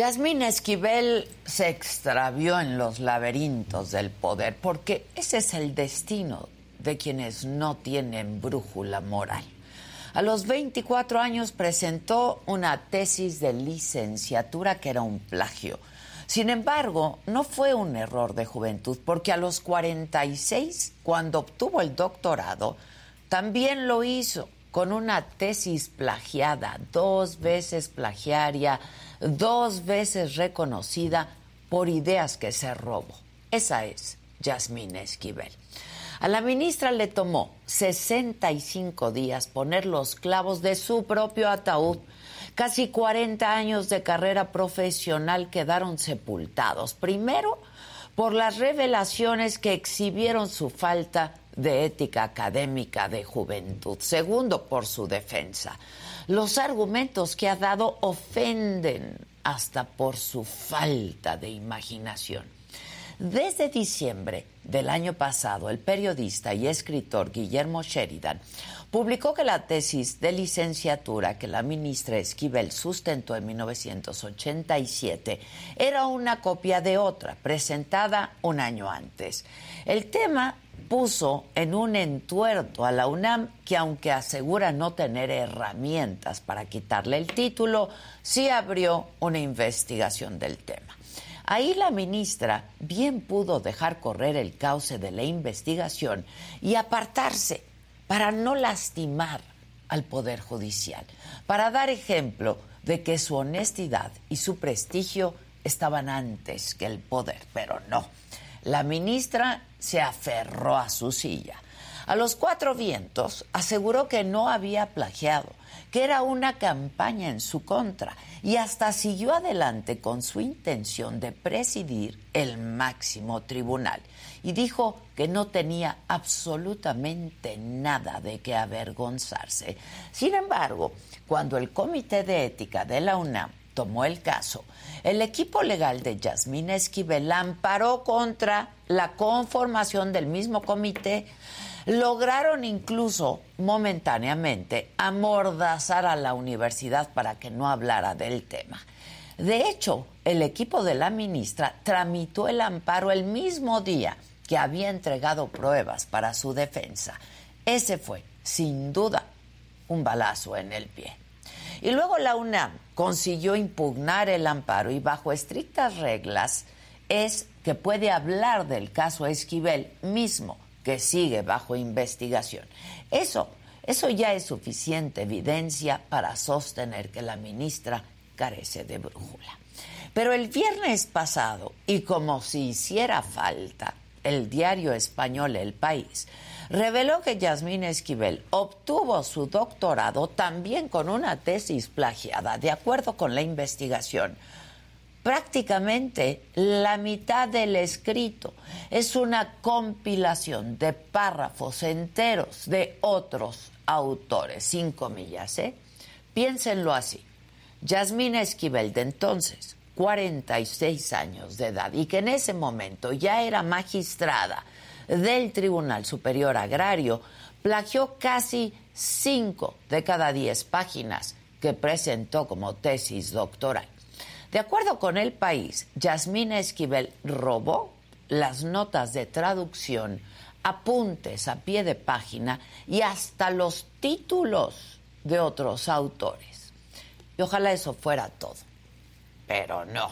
Yasmín Esquivel se extravió en los laberintos del poder porque ese es el destino de quienes no tienen brújula moral. A los 24 años presentó una tesis de licenciatura que era un plagio. Sin embargo, no fue un error de juventud porque a los 46, cuando obtuvo el doctorado, también lo hizo con una tesis plagiada, dos veces plagiaria, dos veces reconocida por ideas que se robó. Esa es Yasmín Esquivel. A la ministra le tomó 65 días poner los clavos de su propio ataúd. Casi 40 años de carrera profesional quedaron sepultados. Primero, por las revelaciones que exhibieron su falta de ética académica de juventud. Segundo, por su defensa. Los argumentos que ha dado ofenden hasta por su falta de imaginación. Desde diciembre del año pasado, el periodista y escritor Guillermo Sheridan publicó que la tesis de licenciatura que la ministra Esquivel sustentó en 1987 era una copia de otra, presentada un año antes. El tema puso en un entuerto a la UNAM que aunque asegura no tener herramientas para quitarle el título, sí abrió una investigación del tema. Ahí la ministra bien pudo dejar correr el cauce de la investigación y apartarse para no lastimar al Poder Judicial, para dar ejemplo de que su honestidad y su prestigio estaban antes que el poder, pero no. La ministra se aferró a su silla. A los cuatro vientos aseguró que no había plagiado, que era una campaña en su contra y hasta siguió adelante con su intención de presidir el máximo tribunal. Y dijo que no tenía absolutamente nada de qué avergonzarse. Sin embargo, cuando el Comité de Ética de la UNAM tomó el caso, el equipo legal de Yasmín Esquivel amparó contra la conformación del mismo comité. Lograron incluso momentáneamente amordazar a la universidad para que no hablara del tema. De hecho, el equipo de la ministra tramitó el amparo el mismo día que había entregado pruebas para su defensa. Ese fue, sin duda, un balazo en el pie. Y luego la UNAM consiguió impugnar el amparo y bajo estrictas reglas es que puede hablar del caso Esquivel mismo, que sigue bajo investigación. Eso, eso ya es suficiente evidencia para sostener que la ministra carece de brújula. Pero el viernes pasado, y como si hiciera falta, el diario español El País reveló que Yasmín Esquivel obtuvo su doctorado también con una tesis plagiada, de acuerdo con la investigación. Prácticamente la mitad del escrito es una compilación de párrafos enteros de otros autores, sin comillas, ¿eh? Piénsenlo así. Yasmín Esquivel, de entonces, 46 años de edad, y que en ese momento ya era magistrada del Tribunal Superior Agrario, plagió casi 5 de cada 10 páginas que presentó como tesis doctoral. De acuerdo con el país, Yasmín Esquivel robó las notas de traducción, apuntes a pie de página y hasta los títulos de otros autores. Y ojalá eso fuera todo. Pero no.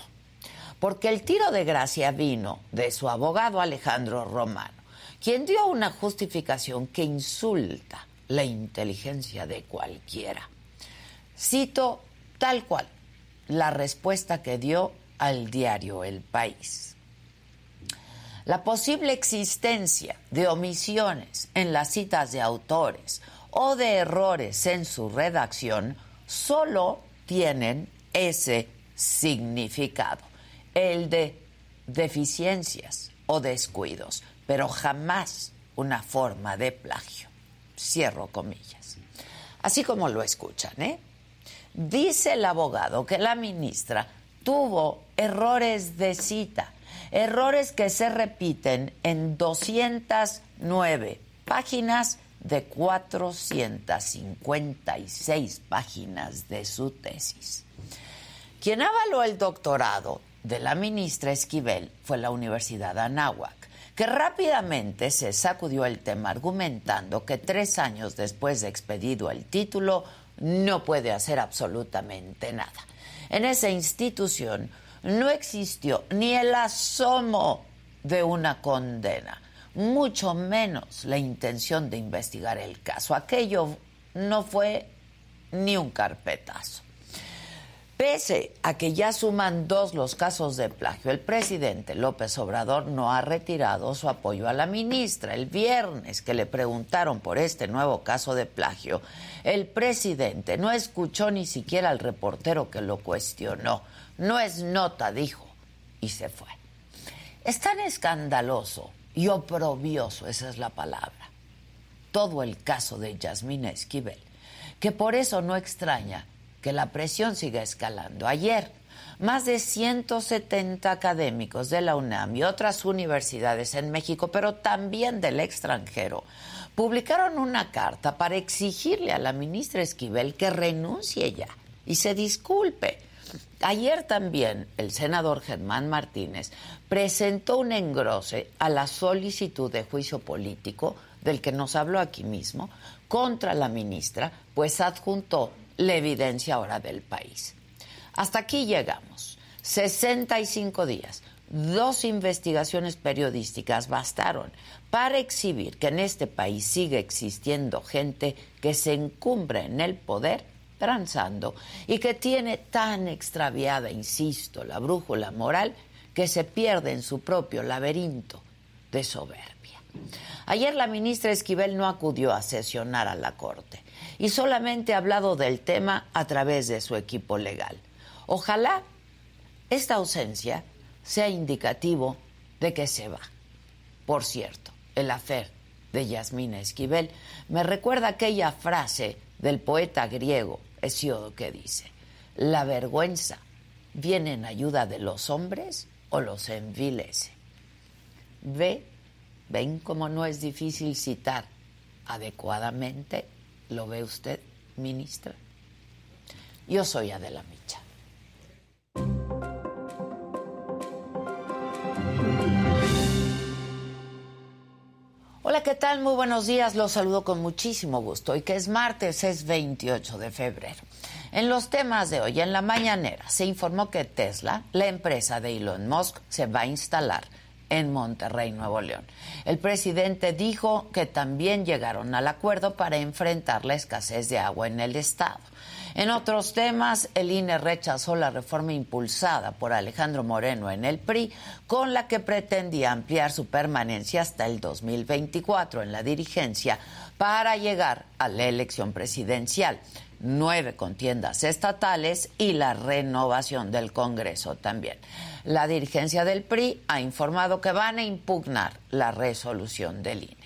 Porque el tiro de gracia vino de su abogado Alejandro Romano, quien dio una justificación que insulta la inteligencia de cualquiera. Cito tal cual la respuesta que dio al diario El País. La posible existencia de omisiones en las citas de autores o de errores en su redacción solo tienen ese significado, el de deficiencias o descuidos, pero jamás una forma de plagio. Cierro comillas. Así como lo escuchan, ¿eh? Dice el abogado que la ministra tuvo errores de cita, errores que se repiten en 209 páginas de 456 páginas de su tesis. Quien avaló el doctorado de la ministra Esquivel fue la Universidad Anáhuac, que rápidamente se sacudió el tema argumentando que tres años después de expedido el título no puede hacer absolutamente nada. En esa institución no existió ni el asomo de una condena, mucho menos la intención de investigar el caso. Aquello no fue ni un carpetazo. Pese a que ya suman dos los casos de plagio, el presidente López Obrador no ha retirado su apoyo a la ministra. El viernes que le preguntaron por este nuevo caso de plagio, el presidente no escuchó ni siquiera al reportero que lo cuestionó. No es nota, dijo, y se fue. Es tan escandaloso y oprobioso, esa es la palabra, todo el caso de Yasmina Esquivel, que por eso no extraña que la presión siga escalando. Ayer, más de 170 académicos de la UNAM y otras universidades en México, pero también del extranjero, publicaron una carta para exigirle a la ministra Esquivel que renuncie ya y se disculpe. Ayer también el senador Germán Martínez presentó un engrose a la solicitud de juicio político del que nos habló aquí mismo contra la ministra, pues adjuntó la evidencia ahora del país. Hasta aquí llegamos. 65 días, dos investigaciones periodísticas bastaron para exhibir que en este país sigue existiendo gente que se encumbra en el poder transando y que tiene tan extraviada, insisto, la brújula moral que se pierde en su propio laberinto de soberbia. Ayer la ministra Esquivel no acudió a sesionar a la Corte y solamente ha hablado del tema a través de su equipo legal. Ojalá esta ausencia sea indicativo de que se va. Por cierto, el afer de Yasmina Esquivel me recuerda aquella frase del poeta griego Hesiodo que dice, la vergüenza viene en ayuda de los hombres o los envilece. Ve, ven cómo no es difícil citar adecuadamente ¿Lo ve usted, ministra? Yo soy Adela Micha. Hola, ¿qué tal? Muy buenos días. Los saludo con muchísimo gusto. Hoy que es martes, es 28 de febrero. En los temas de hoy, en la mañanera, se informó que Tesla, la empresa de Elon Musk, se va a instalar en Monterrey, Nuevo León. El presidente dijo que también llegaron al acuerdo para enfrentar la escasez de agua en el estado. En otros temas, el INE rechazó la reforma impulsada por Alejandro Moreno en el PRI, con la que pretendía ampliar su permanencia hasta el 2024 en la dirigencia para llegar a la elección presidencial nueve contiendas estatales y la renovación del Congreso también. La dirigencia del PRI ha informado que van a impugnar la resolución del INE.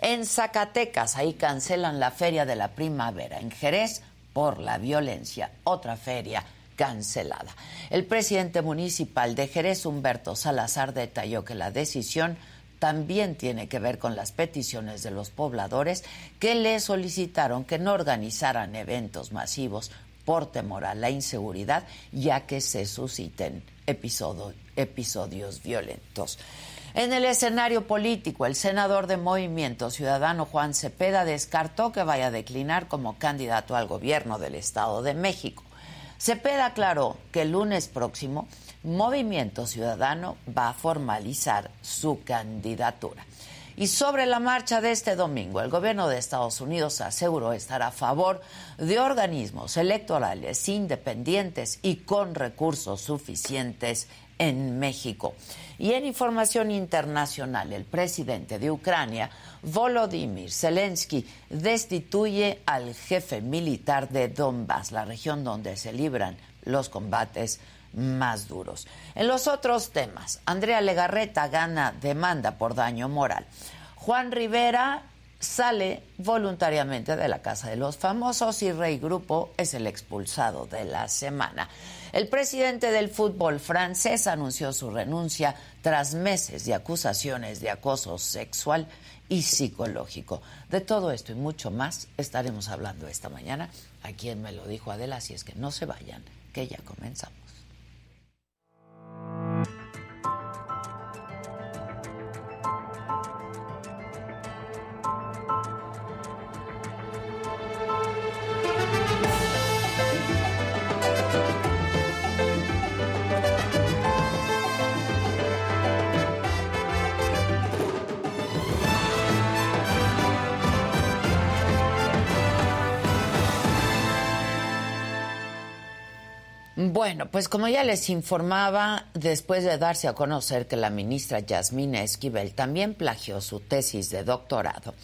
En Zacatecas, ahí cancelan la feria de la primavera. En Jerez, por la violencia, otra feria cancelada. El presidente municipal de Jerez, Humberto Salazar, detalló que la decisión también tiene que ver con las peticiones de los pobladores que le solicitaron que no organizaran eventos masivos por temor a la inseguridad, ya que se susciten episodios violentos. En el escenario político, el senador de Movimiento Ciudadano Juan Cepeda descartó que vaya a declinar como candidato al gobierno del Estado de México. Cepeda aclaró que el lunes próximo Movimiento Ciudadano va a formalizar su candidatura. Y sobre la marcha de este domingo, el gobierno de Estados Unidos aseguró estar a favor de organismos electorales independientes y con recursos suficientes en México. Y en información internacional, el presidente de Ucrania, Volodymyr Zelensky, destituye al jefe militar de Donbass, la región donde se libran los combates más duros. En los otros temas, Andrea Legarreta gana demanda por daño moral. Juan Rivera sale voluntariamente de la Casa de los Famosos y Rey Grupo es el expulsado de la semana. El presidente del fútbol francés anunció su renuncia tras meses de acusaciones de acoso sexual y psicológico. De todo esto y mucho más estaremos hablando esta mañana. A quien me lo dijo Adela, si es que no se vayan, que ya comenzamos. Bueno, pues como ya les informaba, después de darse a conocer que la ministra Yasmina Esquivel también plagió su tesis de doctorado,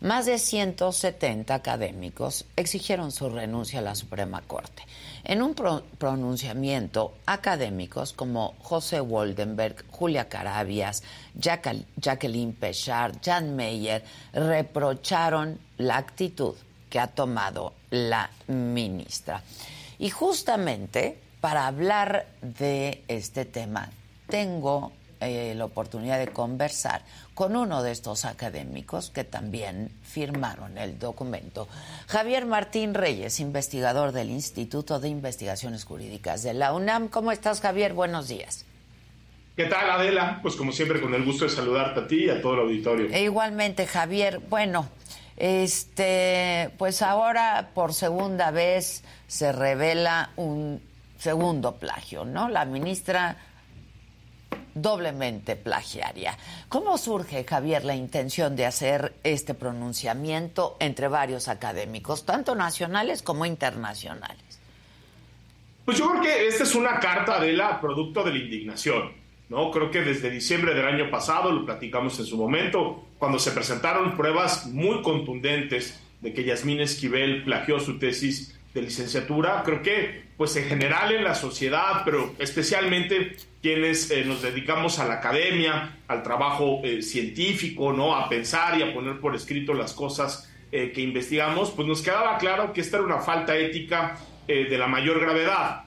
más de 170 académicos exigieron su renuncia a la Suprema Corte. En un pronunciamiento, académicos como José Woldenberg, Julia Carabias, Jacqueline Pechard, Jan Meyer reprocharon la actitud que ha tomado la ministra. Y justamente para hablar de este tema, tengo eh, la oportunidad de conversar con uno de estos académicos que también firmaron el documento. Javier Martín Reyes, investigador del Instituto de Investigaciones Jurídicas de la UNAM. ¿Cómo estás, Javier? Buenos días. ¿Qué tal, Adela? Pues como siempre, con el gusto de saludarte a ti y a todo el auditorio. E igualmente, Javier. Bueno, este, pues ahora por segunda vez se revela un segundo plagio, ¿no? La ministra doblemente plagiaria. ¿Cómo surge, Javier, la intención de hacer este pronunciamiento entre varios académicos, tanto nacionales como internacionales? Pues yo creo que esta es una carta de la producto de la indignación, ¿no? Creo que desde diciembre del año pasado, lo platicamos en su momento, cuando se presentaron pruebas muy contundentes de que Yasmín Esquivel plagió su tesis de licenciatura, creo que pues en general en la sociedad, pero especialmente quienes eh, nos dedicamos a la academia, al trabajo eh, científico, ¿no? A pensar y a poner por escrito las cosas eh, que investigamos, pues nos quedaba claro que esta era una falta ética de la mayor gravedad.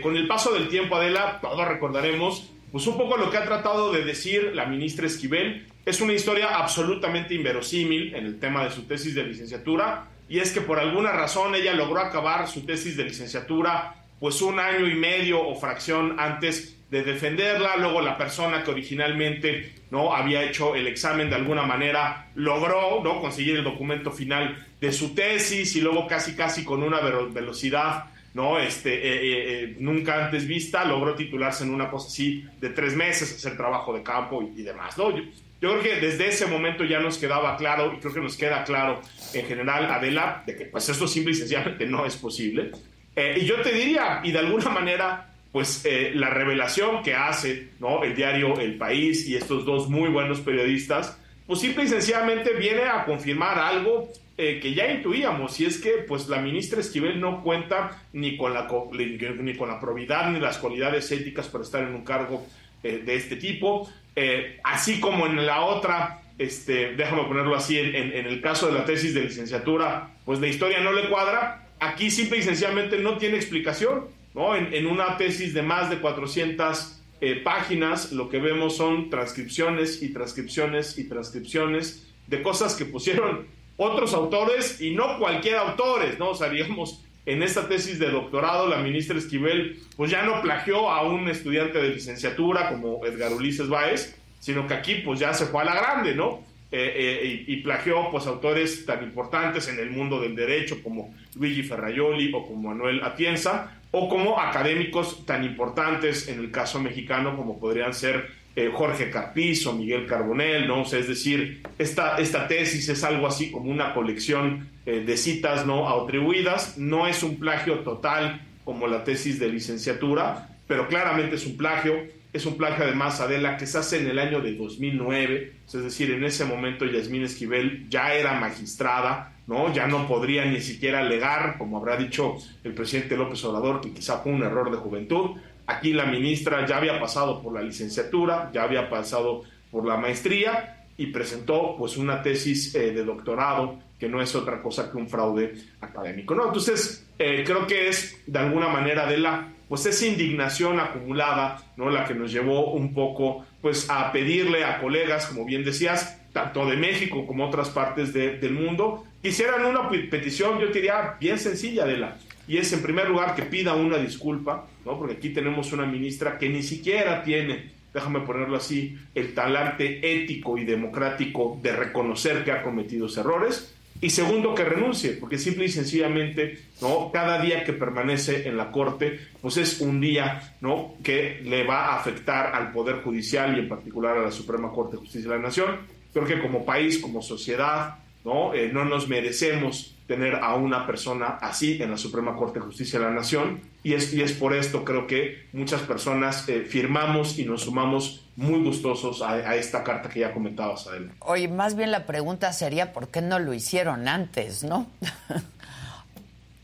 con el paso del tiempo, Adela, todos recordaremos, pues un poco lo que ha tratado de decir la ministra Esquivel, es una historia absolutamente inverosímil en el tema de su tesis de licenciatura, y es que por alguna razón ella logró acabar su tesis de licenciatura pues un año y medio o fracción antes de defenderla, luego la persona que originalmente no había hecho el examen de alguna manera logró no conseguir el documento final de su tesis y luego casi casi con una velocidad no este eh, eh, eh, nunca antes vista logró titularse en una cosa así de tres meses hacer trabajo de campo y, demás no yo creo que desde ese momento ya nos quedaba claro, y creo que nos queda claro en general, Adela, de que pues esto simple y sencillamente no es posible. Eh, y yo te diría, y de alguna manera, pues eh, la revelación que hace ¿no? el diario El País y estos dos muy buenos periodistas, pues simple y sencillamente viene a confirmar algo eh, que ya intuíamos, y es que pues la ministra Esquivel no cuenta ni con la, ni con la probidad ni las cualidades éticas para estar en un cargo de este tipo. Eh, así como en la otra, este, déjame ponerlo así, en, el caso de la tesis de licenciatura, pues la historia no le cuadra, aquí simple y sencillamente no tiene explicación, ¿no? En, una tesis de más de 400 eh, páginas, lo que vemos son transcripciones y transcripciones y transcripciones de cosas que pusieron otros autores y no cualquier autores, ¿no? O sea, digamos, en esta tesis de doctorado, la ministra Esquivel, pues ya no plagió a un estudiante de licenciatura como Edgar Ulises Báez, sino que aquí pues ya se fue a la grande, ¿no? Eh, eh, y, plagió pues autores tan importantes en el mundo del derecho como Luigi Ferraioli o como Manuel Atienza, o como académicos tan importantes en el caso mexicano como podrían ser eh, Jorge Carpizo, Miguel Carbonell, ¿no? es decir, esta, esta tesis es algo así como una colección eh, de citas no atribuidas, no es un plagio total como la tesis de licenciatura, pero claramente es un plagio, es un plagio además, Adela, que se hace en el año de 2009, es decir, en ese momento Yasmín Esquivel ya era magistrada, ¿no? Ya no podría ni siquiera alegar, como habrá dicho el presidente López Obrador, que quizá fue un error de juventud. Aquí la ministra ya había pasado por la licenciatura, ya había pasado por la maestría y presentó pues una tesis eh, de doctorado que no es otra cosa que un fraude académico, ¿no? Entonces, eh, creo que es de alguna manera de la pues esa indignación acumulada, ¿no? La que nos llevó un poco, pues, a pedirle a colegas, como bien decías, tanto de México como otras partes del mundo, hicieran una petición, yo diría, bien sencilla, de la y es en primer lugar que pida una disculpa, ¿no? Porque aquí tenemos una ministra que ni siquiera tiene, déjame ponerlo así, el talante ético y democrático de reconocer que ha cometido errores, y segundo, que renuncie, porque simple y sencillamente, ¿no? Cada día que permanece en la Corte, pues es un día, ¿no? Que le va a afectar al Poder Judicial y en particular a la Suprema Corte de Justicia de la Nación. Creo que como país, como sociedad, ¿no? Eh, no nos merecemos tener a una persona así en la Suprema Corte de Justicia de la Nación y es, y es por esto creo que muchas personas eh, firmamos y nos sumamos muy gustosos a, esta carta que ya comentabas, Adela. Oye, más bien la pregunta sería ¿por qué no lo hicieron antes, no?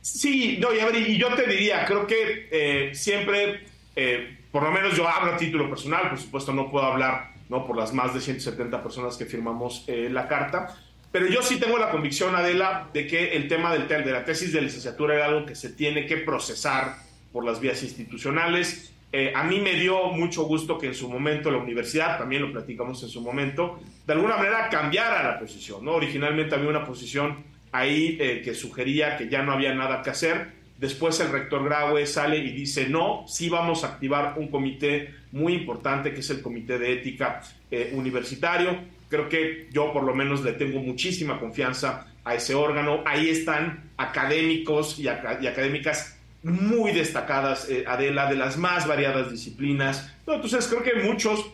sí, no, y, yo te diría, creo que eh, siempre, eh, por lo menos yo hablo a título personal, por supuesto no puedo hablar ¿no? por las más de 170 personas que firmamos la carta, pero yo sí tengo la convicción, Adela, de que el tema del, de la tesis de licenciatura era algo que se tiene que procesar por las vías institucionales. Eh, a mí me dio mucho gusto que en su momento la universidad, también lo platicamos en su momento, de alguna manera cambiara la posición. ¿no? Originalmente había una posición ahí eh, que sugería que ya no había nada que hacer. Después el rector Graue sale y dice, no, sí vamos a activar un comité muy importante que es el Comité de Ética eh, Universitario Creo que yo por lo menos le tengo muchísima confianza a ese órgano. Ahí están académicos y, académicas muy destacadas, eh, Adela, de las más variadas disciplinas. entonces creo que muchos,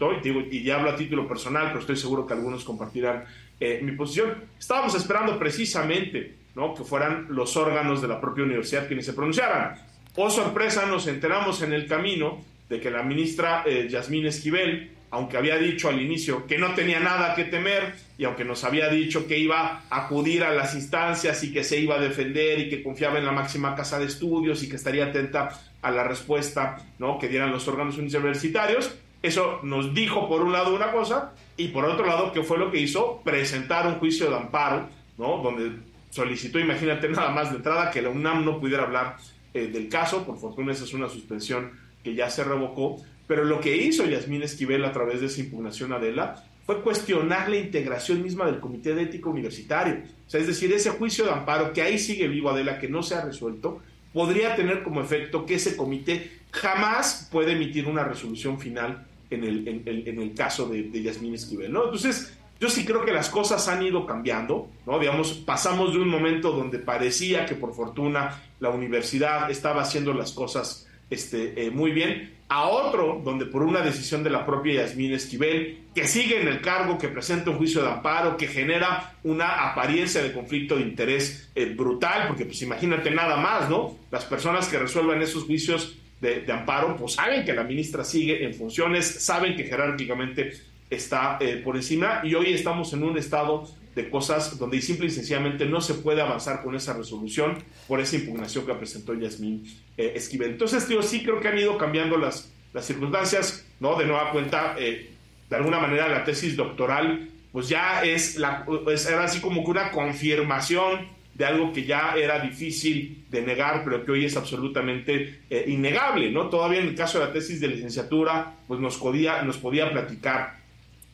y ya hablo a título personal, pero estoy seguro que algunos compartirán eh, mi posición, estábamos esperando precisamente ¿no? que fueran los órganos de la propia universidad quienes se pronunciaran. Oh sorpresa, nos enteramos en el camino de que la ministra eh, Yasmín Esquivel aunque había dicho al inicio que no tenía nada que temer y aunque nos había dicho que iba a acudir a las instancias y que se iba a defender y que confiaba en la máxima casa de estudios y que estaría atenta a la respuesta ¿no? que dieran los órganos universitarios, eso nos dijo por un lado una cosa y por otro lado que fue lo que hizo presentar un juicio de amparo, ¿no? donde solicitó, imagínate nada más de entrada, que la UNAM no pudiera hablar eh, del caso, por fortuna esa es una suspensión que ya se revocó, pero lo que hizo Yasmín Esquivel a través de esa impugnación Adela fue cuestionar la integración misma del Comité de Ética Universitario. O sea, es decir, ese juicio de amparo que ahí sigue vivo Adela, que no se ha resuelto, podría tener como efecto que ese comité jamás puede emitir una resolución final en el, en, el caso de, de Yasmín Esquivel, ¿no? Entonces, yo sí creo que las cosas han ido cambiando, ¿no? Digamos, pasamos de un momento donde parecía que por fortuna la universidad estaba haciendo las cosas este, eh, muy bien, a otro donde por una decisión de la propia Yasmín Esquivel, que sigue en el cargo, que presenta un juicio de amparo, que genera una apariencia de conflicto de interés eh, brutal, porque pues imagínate nada más, ¿no? Las personas que resuelvan esos juicios de, amparo, pues saben que la ministra sigue en funciones, saben que jerárquicamente está eh, por encima y hoy estamos en un estado de cosas donde simple y sencillamente no se puede avanzar con esa resolución por esa impugnación que presentó Yasmín eh, Esquivel. Entonces, tío, sí creo que han ido cambiando las, las circunstancias, ¿no? De nueva cuenta, eh, de alguna manera la tesis doctoral, pues ya es, la, era así como que una confirmación de algo que ya era difícil de negar, pero que hoy es absolutamente eh, innegable, ¿no? Todavía en el caso de la tesis de licenciatura, pues nos podía, nos podía platicar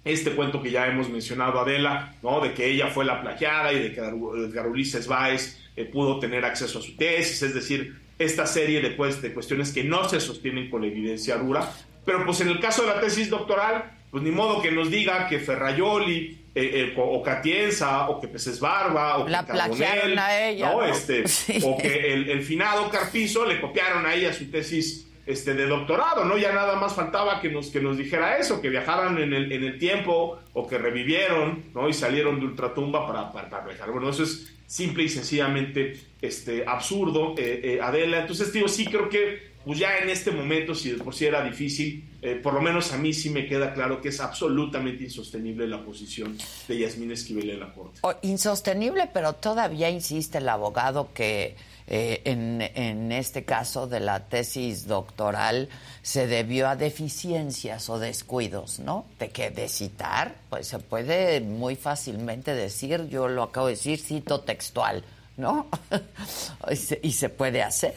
este cuento que ya hemos mencionado Adela, ¿no? De que ella fue la plagiada y de que Edgar Ulises Báez eh, pudo tener acceso a su tesis, es decir, esta serie de, de cuestiones que no se sostienen con la evidencia dura. Pero pues en el caso de la tesis doctoral, pues ni modo que nos diga que Ferrayoli eh, eh, o Catienza o que Peces Barba o La que a ella, ¿no? Este, Sí. o que el, el finado Carpizo le copiaron a ella su tesis este, de doctorado, ¿no? Ya nada más faltaba que nos, que nos dijera eso, que viajaran en el, en el tiempo o que revivieron, ¿no? Y salieron de ultratumba para, para, para viajar. Bueno, eso es simple y sencillamente este, absurdo, eh, eh, Adela. Entonces, digo, sí creo que pues ya en este momento, si de por sí era difícil, eh, por lo menos a mí sí me queda claro que es absolutamente insostenible la posición de Yasmín Esquivel en la Corte. Insostenible, pero todavía insiste el abogado que eh, en, en este caso de la tesis doctoral se debió a deficiencias o descuidos, ¿no? De que de citar, pues se puede muy fácilmente decir, yo lo acabo de decir, cito textual, ¿no? y, se, y se puede hacer.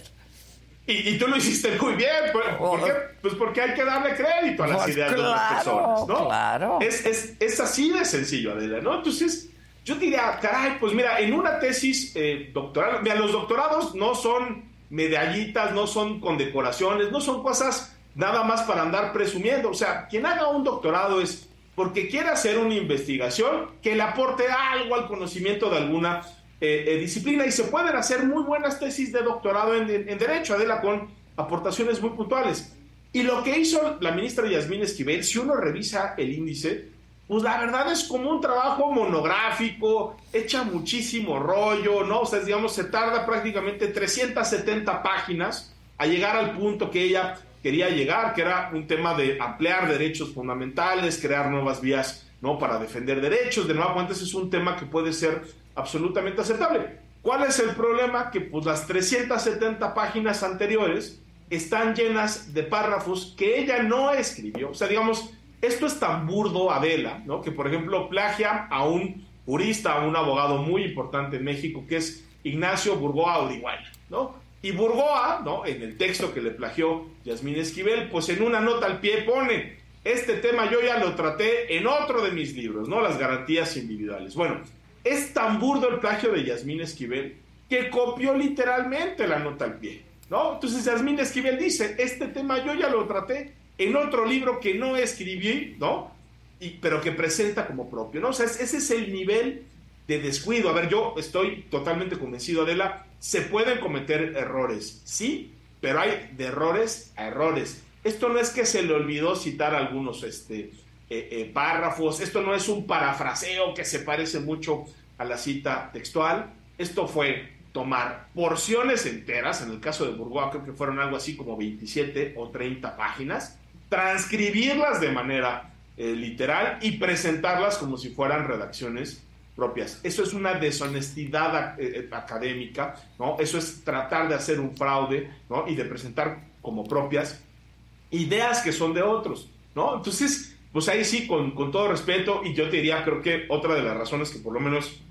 Y, y tú lo hiciste muy bien. ¿Por, por qué? Pues porque hay que darle crédito a las Pues ideas de otras claro, personas, ¿no? claro. Es, es, es así de sencillo, Adela, ¿no? Entonces, yo diría, caray, pues mira, en una tesis eh, doctoral, mira, los doctorados no son medallitas, no son condecoraciones, no son cosas nada más para andar presumiendo. O sea, quien haga un doctorado es porque quiere hacer una investigación que le aporte algo al conocimiento de alguna eh, eh, disciplina y se pueden hacer muy buenas tesis de doctorado en, Derecho, Adela, con aportaciones muy puntuales. Y lo que hizo la ministra Yasmín Esquivel, si uno revisa el índice, pues la verdad es como un trabajo monográfico, echa muchísimo rollo, ¿no? O sea, digamos, se tarda prácticamente 370 páginas a llegar al punto que ella quería llegar, que era un tema de ampliar derechos fundamentales, crear nuevas vías, ¿no? Para defender derechos. De nuevo, cuentas, es un tema que puede ser absolutamente aceptable. ¿Cuál es el problema? Que pues las 370 páginas anteriores están llenas de párrafos que ella no escribió. O sea, digamos, esto es tan burdo, Adela, ¿no? Que, por ejemplo, plagia a un jurista, a un abogado muy importante en México, que es Ignacio Burgoa Odiguaya, ¿no? Y Burgoa, ¿no? En el texto que le plagió Yasmín Esquivel, pues en una nota al pie pone, este tema yo ya lo traté en otro de mis libros, ¿no? Las garantías individuales. Bueno, es tan burdo el plagio de Yasmín Esquivel que copió literalmente la nota al pie, ¿no? Entonces Yasmín Esquivel dice, este tema yo ya lo traté en otro libro que no escribí, ¿no? Pero que presenta como propio, ¿no? O sea, es- ese es el nivel de descuido. A ver, yo estoy totalmente convencido, Adela, se pueden cometer errores, sí, pero hay de errores a errores. Esto no es que se le olvidó citar algunos este, eh, eh, párrafos, esto no es un parafraseo que se parece mucho a la cita textual, esto fue tomar porciones enteras, en el caso de Burgoa creo que fueron algo así como 27 o 30 páginas, transcribirlas de manera eh, literal y presentarlas como si fueran redacciones propias. Eso es una deshonestidad eh, eh, académica, ¿no? Eso es tratar de hacer un fraude, ¿no? Y de presentar como propias ideas que son de otros, ¿no? Entonces, pues ahí sí, con, con todo respeto, y yo te diría, creo que otra de las razones que por lo menos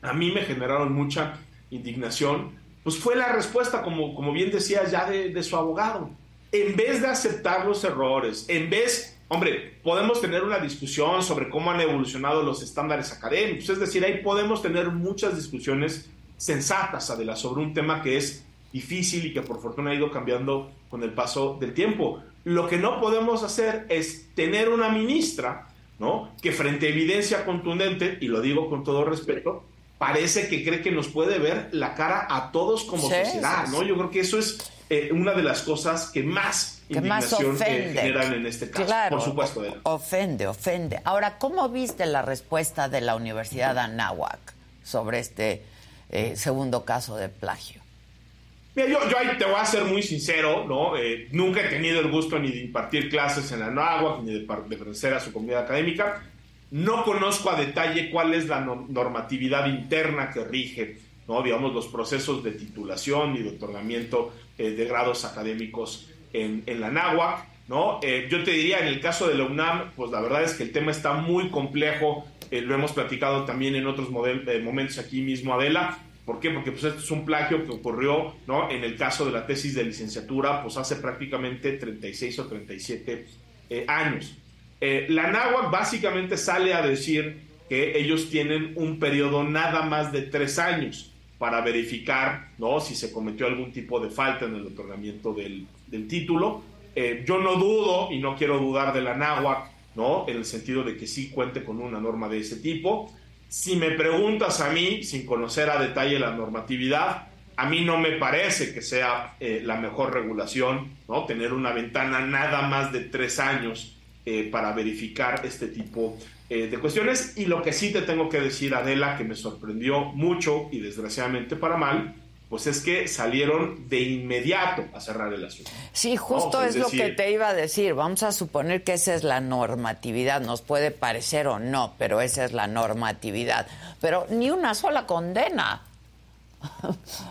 a mí me generaron mucha indignación, pues fue la respuesta, como, como bien decía ya de, de su abogado. En vez de aceptar los errores, en vez, hombre, podemos tener una discusión sobre cómo han evolucionado los estándares académicos, es decir, ahí podemos tener muchas discusiones sensatas, Adela, sobre un tema que es difícil y que por fortuna ha ido cambiando con el paso del tiempo. Lo que no podemos hacer es tener una ministra, ¿no? Que frente a evidencia contundente, y lo digo con todo respeto, parece que cree que nos puede ver la cara a todos como Sí, sociedad, ¿no? Yo creo que eso es eh, una de las cosas que más que más indignación eh, ofende. generan en este caso. Claro, por supuesto, Adela. Ofende, ofende. Ahora, ¿cómo viste la respuesta de la Universidad de Anáhuac sobre este eh, segundo caso de plagio? Mira, yo, yo ahí te voy a ser muy sincero, ¿no? Eh, nunca he tenido el gusto ni de impartir clases en la NAWAC, ni de, pertenecer a su comunidad académica. No conozco a detalle cuál es la no- normatividad interna que rige, ¿no? Digamos, los procesos de titulación y de otorgamiento eh, de grados académicos en, en la NAWAC, ¿no? Eh, yo te diría, en el caso de la UNAM, pues la verdad es que el tema está muy complejo, eh, lo hemos platicado también en otros momentos aquí mismo, Adela, ¿Por qué? Porque pues, esto es un plagio que ocurrió ¿no? en el caso de la tesis de licenciatura pues hace prácticamente 36 o 37 eh, años. La NAWAC básicamente sale a decir que ellos tienen un periodo nada más de tres años para verificar ¿no? si se cometió algún tipo de falta en el otorgamiento del, del título. Eh, yo no dudo y no quiero dudar de la NAWAC, ¿no? En el sentido de que sí cuente con una norma de ese tipo. Si me preguntas a mí, sin conocer a detalle la normatividad, a mí no me parece que sea eh, la mejor regulación, ¿no? Tener una ventana nada más de tres años eh, para verificar este tipo eh, de cuestiones. Y lo que sí te tengo que decir, Adela, que me sorprendió mucho y desgraciadamente para mal, pues es que salieron de inmediato a cerrar el asunto. Sí, justo es, lo que te iba a decir. Vamos a suponer que esa es la normatividad. Nos puede parecer o no, pero esa es la normatividad. Pero ni una sola condena.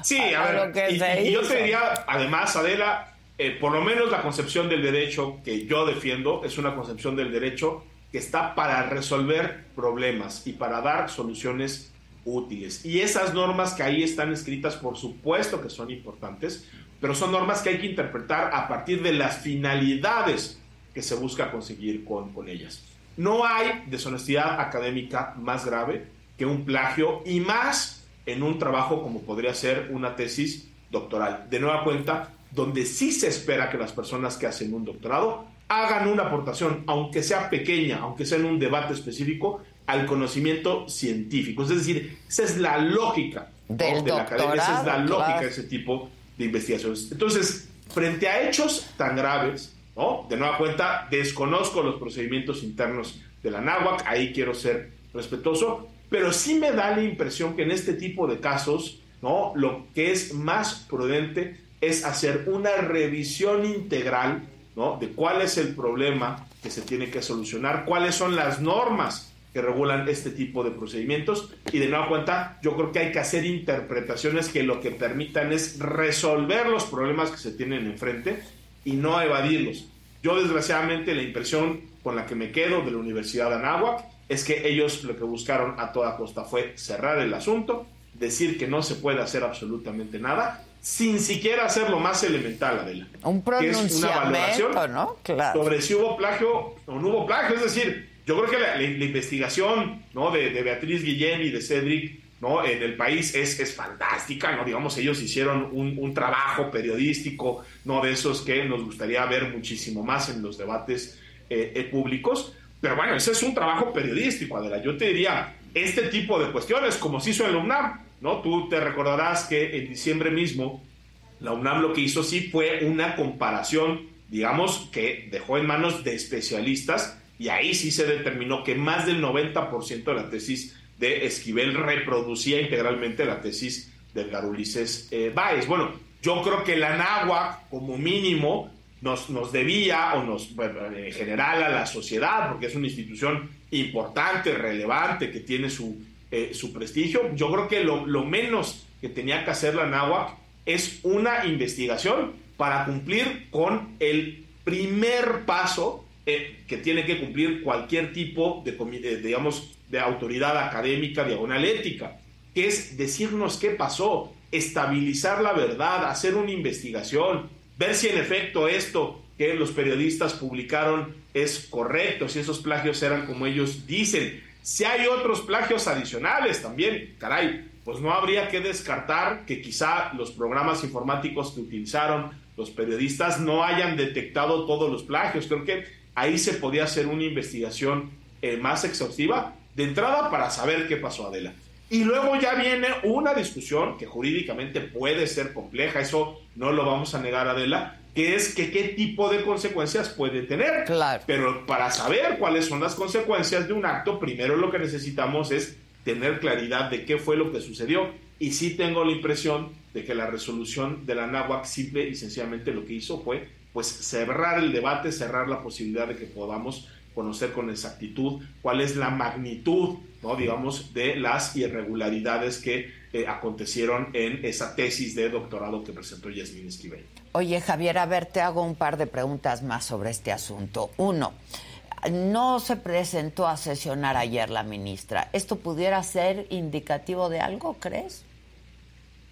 Sí, a, ver, y, yo te diría, además, Adela, eh, por lo menos la concepción del derecho que yo defiendo es una concepción del derecho está para resolver problemas y para dar soluciones útiles. Y esas normas que ahí están escritas, por supuesto que son importantes, pero son normas que hay que interpretar a partir de las finalidades que se busca conseguir con, con ellas. No hay deshonestidad académica más grave que un plagio y más en un trabajo como podría ser una tesis doctoral. De nueva cuenta, donde sí se espera que las personas que hacen un doctorado hagan una aportación, aunque sea pequeña, aunque sea en un debate específico, al conocimiento científico. Es decir, esa es la lógica de la academia, esa es la lógica de ese tipo de investigaciones. Entonces, frente a hechos tan graves, ¿no? de nueva cuenta, desconozco los procedimientos internos de la NAWAC, ahí quiero ser respetuoso, pero sí me da la impresión que en este tipo de casos, ¿no? lo que es más prudente es hacer una revisión integral ¿no? de cuál es el problema que se tiene que solucionar, cuáles son las normas que regulan este tipo de procedimientos y de nueva cuenta yo creo que hay que hacer interpretaciones que lo que permitan es resolver los problemas que se tienen enfrente y no evadirlos. Yo desgraciadamente la impresión con la que me quedo de la Universidad de Anáhuac es que ellos lo que buscaron a toda costa fue cerrar el asunto, decir que no se puede hacer absolutamente nada sin siquiera hacer lo más elemental, Adela. Un pronunciamiento, ¿no? Claro. Sobre si hubo plagio o no hubo plagio. Es decir, yo creo que la, investigación ¿no? de, Beatriz Guillén y de Cedric ¿no? en el país es, es fantástica, ¿no? Digamos, ellos hicieron un, trabajo periodístico, ¿no? De esos que nos gustaría ver muchísimo más en los debates eh, eh, públicos. Pero bueno, ese es un trabajo periodístico, Adela. Yo te diría, este tipo de cuestiones, como se hizo en la UNAM, ¿no? Tú te recordarás que en diciembre mismo la UNAM lo que hizo sí fue una comparación, digamos, que dejó en manos de especialistas y ahí sí se determinó que más del 90% de la tesis de Esquivel reproducía integralmente la tesis del Garulices eh, Báez. Bueno, yo creo que la NAWAC, como mínimo, nos, nos debía, o nos, bueno, en general a la sociedad, porque es una institución importante, relevante, que tiene su eh, su prestigio. Yo creo que lo, menos que tenía que hacer la NAWAC es una investigación para cumplir con el primer paso eh, que tiene que cumplir cualquier tipo de, eh, digamos, de autoridad académica, diagonal ética, que es decirnos qué pasó, estabilizar la verdad, hacer una investigación, ver si en efecto esto que los periodistas publicaron es correcto, si esos plagios eran como ellos dicen, si hay otros plagios adicionales también, caray, pues no habría que descartar que quizá los programas informáticos que utilizaron los periodistas no hayan detectado todos los plagios. Creo que ahí se podía hacer una investigación eh, más exhaustiva de entrada para saber qué pasó Adela. Y luego ya viene una discusión que jurídicamente puede ser compleja, eso no lo vamos a negar Adela, que es que qué tipo de consecuencias puede tener. Claro. Pero para saber cuáles son las consecuencias de un acto, primero lo que necesitamos es tener claridad de qué fue lo que sucedió. Y sí tengo la impresión de que la resolución de la NAWAC simple y sencillamente lo que hizo fue pues cerrar el debate, cerrar la posibilidad de que podamos conocer con exactitud cuál es la magnitud, ¿no? digamos, de las irregularidades que eh, acontecieron en esa tesis de doctorado que presentó Yasmin Esquivel. Oye, Javier, a ver, te hago un par de preguntas más sobre este asunto. Uno, no se presentó a sesionar ayer la ministra. ¿Esto pudiera ser indicativo de algo, crees?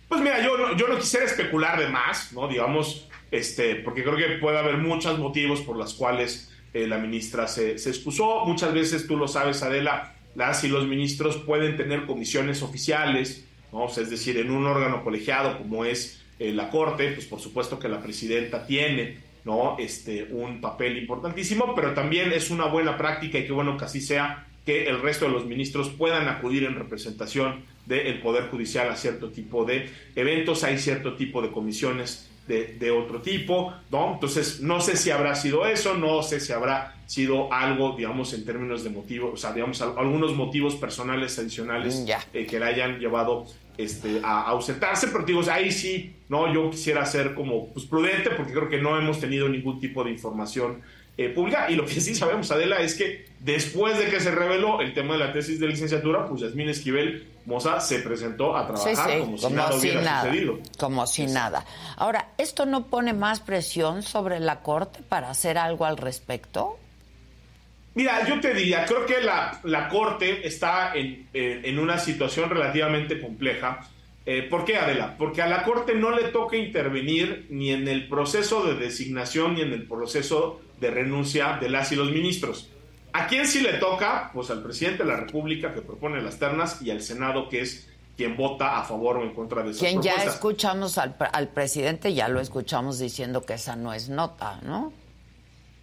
Pues mira, yo no, quisiera especular de más, ¿no? Digamos, este, porque creo que puede haber muchos motivos por los cuales eh, la ministra se, se, excusó. Muchas veces, tú lo sabes, Adela, las y los ministros pueden tener comisiones oficiales, ¿no? es decir, en un órgano colegiado como es eh, la Corte, pues por supuesto que la presidenta tiene ¿no? Este, un papel importantísimo, pero también es una buena práctica y qué bueno que así sea, que el resto de los ministros puedan acudir en representación del Poder Judicial a cierto tipo de eventos, hay cierto tipo de comisiones de, otro tipo, ¿no? Entonces, no sé si habrá sido eso, no sé si habrá sido algo, digamos, en términos de motivos, o sea, digamos, algunos motivos personales adicionales mm, eh, que le hayan llevado este, a ausentarse, pero digo, ahí sí, ¿no? Yo quisiera ser como pues, prudente porque creo que no hemos tenido ningún tipo de información eh, pública. Y lo que sí sabemos, Adela, es que después de que se reveló el tema de la tesis de licenciatura, pues Yasmín Esquivel Moza se presentó a trabajar como si nada hubiera sucedido. Como si nada. Ahora, ¿esto no pone más presión sobre la Corte para hacer algo al respecto? Mira, yo te diría, creo que la, la Corte está en, en, una situación relativamente compleja. Eh, ¿Por qué, Adela? Porque a la Corte no le toca intervenir ni en el proceso de designación ni en el proceso de renuncia de las y los ministros. ¿A quién sí le toca? Pues al presidente de la República que propone las ternas y al Senado que es quien vota a favor o en contra de esas Quien ya escuchamos al, al, presidente, ya lo escuchamos diciendo que esa no es nota, ¿no?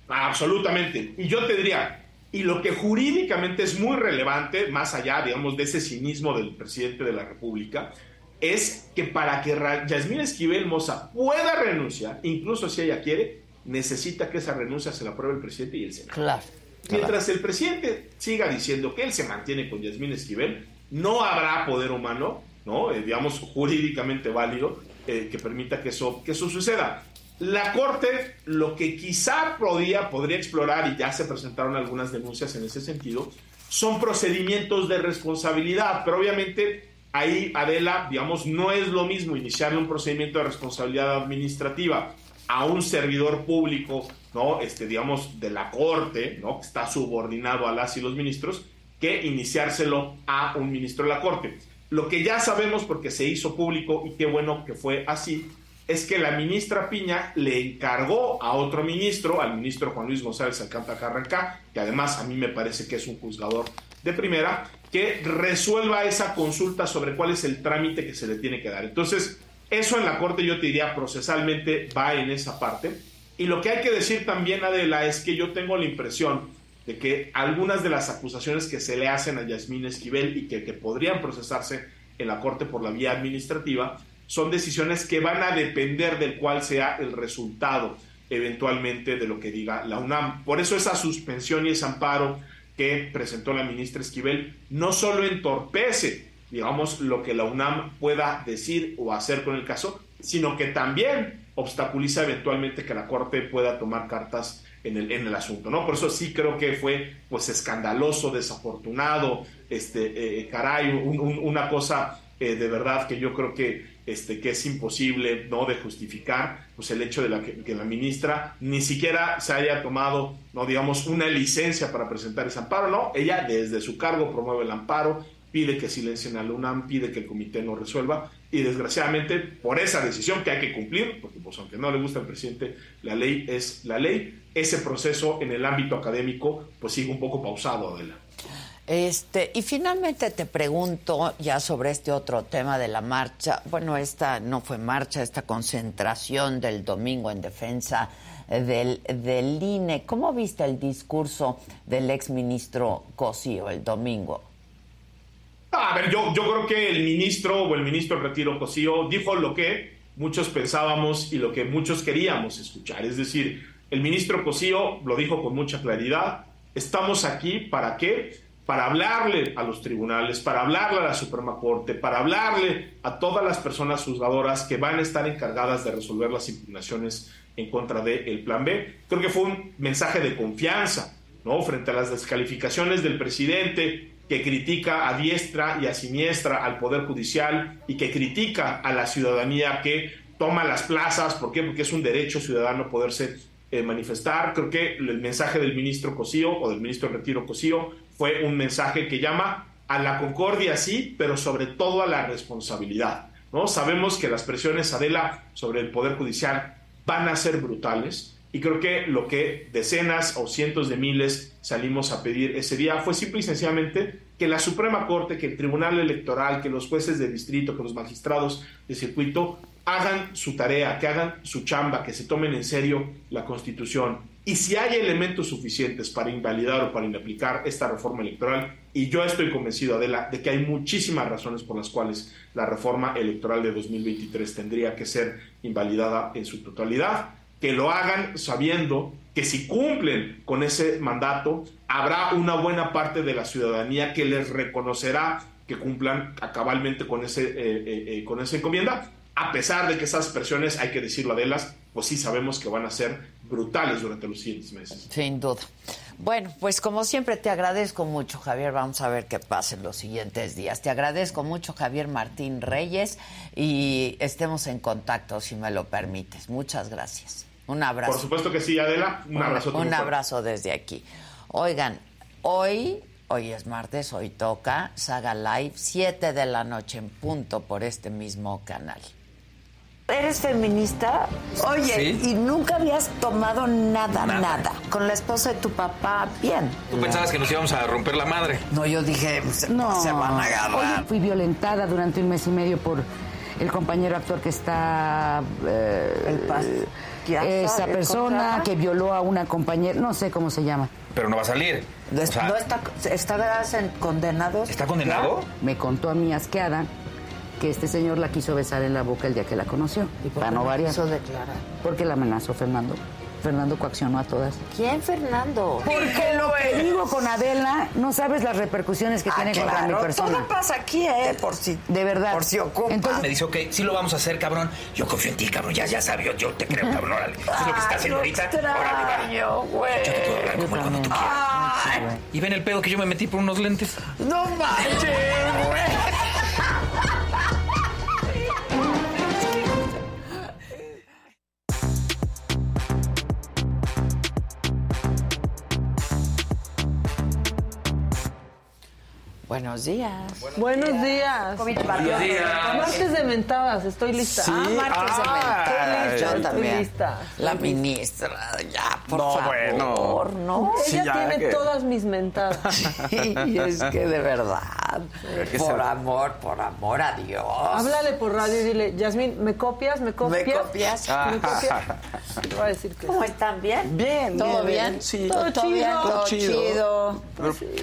Absolutamente. Y yo te diría, y lo que jurídicamente es muy relevante, más allá, digamos, de ese cinismo del presidente de la República, es que para que Yasmín Esquivel Moza pueda renunciar, incluso si ella quiere, necesita que esa renuncia se la apruebe el presidente y el Senado. Claro. Mientras el presidente siga diciendo que él se mantiene con Yasmín Esquivel, no habrá poder humano, ¿no? Eh, digamos, jurídicamente válido, eh, que permita que eso, que eso suceda. La Corte lo que quizá podría, podría explorar, y ya se presentaron algunas denuncias en ese sentido, son procedimientos de responsabilidad, pero obviamente ahí, Adela, digamos, no es lo mismo iniciar un procedimiento de responsabilidad administrativa a un servidor público, ¿no? Este, digamos, de la Corte, ¿no? Que está subordinado a las y los ministros, que iniciárselo a un ministro de la Corte. Lo que ya sabemos, porque se hizo público y qué bueno que fue así, es que la ministra Piña le encargó a otro ministro, al ministro Juan Luis González Alcántara Carrancá, que además a mí me parece que es un juzgador de primera, que resuelva esa consulta sobre cuál es el trámite que se le tiene que dar. Entonces, eso en la Corte yo te diría procesalmente va en esa parte. Y lo que hay que decir también, Adela, es que yo tengo la impresión de que algunas de las acusaciones que se le hacen a Yasmín Esquivel y que, podrían procesarse en la Corte por la vía administrativa son decisiones que van a depender del cual sea el resultado eventualmente de lo que diga la UNAM. Por eso esa suspensión y ese amparo que presentó la ministra Esquivel no solo entorpece digamos, lo que la UNAM pueda decir o hacer con el caso, sino que también obstaculiza eventualmente que la Corte pueda tomar cartas en el, en el asunto, ¿no? Por eso sí creo que fue, pues, escandaloso, desafortunado, este, eh, caray, una cosa eh, de verdad que yo creo que, este, que es imposible, ¿no?, de justificar, pues, el hecho de la que, la ministra ni siquiera se haya tomado, no digamos, una licencia para presentar ese amparo, ¿no? Ella desde su cargo promueve el amparo, pide que silencien a la UNAM, pide que el comité no resuelva y desgraciadamente por esa decisión que hay que cumplir, porque pues aunque no le gusta al presidente, la ley es la ley, ese proceso en el ámbito académico pues sigue un poco pausado, Adela. Este, y finalmente te pregunto ya sobre este otro tema de la marcha. Bueno, esta no fue marcha, esta concentración del domingo en defensa del, del INE. ¿Cómo viste el discurso del exministro Cosío el domingo? A ver, yo, yo creo que el ministro o el ministro Retiro Cosío dijo lo que muchos pensábamos y lo que muchos queríamos escuchar. Es decir, el ministro Cosío lo dijo con mucha claridad. Estamos aquí para qué? Para hablarle a los tribunales, para hablarle a la Suprema Corte, para hablarle a todas las personas juzgadoras que van a estar encargadas de resolver las impugnaciones en contra del Plan B. Creo que fue un mensaje de confianza, ¿no? Frente a las descalificaciones del presidente, que critica a diestra y a siniestra al Poder Judicial y que critica a la ciudadanía que toma las plazas. ¿Por qué? Porque es un derecho ciudadano poderse eh, manifestar. Creo que el mensaje del ministro Cosío o del ministro Retiro Cosío fue un mensaje que llama a la concordia, sí, pero sobre todo a la responsabilidad. ¿no? Sabemos que las presiones, Adela, sobre el Poder Judicial van a ser brutales y creo que lo que decenas o cientos de miles salimos a pedir ese día fue simple y sencillamente que la Suprema Corte, que el Tribunal Electoral, que los jueces de distrito, que los magistrados de circuito hagan su tarea, que hagan su chamba, que se tomen en serio la Constitución. Y si hay elementos suficientes para invalidar o para inaplicar esta reforma electoral, y yo estoy convencido, Adela, de que hay muchísimas razones por las cuales la reforma electoral de 2023 tendría que ser invalidada en su totalidad, que lo hagan sabiendo que si cumplen con ese mandato, habrá una buena parte de la ciudadanía que les reconocerá que cumplan cabalmente con, ese, eh, eh, eh, con esa encomienda, a pesar de que esas presiones, hay que decirlo, Adelas, pues sí sabemos que van a ser brutales durante los siguientes meses. Sin duda. Bueno, pues como siempre te agradezco mucho, Javier. Vamos a ver qué pasa en los siguientes días. Te agradezco mucho, Javier Martín Reyes, y estemos en contacto, si me lo permites. Muchas gracias. Un abrazo. Por supuesto que sí, Adela. Un, abrazo. Un abrazo desde aquí. Oigan, hoy, hoy es martes, hoy toca Saga Live, 7 de la noche en punto por este mismo canal. ¿Eres feminista? Oye, y nunca habías tomado nada, nada, Con la esposa de tu papá, bien. Tú pensabas que nos íbamos a romper la madre. No, yo dije, no, se van a agarrar. fui violentada durante un mes y medio por el compañero actor que está... Eh, el pas esa persona que violó a una compañera, no sé cómo se llama. Pero no va a salir. ¿No está, está condenado? ¿Está condenado? Me contó a mí asqueada que este señor la quiso besar en la boca el día que la conoció. ¿Y por qué no variar. declarar? Porque la amenazó Fernando. Fernando coaccionó a todas. ¿Quién Fernando? Porque lo que digo con Adela, no sabes las repercusiones que ah, tiene contra mi persona. Todo pasa aquí, ¿eh? Por si. De verdad. Por si ocupa. Entonces, me dice, ok, sí lo vamos a hacer, cabrón. Yo confío en ti, cabrón. Ya, ya sabes, yo, te creo, cabrón. Órale. Eso es lo que está haciendo ahorita. Órale, va. güey. Yo te puedo hablar como cuando tú quieras. Y ven el pedo que yo me metí por unos lentes. No manches, güey. Buenos días. Buenos días. Buenos días. Martes de mentadas, estoy lista. Sí. Ah, martes de mentadas. Yo también. lista. La ministra, ya, por no, favor, bueno. ¿no? Ella tiene todas mis mentadas. y es que de verdad, por amor, por amor a Dios. Háblale por radio y dile, Yasmín, ¿me copias? ¿Me copias? ¿Me copias? ¿Me copias? Te voy a decir que ¿Cómo están? ¿Bien? Bien, ¿Todo bien? bien? Sí. ¿Todo, ¿Todo chido? bien? ¿Todo chido?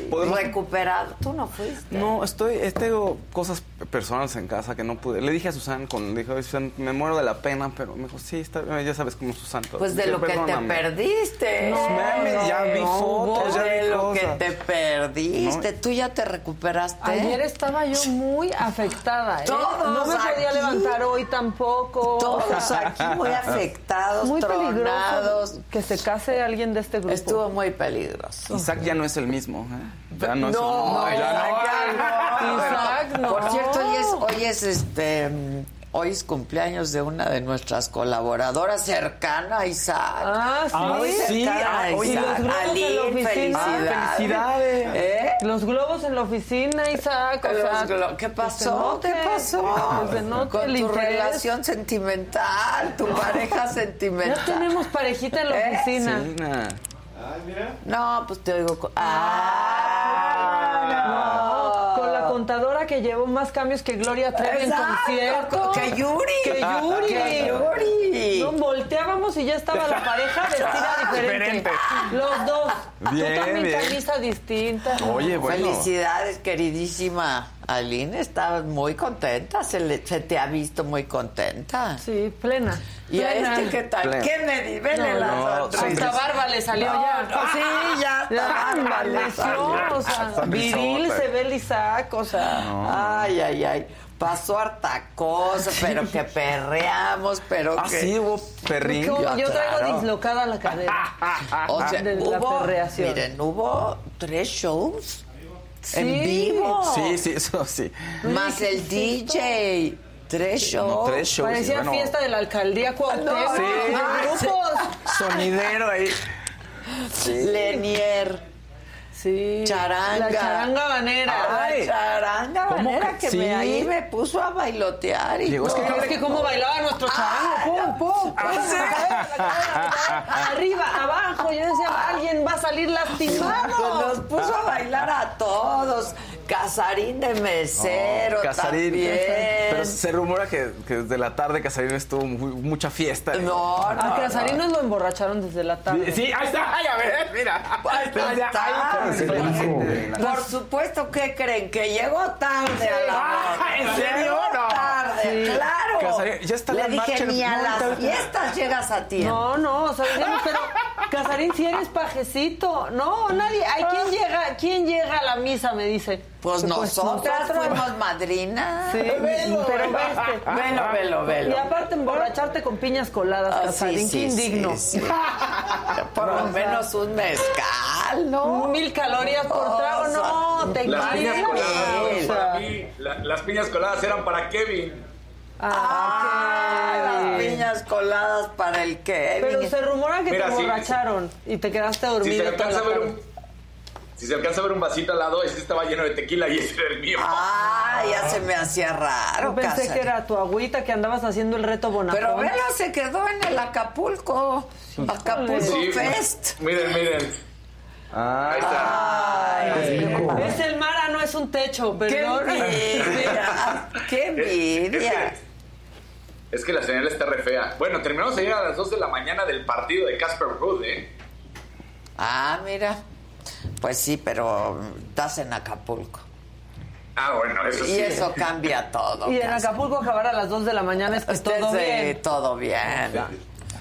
¿Podemos... Recuperado. ¿Tú no no, estoy, tengo cosas personales en casa que no pude. Le dije a Susan, con, le dije, Susan, me muero de la pena, pero me dijo, sí, está, ya sabes cómo Susan. Pues de lo que te perdiste. No, ya vi fotos, ya de lo que te perdiste. Tú ya te recuperaste. Ayer estaba yo muy afectada, ¿eh? Todos no me podía levantar hoy tampoco. Todos aquí muy afectados, muy tronados. que se case alguien de este grupo. Estuvo muy peligroso. Isaac ya no es el mismo, ¿eh? Ya no, no, ya no. Por cierto, hoy es, hoy es este hoy es cumpleaños de una de nuestras colaboradoras cercana, Isaac. Ah, sí. Muy sí. A Isaac. Aline, felicidades. felicidades. ¿Eh? Los globos en la oficina, Isaac. O sea, ¿Qué pasó? ¿Qué pasó? Con tu relación sentimental, tu pareja sentimental. Ya tenemos parejita en la ¿Eh? oficina. Sí, Ay, mira. No, pues te oigo. Ah, no. Con la contadora que llevó más cambios que Gloria Trevi en concierto. Que Yuri. Que Yuri. Que Yuri. No, volteábamos y ya estaba la pareja vestida diferente. Los dos. Bien, Tú también bien. camisa distinta. Oye, bueno. Felicidades, queridísima. Aline, estabas muy contenta, se, le, se, te ha visto muy contenta. Sí, plena. ¿Y plena. a este qué tal? Plena. ¿Qué me di? Vele no, la no. Hasta barba le salió no, ya. No, sí, ya. Ya, barba le salió. o sea, viril se ve el Isaac, o sea. Ay, ay, ay. Pasó harta cosa, pero que perreamos, pero ah, que... sí, hubo perrín. Yo, yo traigo claro. dislocada la cadera. o sea, de hubo, la perreación. miren, hubo tres shows Sí. en vivo. Sí, sí, eso sí. Más el DJ. Tres shows. No, tres shows. Parecía bueno, fiesta de la alcaldía Cuauhtémoc. No, Sí. grupos. Sonidero ahí. Lenier. Sí. Charanga. La charanga banera. Ay, charanga ¿Cómo banera que que, me, sí? ahí me puso a bailotear y Digo, es que Es que cómo bailaba nuestro pum, pum. Arriba, abajo, yo decía, alguien va a salir lastimado. Pues nos puso a bailar a todos. Casarín de mesero Casarín. también. Pero se rumora que, que desde la tarde Casarín estuvo muy- mucha fiesta. No, no, A Casarín no. nos lo emborracharon desde la tarde. Sí, ahí está. Ay, a ver, mira. Ahí está. Por supuesto, ¿qué creen? Que llegó tarde a la Ah. ¿en serio? Llegó No. tarde, Sí. claro. Casarín, ya está Le la dije, marcha ni a las fiestas llegas a tiempo. No, no, o sea, digamos, pero Casarín, si eres pajecito. No, nadie. Ay, ¿quién llega, ¿quién llega a la misa? Me dice. Pues nosotras fuimos madrinas. Sí, Velo, pero velo. veste. Velo, velo, velo. Y aparte emborracharte con piñas coladas, Ah, Casarín, sí, qué sí, indigno. sí, sí. Por lo menos un mezcal, ¿no? Mil calorías por trago, no, te Las piñas coladas, O sea, para mí, la- las piñas coladas eran para Kevin. Ah, Kevin. las piñas coladas para el Kevin. Pero se rumora que Mira, te sí, emborracharon y te quedaste Si dormido se toda alcanza a ver un si se alcanza a ver un vasito al lado, ese estaba lleno de tequila y ese era el mío. Ah, ya se me hacía raro. Yo pensé que era tu agüita que andabas haciendo el reto Bonafont. Pero velo, se quedó en el Acapulco. Acapulco Sí, Fest. Miren, miren. Ah, Ahí está. Es el mar, ah, no es un techo, ¡Qué perdón. envidia! ¡Qué envidia! Es que la señal está re fea. Bueno, terminamos ayer a las 2 de la mañana del partido de Casper Ruud, ¿eh? Ah, mira. Pues sí, pero estás en Acapulco. Ah, bueno, eso sí. Y eso cambia todo. Y en. Acapulco acabar a las 2 de la mañana es que Ustedes, todo bien. todo bien.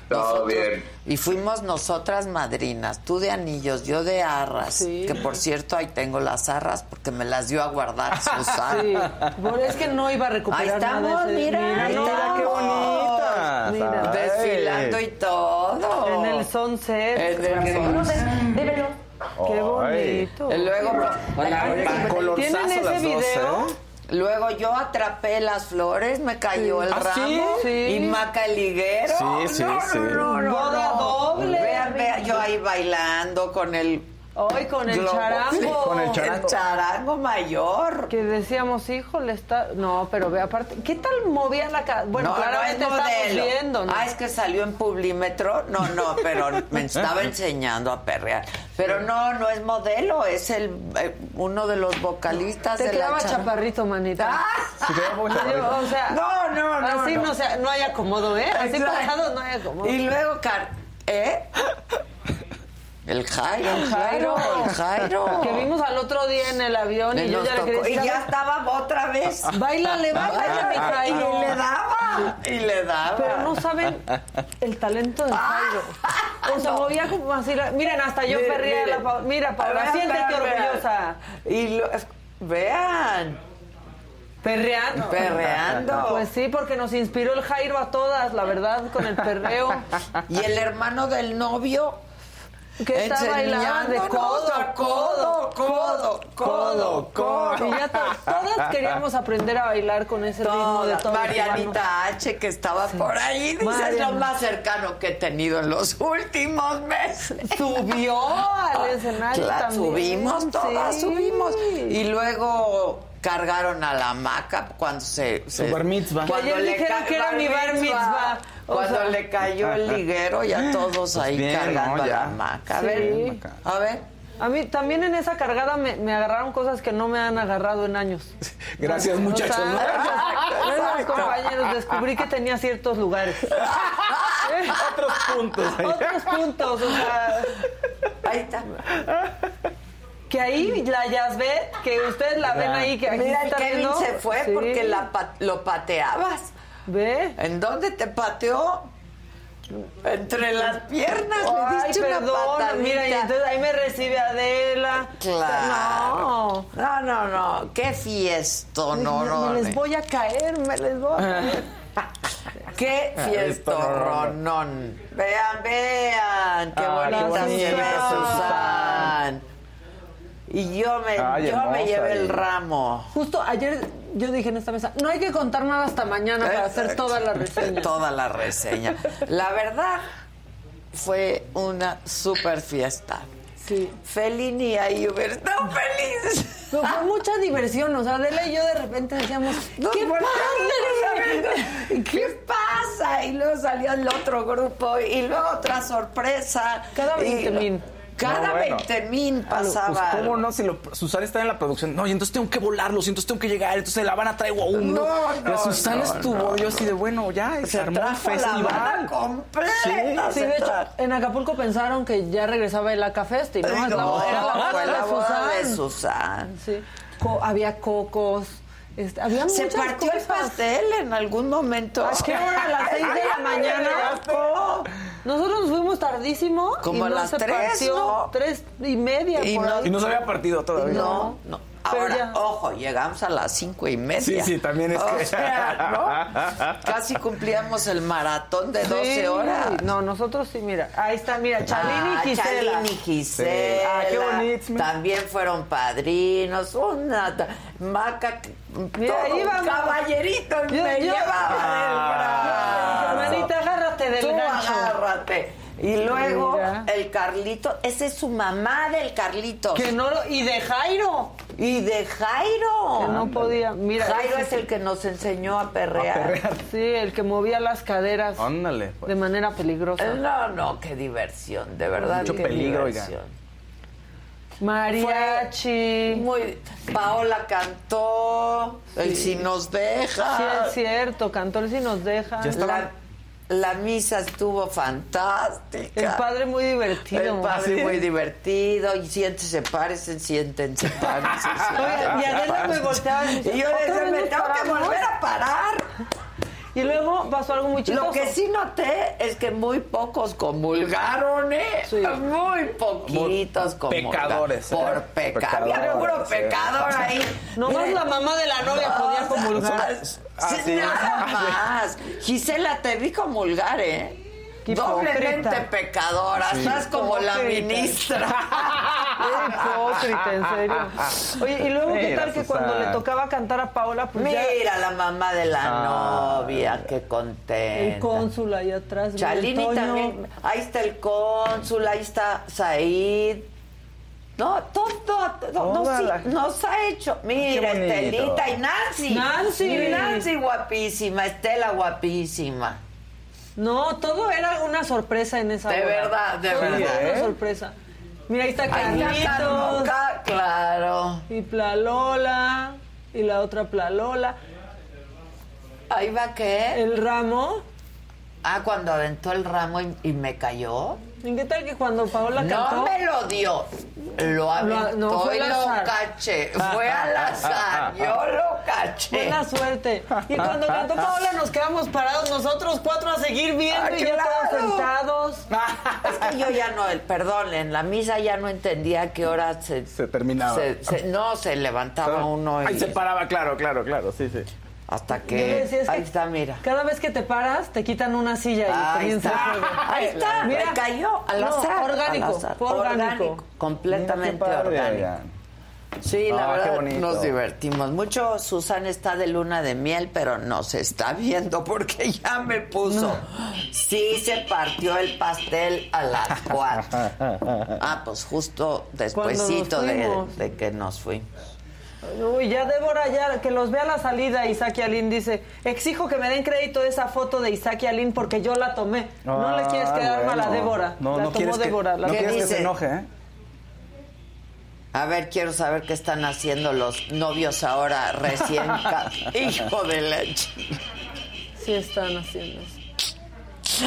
Todo Nosotros- bien. Y fuimos nosotras madrinas, tú de anillos, yo de arras. Sí. Que por cierto, ahí tengo las arras porque me las dio a guardar Susana. Sí, por- es que no iba a recuperar Ahí estamos, nada. ese- mira, no, estamos. qué. Mira. Ay. Desfilando y todo. En el sunset. En el sunset. Qué bonito. Y luego, ¿Tienen Colorzazo ese las dos, video? ¿eh? luego yo atrapé las flores, me cayó el ¿Ah, ramo sí? Sí. y Maca el liguero. Sí, sí, no, sí. No, no, no, Boda no. doble. Vean, vean, yo ahí bailando con el Hoy con el globo. charango. Con el charango. El charango mayor. Que decíamos, híjole, está. No, pero ve aparte. ¿Qué tal movía la casa? Bueno, no, claramente no es viendo, ¿no? Ah, es que salió en Publimetro. No, no, pero me estaba enseñando a perrear. Pero no, no es modelo, es el eh, uno de los vocalistas Te de quedaba la chaparrito, manita. Ah. o sea, No, no, no, Así no. no, se- no hay acomodo, ¿eh? Así Exacto. pasado no hay acomodo. Y luego, Car ¿eh? El Jairo, el Jairo, el Jairo. Que vimos al otro día en el avión y, Y yo ya le quería. Y ya estaba otra vez. Báilale, báilale, mi Y Jairo. le daba. Y le daba. Pero no saben el talento de Jairo. O sea, movía como así. Miren, hasta yo Miren, perría miren. la Mira, Paula, siéntete orgullosa. Y lo- vean. Perreando. Perreando. Pues sí, porque nos inspiró el Jairo a todas, la verdad, con el perreo. Y el hermano del novio. Que está bailando de codo, a codo, codo, codo, codo. Y ya to- todas queríamos aprender a bailar con ese ritmo de todos. Marianita H, que estaba por ahí, dice, es lo más cercano que he tenido en los últimos meses. Subió al escenario Claro, también. subimos, todas sí. subimos. Y luego cargaron a la hamaca cuando se... se- bar mitzvah. Que ayer dijeron que era mi bar mitzvah. O Cuando sea- le cayó el liguero, ya todos ahí bien, cargando ¿no? a Ya. la hamaca. A Sí. ver, a ver. A mí también en esa cargada me, me agarraron cosas que no me han agarrado en años. Gracias, O muchachos. sea, ¿no? gracias, compañeros, descubrí que tenía ciertos lugares. Otros puntos. ahí. Otros puntos, o sea, Ahí está. que ahí la Yazbet, que ustedes la ven ahí, que aquí Mira, Kevin viendo. se fue Sí. porque la lo pateabas. ¿Ve? ¿En dónde te pateó? Entre las piernas le Ay, diste una patadita. mira, y entonces ahí me recibe Adela. Claro. No. No, no, no. Qué fiesto, no, me, no. me les voy a caer, me les voy a caer. Qué fiestorronón. Vean, vean. Qué bonita. Susan. Y yo me, Ay, yo me llevé el ramo. Justo ayer yo dije en esta mesa, no hay que contar nada hasta mañana para hacer Exacto. toda la reseña. Toda la reseña. La verdad, fue una super fiesta. Sí. Felini y Ayuber están felices. Fue mucha diversión, o sea, Adela y yo de repente decíamos, Nos ¿qué padre? ¿Qué pasa? Y luego salió el otro grupo y luego otra sorpresa. Cada Y 20 lo- mil. Cada No, bueno. 20 mil Pues, pasaba. ¿Cómo no? Si lo, Susana está en la producción. No, y entonces tengo que volarlos, y entonces tengo que llegar, entonces la van a traer a uno. No, no, Susana no, estuvo, no, yo así de bueno, ya, se, Se armó la festival. banda completa. Sí, se de hecho, en Acapulco pensaron que ya regresaba el Acafesti, ¿no? Ay, Es la- no, era la boda fue la de boda de Susan. Susan. Sí. Co- había cocos, este, había Se partió el pastel en algún momento. ¿A qué hora? ¿A las seis de la mañana? Nosotros nos fuimos tardísimo. Como y a no las se tres, partió. ¿no? Tres y media Y por no- ahí. Y no se había partido todavía. No, no. Ahora, ya. ojo, llegamos a las cinco y media. Sí, sí, también es o que- sea, ¿no? Casi cumplíamos el maratón de 12 Sí. horas. No, nosotros sí, mira. Ahí está, mira, Chalín Ah, y Gisela. Chalín y Gisela. Sí. Ah, qué bonito. También fueron padrinos. Una maca. Mira, todo ahí un y Yo- me yo- llevaba del brazo. Hermanita, agárrate del Tú gancho. agárrate. Y luego Mira. el Carlito, esa es su mamá del Carlito. Que no lo- y de Jairo. Y de Jairo. Que no podía. Mira, Jairo ese es el que nos enseñó a perrear. A perrear. Sí, el que movía las caderas Ándale, pues. de manera peligrosa. No, no, qué diversión, de verdad. Mucho qué peligro, oiga. diversión. Mariachi. Muy, Paola cantó, el si nos deja. Sí, es cierto, Cantor si nos deja. Ya está. la, la misa estuvo fantástica. El padre muy divertido. El padre muy divertido. Y siéntese, párense, siéntense, párense. Y Adela me volteaba y yo "¿Otra decía, me tengo que paramos?" volver a parar. Y luego pasó algo muy chistoso. Lo que sí noté es que muy pocos comulgaron, ¿eh? Sí. Muy poquitos comulgaron. pecadores, ¿eh? Por pecado. Había Pecadores, puro sí. pecador ahí. Nomás la mamá de la novia podía comulgar. Ah, sí. Nada más. Gisela, te vi comulgar, ¿eh? Qué Doblemente hipócrita. pecadora. Estás como la ministra. Qué hipócrita, en serio. Oye, y luego, ¿qué tal que Susana. cuando le tocaba cantar a Paola, pues ya Mira la mamá de la Ah. novia, qué contenta. el cónsul ahí atrás. Chalini también. Ahí está el cónsul, ahí está Said. No, todo, todo nos, la- nos ha hecho. Mira. Estelita y Nancy. Nancy. Y Nancy guapísima, Estela guapísima. No, todo era una sorpresa en esa De verdad, de Todo verdad. era una sorpresa. Mira, ahí está Carlitos. Claro. Y Plalola. Y la otra Plalola. Ahí va qué. El ramo. Ah, cuando aventó el ramo y, y me cayó. ¿Y qué tal que cuando Paola No cantó? me lo dio. Lo aventó no, fue y al lo caché. Fue al azar. Yo lo caché. Fue la suerte. Y cuando cantó Paola nos quedamos parados nosotros cuatro a seguir viendo Ah, y ya claro. todos sentados. Es que yo ya no, perdón, en la misa ya no entendía a qué hora se, Se terminaba. se- se- no, se levantaba uno y Ahí se paraba, claro, claro, claro, sí, sí. Hasta que decía, es que ahí está, mira. Cada vez que te paras, te quitan una silla y Ahí comienza está, el juego. ahí está, Mira, me cayó al no, azar. orgánico, al azar. fue orgánico. completamente padre, orgánico. Sí, la Ah, verdad nos divertimos mucho. Susana está de luna de miel, pero no se está viendo porque ya me puso. Sí, se partió el pastel a las cuatro. Ah, pues justo despuesito de, de que nos fuimos. Uy, ya Débora, ya que los vea a la salida, Isaac y Alín dice, exijo que me den crédito de esa foto de Isaac y Alín porque yo la tomé. no le quieres Ah, quedar mal a bueno. Débora. No, la no tomó quieres que, Débora. la no ¿Qué quieres que se enoje, ¿eh? A ver, quiero saber qué están haciendo los novios ahora recién. Hijo de leche. Sí están haciendo eso.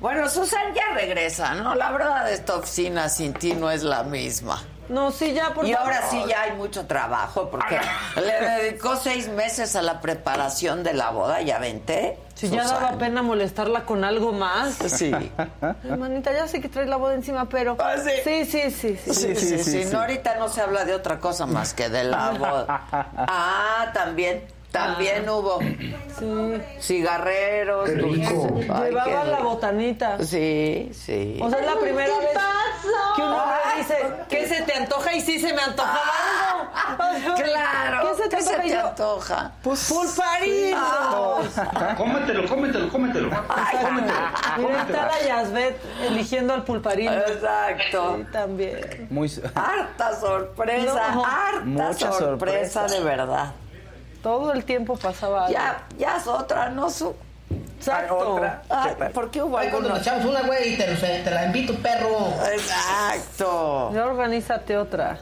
Bueno, Susan ya regresa, ¿no? La verdad, esta oficina sin ti no es la misma. No, sí, ya, por Y favor. ahora sí ya hay mucho trabajo porque le dedicó seis meses a la preparación de la boda, ya vente. Si ya daba pena molestarla con algo más. Sí. Hermanita, ya sé que traes la boda encima, pero... Ah, sí. Sí, sí, sí, sí. Sí, sí, sí, No, ahorita no se habla de otra cosa más que de la boda. Ah, también, también hubo Sí. cigarreros. dulces. Ay, Llevaba qué la rico. botanita. Sí, sí. O sea, es la primera vez que uno dice que se te antoja y sí se me antojaba algo. Claro, ¿Qué se te ¿qué se antoja? Te antoja? Pues pulparitos. Cómetelo, cómetelo, cómetelo. Mira, está la Yasbet eligiendo al pulparín. Exacto. Sí, también. Muy... Harta sorpresa, No. harta Mucha sorpresa, sorpresa. de verdad. Todo el tiempo pasaba algo. Ya, ya es otra, no su. Exacto. Otra. Ay, ¿Por qué hubo Ay, cuando nos echamos una, güey, y te, te la invito, perro. Exacto. Ya organízate otra.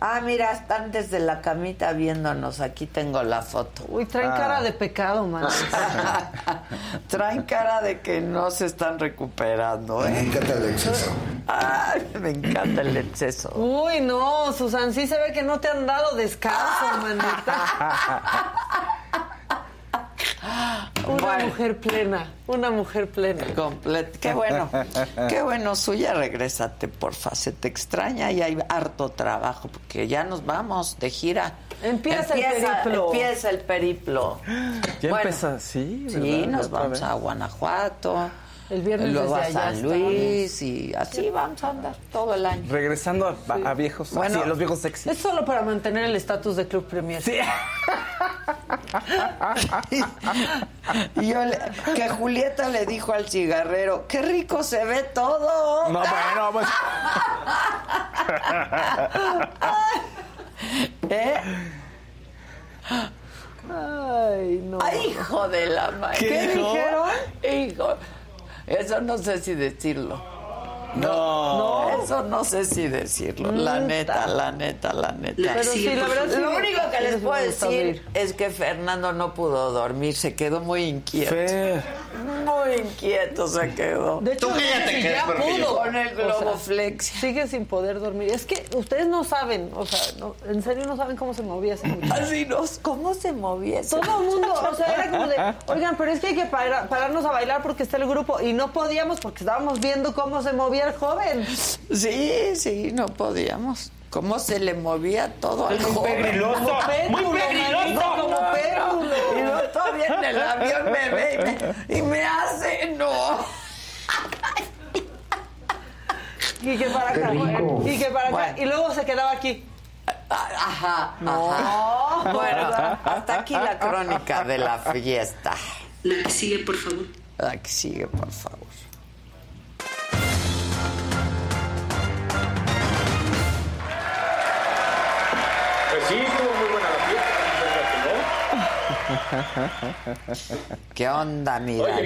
Ah, mira, están desde la camita viéndonos. Aquí tengo la foto. Uy, traen Ah. cara de pecado, man. Traen cara de que no se están recuperando, ¿eh? Me encanta el exceso. Ay, me encanta el exceso. Uy, no, Susan, sí se ve que no te han dado descanso, manita. Una Bueno. mujer plena, una mujer plena. Complet- Qué bueno, qué bueno, suya, regrésate, porfa, se te extraña y hay harto trabajo, porque ya nos vamos de gira. Empieza el periplo. Empieza el periplo. Ya Bueno, empieza, sí. Sí, nos vamos vez. a Guanajuato, El viernes luego a desde allá San Luis y así vamos a andar todo el año. Regresando a, a viejos, Bueno. sí, a los viejos sexy. Es solo para mantener el estatus de Club Premier. Sí. Y yo le- que Julieta le dijo al cigarrero, qué rico se ve todo. No, bueno, pues. ¿Eh? Ay, no. Ay, hijo de la madre. ¿Qué dijo? dijeron? Hijo. Eso no sé si decirlo. No. Eso no sé si decirlo. La neta, la neta, la neta. Pero sí, la verdad sí Lo único que les puedo decir es que Fernando no pudo dormir, se quedó muy inquieto. Fer. Muy inquieto se quedó. De hecho, Tú que ya porque pudo. Con el O sea, globoflexia. sigue sin poder dormir. Es que ustedes no saben, o sea, no- en serio no saben cómo se movía ese muchacho. Así nos, ¿cómo se movía ese Todo el mundo, o sea, era como de, oigan, pero es que hay que para- pararnos a bailar porque está el grupo. Y no podíamos porque estábamos viendo cómo se movía el joven. Sí, sí, no podíamos. ¿Cómo se le movía todo al joven? pegriloso. Como péndulo, Muy pegriloso. manito, como péndulo. Y luego todavía en el avión me ve y me, y me hace, no. Y que para acá. Y que para acá. Bueno. Y luego se quedaba aquí. Ajá, No. ajá. Bueno, hasta aquí la crónica de la fiesta. La que sigue, por favor. La que sigue, por favor. ¿Qué onda, mira?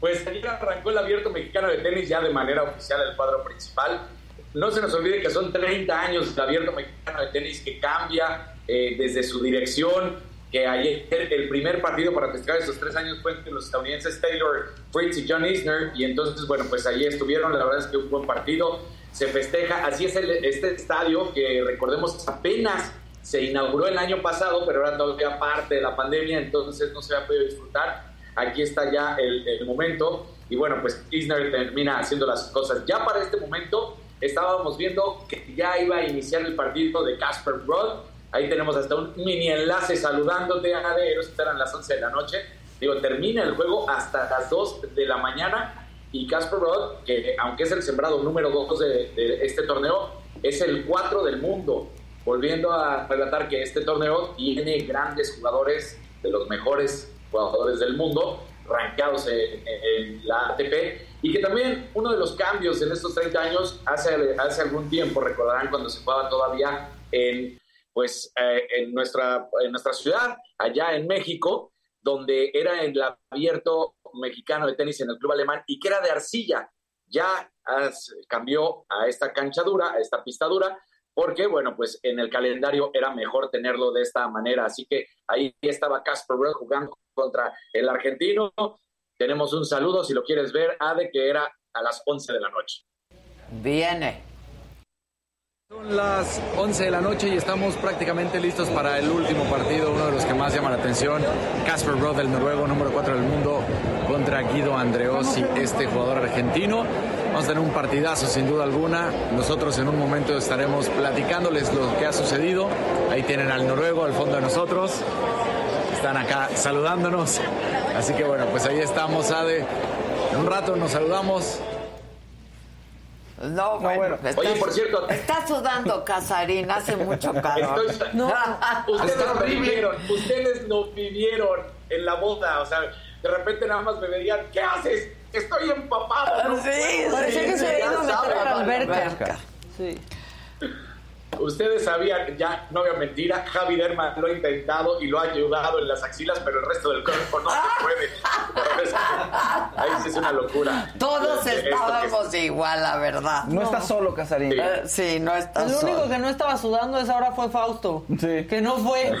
Pues ayer arrancó el Abierto Mexicano de Tenis ya de manera oficial el cuadro principal. No se nos olvide que son 30 años del Abierto Mexicano de Tenis que cambia eh, desde su dirección, que ayer el primer partido para festejar esos tres años fue entre los estadounidenses Taylor Fritz y John Isner, y entonces, bueno, pues allí estuvieron, la verdad es que un buen partido, se festeja, así es el- este estadio que recordemos apenas se inauguró el año pasado, pero ahora todavía parte de la pandemia, entonces no se ha podido disfrutar. Aquí está ya el, el momento. Y bueno, pues Isner termina haciendo las cosas. Ya para este momento estábamos viendo que ya iba a iniciar el partido de Casper Ruud. Ahí tenemos hasta un mini enlace saludándote, Ade. Esto eran las 11 de la noche. Digo, termina el juego hasta las 2 de la mañana. Y Casper Ruud, que aunque es el sembrado número 2 de, de este torneo, es el 4 del mundo. Volviendo a relatar que este torneo tiene grandes jugadores, de los mejores jugadores del mundo, rankeados en, en la ATP, y que también uno de los cambios en estos 30 años, hace, hace algún tiempo, recordarán cuando se jugaba todavía en, pues, eh, en, nuestra, en nuestra ciudad, allá en México, donde era el abierto mexicano de tenis en el club alemán y que era de arcilla. Ya as- cambió a esta cancha dura, a esta pista dura, porque, bueno, pues en el calendario era mejor tenerlo de esta manera. Así que ahí estaba Casper Ruud jugando contra el argentino. Tenemos un saludo, si lo quieres ver, Ade, que era a las 11 de la noche. Viene. Son las 11 de la noche y estamos prácticamente listos para el último partido, uno de los que más llama la atención. Casper Ruud, el noruego número 4 del mundo, contra Guido Andreossi, este jugador argentino. Vamos a tener un partidazo sin duda alguna. Nosotros en un momento estaremos platicándoles lo que ha sucedido. Ahí tienen al noruego al fondo de nosotros. Están acá saludándonos. Así que bueno, pues ahí estamos, Ade. En un rato nos saludamos. No, bueno. Oye, por cierto- Está sudando, Casarín, hace mucho calor. Estoy- No. Ustedes Está no horrible. vivieron, ustedes no vivieron en la boda, o sea, de repente nada más me verían, ¿qué haces? Estoy empapado. no Sí, puedo". Parecía que se había ido a meter a la alberca. alberca. Sí. Ustedes sabían, ya no había mentira, Javi Derman lo ha intentado y lo ha ayudado en las axilas, pero el resto del cuerpo no se puede. Ahí sí es una locura. Todos estábamos igual, la verdad. No, estás solo, Casarín. Eh, Sí, no estás El solo. único que no estaba sudando esa hora fue Fausto. Sí. Que no fue.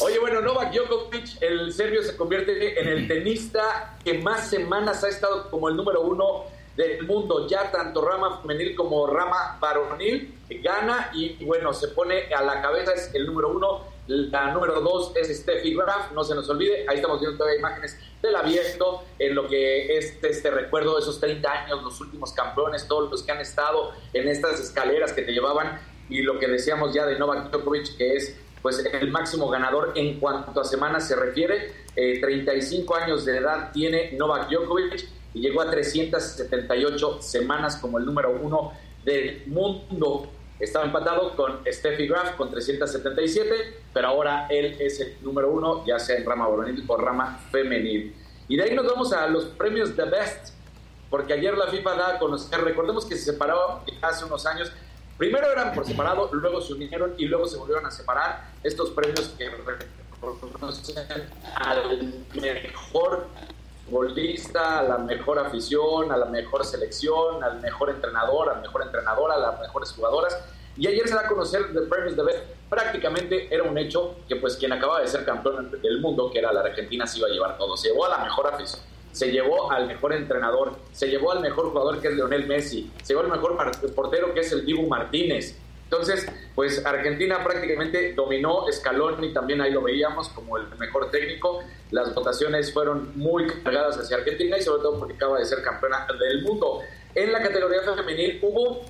Oye, bueno, Novak Djokovic, el serbio, se convierte en el tenista que más semanas ha estado como el número uno del mundo. Ya tanto rama femenil como rama varonil gana y, bueno, se pone a la cabeza, es el número uno. La número dos es Steffi Graf, no se nos olvide. Ahí estamos viendo todavía imágenes del abierto, en lo que es este recuerdo de esos 30 años, los últimos campeones, todos los que han estado en estas escaleras que te llevaban y lo que decíamos ya de Novak Djokovic, que es pues el máximo ganador en cuanto a semanas se refiere. Eh, 35 años de edad tiene Novak Djokovic y llegó a 378 semanas como el número uno del mundo. Estaba empatado con Steffi Graf con 377, pero ahora él es el número uno, ya sea en rama varonil o rama femenil. Y de ahí nos vamos a los premios The Best, porque ayer la FIFA da a conocer, recordemos que se separó hace unos años, primero eran por separado, luego se unieron y luego se volvieron a separar estos premios que reconocen al mejor futbolista, a la mejor afición, a la mejor selección, al mejor entrenador, a la mejor entrenadora, a las mejores jugadoras. Y ayer se da a conocer de Premios de Best. Prácticamente era un hecho que pues quien acababa de ser campeón del mundo, que era la Argentina, se iba a llevar todo. Se llevó a la mejor afición, se llevó al mejor entrenador, se llevó al mejor jugador que es Leonel Messi, se llevó al mejor portero que es el Dibu Martínez. Entonces, pues Argentina prácticamente dominó Scaloni, también ahí lo veíamos como el mejor técnico. Las votaciones fueron muy cargadas hacia Argentina y sobre todo porque acaba de ser campeona del mundo. En la categoría femenil hubo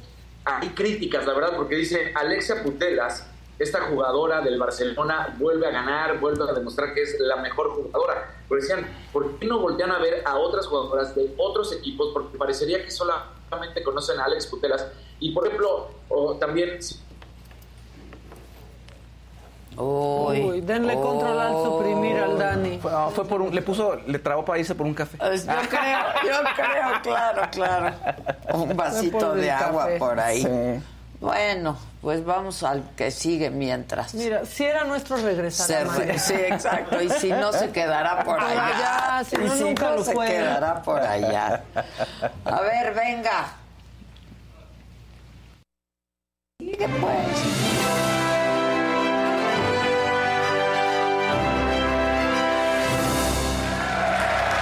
hay críticas, la verdad, porque dice Alexia Putelas, esta jugadora del Barcelona vuelve a ganar, vuelve a demostrar que es la mejor jugadora. Pero decían, ¿por qué no voltean a ver a otras jugadoras de otros equipos? Porque parecería que solamente conocen a Alex Putelas. Y por ejemplo, o también si Uy, denle control al suprimir al Dani. Fue, ah, fue por un, le puso, le trabó para irse por un café. Pues Yo creo, yo creo, claro, claro. Un vasito de agua café. por ahí. Sí. Bueno, pues vamos al que sigue mientras. Mira, si era nuestro regresar Se sí, exacto. Y si no, se quedará por Por allá. allá, si no, y si nunca no, lo se fue. quedará por allá. A ver, venga. Sigue pues.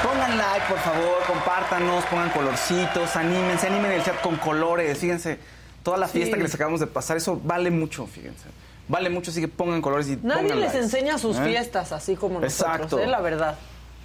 Pongan like, por favor, compártanos, pongan colorcitos, anímense, animen el chat con colores. Fíjense, toda la fiesta Sí. que les acabamos de pasar, eso vale mucho, fíjense. Vale mucho, así que pongan colores y Nadie pongan les likes. enseña sus ¿Eh? fiestas así como nosotros, Exacto. ¿eh? la verdad.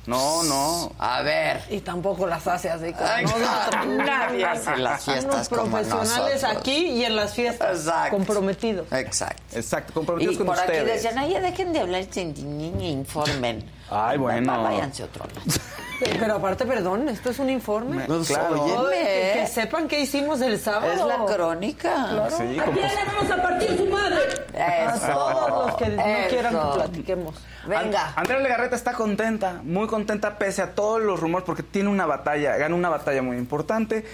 No, no. A ver. Y tampoco las hace así como Ay, nosotros. nadie hace las fiestas Unos como profesionales nosotros. aquí y en las fiestas Exacto. comprometidos. Exacto. Exacto, Y comprometidos con por aquí ustedes. decían, ay, dejen de hablar sin niña, informen. Ay, bueno. Váyanse a otro lado. Pero aparte, perdón, esto es un informe. Me- claro. Todo de que, que sepan qué hicimos el sábado. Es la crónica. Claro. Sí, ¿A quién le vamos a partir su madre? A Eso. todos los que no quieran que platiquemos. Venga. Andrea Legarreta está contenta, muy contenta pese a todos los rumores porque tiene una batalla, gana una batalla muy importante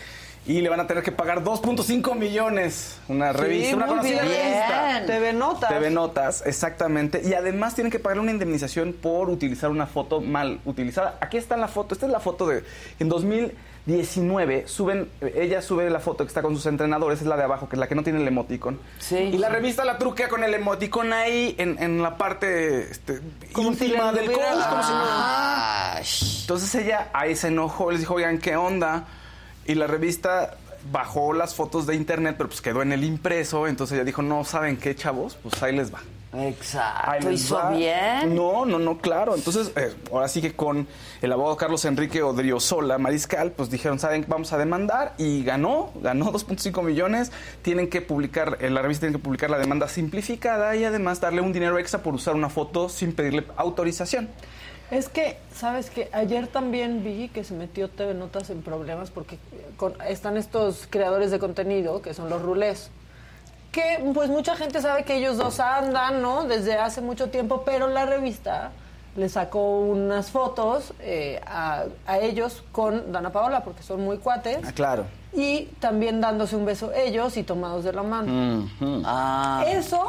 y le van a tener que pagar 2.5 millones. Una revista, una muy conocida bien. revista. TV Notas. TV Notas, exactamente. Y además tienen que pagar una indemnización por utilizar una foto mal utilizada. Aquí está la foto. Esta es la foto de. En 2019 suben. Ella sube la foto que está con sus entrenadores, es la de abajo, que es la que no tiene el emoticon. Sí. Y la revista la truquea con el emoticon ahí en, en la parte este, si íntima del coach. si no- entonces ella ahí se enojó, les dijo, oigan, ¿qué onda? Y la revista bajó las fotos de internet, pero pues quedó en el impreso. Entonces ella dijo, no, ¿saben qué, chavos? Pues ahí les va. Exacto. les ¿Hizo va. bien? No, no, no, claro. Entonces, eh, ahora sí que con el abogado Carlos Enrique Odriozola Mariscal, pues dijeron, ¿saben? Vamos a demandar. Y ganó, ganó 2.5 millones. Tienen que publicar, la revista tienen que publicar la demanda simplificada y además darle un dinero extra por usar una foto sin pedirle autorización. Es que, ¿sabes que Ayer también vi que se metió TV Notas en problemas porque con- están estos creadores de contenido, que son los rulés, que pues mucha gente sabe que ellos dos andan, ¿no? Desde hace mucho tiempo, pero la revista le sacó unas fotos eh, a, a ellos con Dana Paola, porque son muy cuates. Ah, claro. Y también dándose un beso ellos y tomados de la mano. Ah, Eso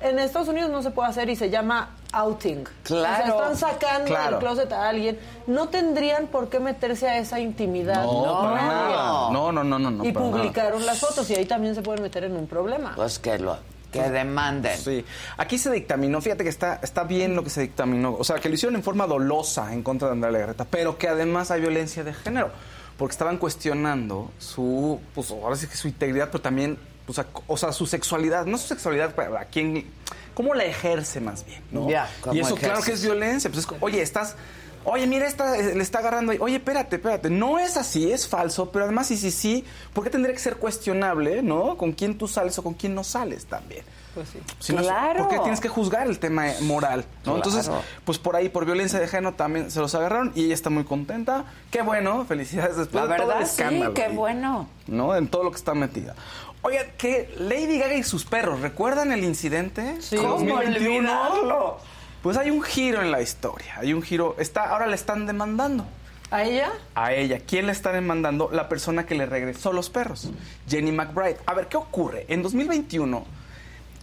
en Estados Unidos no se puede hacer y se llama outing. Claro. O sea, están sacando Claro. del closet a alguien. No tendrían por qué meterse a esa intimidad. No, para nada. No, no, no, no. no y nada. publicaron las fotos y ahí también se pueden meter en un problema. pues que lo que demanden. Sí, aquí se dictaminó, fíjate que está, está bien lo que se dictaminó, o sea, que lo hicieron en forma dolosa en contra de Andrea Legarreta, pero que además hay violencia de género, porque estaban cuestionando su, pues ahora sí que su integridad, pero también, pues, a- o sea, su sexualidad, no su sexualidad, pero a quién, cómo la ejerce más bien, ¿no? Ya, ¿cómo y eso claro que es violencia, pues es, oye, estás... Oye, mira, esta, eh, le está agarrando ahí. Oye, espérate, espérate. No es así, es falso, pero además, sí, sí, sí. ¿Por qué tendría que ser cuestionable, no? Con quién tú sales o con quién no sales también. Pues sí. Si Claro. ¿Por qué tienes que juzgar el tema moral? ¿no? Claro. Entonces, pues por ahí, por violencia de género también se los agarraron y ella está muy contenta. Qué bueno, felicidades después La de todo verdad, el sí, escándalo. qué ahí, bueno. ¿No? En todo lo que está metida. Oigan, que Lady Gaga y sus perros, ¿recuerdan el incidente? Sí. ¿Cómo 2021? olvidarlo? Pues hay un giro en la historia. Hay un giro. Está, ahora le están demandando ¿A ella? a ella. ¿Quién le está demandando? La persona que le regresó los perros, Jenny McBride. A ver, ¿qué ocurre? En 2021,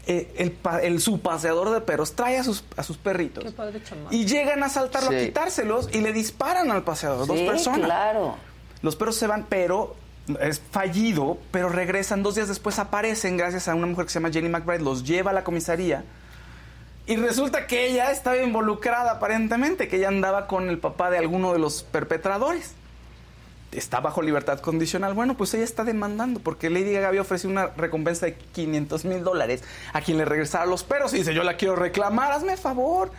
eh, el, pa- el su paseador de perros trae a sus, a sus perritos Qué padre y llegan a asaltarlo, Sí. a quitárselos y le disparan al paseador, dos Sí, personas. claro. Los perros se van, pero es fallido, pero regresan. Dos días después aparecen gracias a una mujer que se llama Jenny McBride, los lleva a la comisaría. Y resulta que ella estaba involucrada aparentemente, que ella andaba con el papá de alguno de los perpetradores. Está bajo libertad condicional. Bueno, pues ella está demandando porque Lady Gaga había ofrecido una recompensa de 500 mil dólares a quien le regresara los perros. Y dice, yo la quiero reclamar, hazme favor.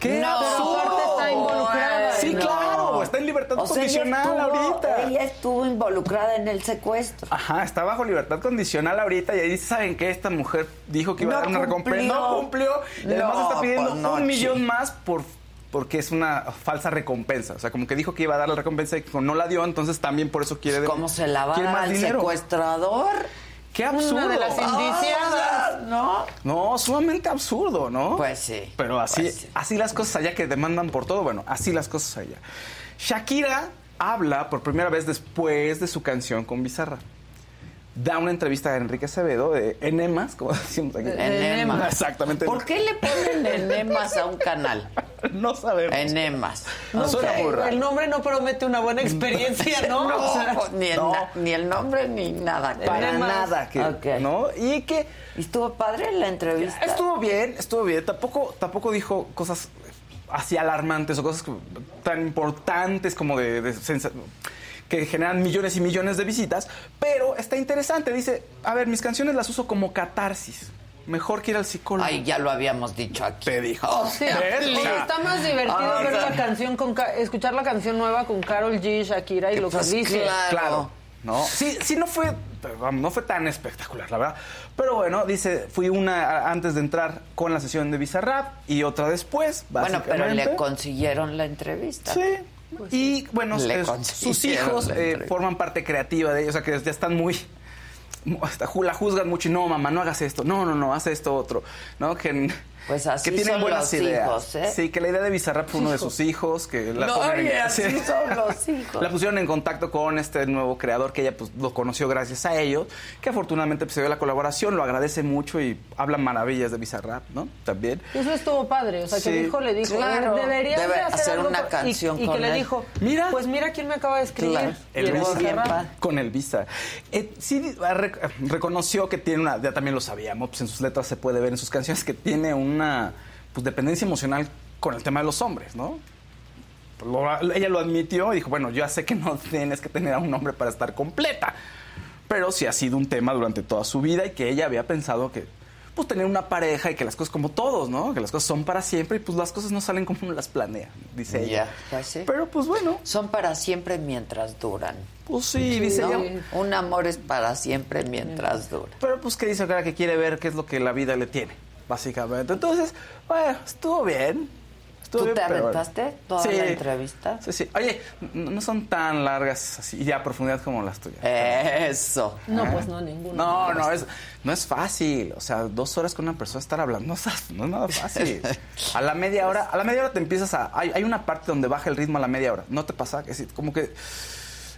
¡Qué No, absurdo! está involucrada. Sí, No. claro, está en libertad O sea, ella condicional estuvo- ahorita. Ella estuvo involucrada en el secuestro. Ajá, está bajo libertad condicional ahorita y ahí ¿saben qué? Esta mujer dijo que iba No a dar una recompensa. No cumplió. Y además está pidiendo pues un millón más por porque es una falsa recompensa. O sea, como que dijo que iba a dar la recompensa y no la dio, entonces también por eso quiere... ¿Cómo se la va a dar al dinero. secuestrador? ¡Qué absurdo! Una de las indiciadas. Ah, ¿No? No, sumamente absurdo, ¿no? Pues sí. Pero así, Pues sí. así las cosas allá que demandan por todo, bueno, así las cosas allá. Shakira habla por primera vez después de su canción con Bizarra. Da una entrevista a Enrique Acevedo de Enemas, como decimos aquí. Enemas. Exactamente. ¿Por qué le ponen enemas a un canal? No sabemos. Enemas. No Suena sé, muy raro. el nombre no promete una buena experiencia, ¿no? No, O sea, pues, ni, el no. na- ni el nombre ni nada. Para Enemas. nada. Que, Ok. ¿no? Y que ¿Y estuvo padre la entrevista? Estuvo bien, estuvo bien. Tampoco, tampoco dijo cosas así alarmantes o cosas tan importantes como de, de que generan millones y millones de visitas, pero está interesante. Dice, a ver, mis canciones las uso como catarsis. Mejor que ir al psicólogo. Ay, ya lo habíamos dicho aquí. Te dijo. O Sí, sea, ¿Ves? sí, O sea, está más divertido ah, ver la canción con escuchar la canción nueva con Carol G, Shakira y lo que pues, dice. claro. Claro. No, sí, sí no fue, no fue tan espectacular, la verdad. Pero bueno, dice, fui una antes de entrar con la sesión de Bizarrap y otra después, Bueno, pero le consiguieron la entrevista. Sí. Y bueno, eh, sus hijos eh, forman parte creativa de ellos, o sea que ya están muy la juzgan mucho y no, mamá, no hagas esto, no, no, no, haz esto otro, ¿no? Que, Pues así que tienen son buenas los ideas. hijos, ¿eh? Sí, que la idea de Bizarrap fue uno de sus hijos, que la No, ponen oye, así sí. son los hijos. La pusieron en contacto con este nuevo creador que ella pues lo conoció gracias a ellos, que afortunadamente pues, se dio la colaboración, lo agradece mucho y habla maravillas de Bizarrap, ¿no? También. Eso estuvo padre, o sea, que el hijo le dijo, Claro, deberías debe de hacer, una con-" y- canción y, con que le dijo, Mira. pues mira quién me acaba de escribir. Claro. El Visa. Bizarrap. Con el Visa. Eh, sí, rec- reconoció que tiene una, ya también lo sabíamos, pues en sus letras se puede ver en sus canciones que tiene una pues, dependencia emocional con el tema de los hombres, ¿no? Lo- ella lo admitió y dijo, bueno, yo ya sé que no tienes que tener a un hombre para estar completa, pero sí ha sido un tema durante toda su vida y que ella había pensado que pues tener una pareja y que las cosas como todos, ¿no? Que las cosas son para siempre y pues las cosas no salen como uno las planea, dice ella. Ya, pues sí. Pero pues bueno, Son para siempre mientras duran. pues sí, dice ¿no? ella. Un amor es para siempre mientras dura. Pero pues que dice ahora que quiere ver qué es lo que la vida le tiene, básicamente. Entonces, bueno, estuvo bien. ¿Tú bien, te pero bueno. aventaste toda Sí. la entrevista? Sí, sí. Oye, no no son tan largas así y a profundidad como las tuyas. Eso. No, Ah. pues no, ninguno. No, no es, no es fácil. O sea, dos horas con una persona estar hablando no es, no es nada fácil. A la media hora, a la media hora te empiezas a. Hay, hay una parte donde baja el ritmo a la media hora. ¿No te pasa? Que sí, como que.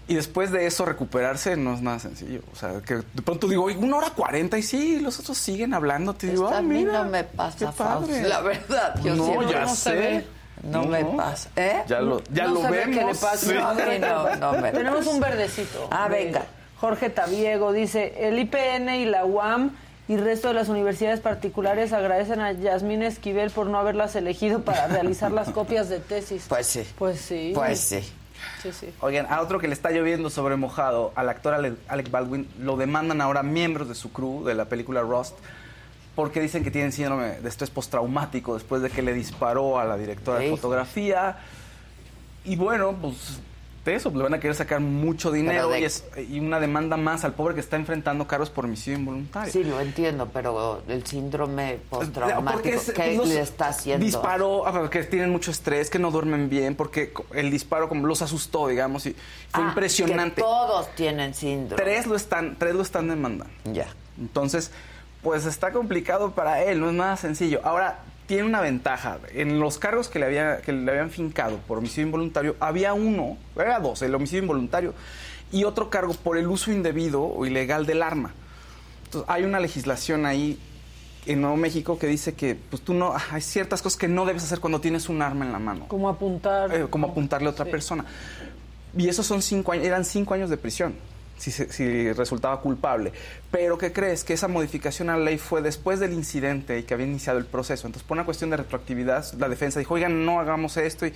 Y después de eso recuperarse no es nada sencillo. O sea, que de pronto digo, "Oye, una hora cuarenta y sí, los otros siguen hablando. Te digo, ah, a mí mira. no me pasa, padre". La verdad. Yo no, siempre- ya no sé. No me pasa. ¿Eh? Ya lo, ya No lo vemos. qué le pasa. Sí. No, A mí no, no me Tenemos pasa. un verdecito. Ah, venga. Jorge Tabiego dice, el IPN y la UAM y el resto de las universidades particulares agradecen a Yasmín Esquivel por no haberlas elegido para realizar las copias de tesis. Pues sí. Pues sí. Pues sí. Sí, sí. Oigan, a otro que le está lloviendo sobre mojado, al actor Ale- Alec Baldwin, lo demandan ahora miembros de su crew de la película Rust porque dicen que tienen síndrome de estrés postraumático después de que le disparó a la directora de fotografía. Y bueno, pues de eso, le van a querer sacar mucho dinero de- y, es- y una demanda más al pobre que está enfrentando cargos por homicidio involuntario. Sí, lo entiendo, pero el síndrome postraumático, es- ¿qué los- le está haciendo? Disparó, ah, que tienen mucho estrés, que no duermen bien, porque el disparo como los asustó, digamos, y fue Ah, impresionante. que todos tienen síndrome. Tres lo están, tres lo están demandando. Ya. Entonces, pues está complicado para él, no es nada sencillo. Ahora, tiene una ventaja. En los cargos que le, había, que le habían fincado por homicidio involuntario, había uno, era dos, el homicidio involuntario, y otro cargo por el uso indebido o ilegal del arma. Entonces, hay una legislación ahí en Nuevo México que dice que pues tú no hay ciertas cosas que no debes hacer cuando tienes un arma en la mano Como apuntar. eh, como apuntarle a otra persona. Y esos son cinco años, eran cinco años de prisión. Si, si resultaba culpable. Pero ¿qué crees? Que esa modificación a la ley fue después del incidente y que había iniciado el proceso. Entonces, por una cuestión de retroactividad, la defensa dijo, oigan, no hagamos esto. Y,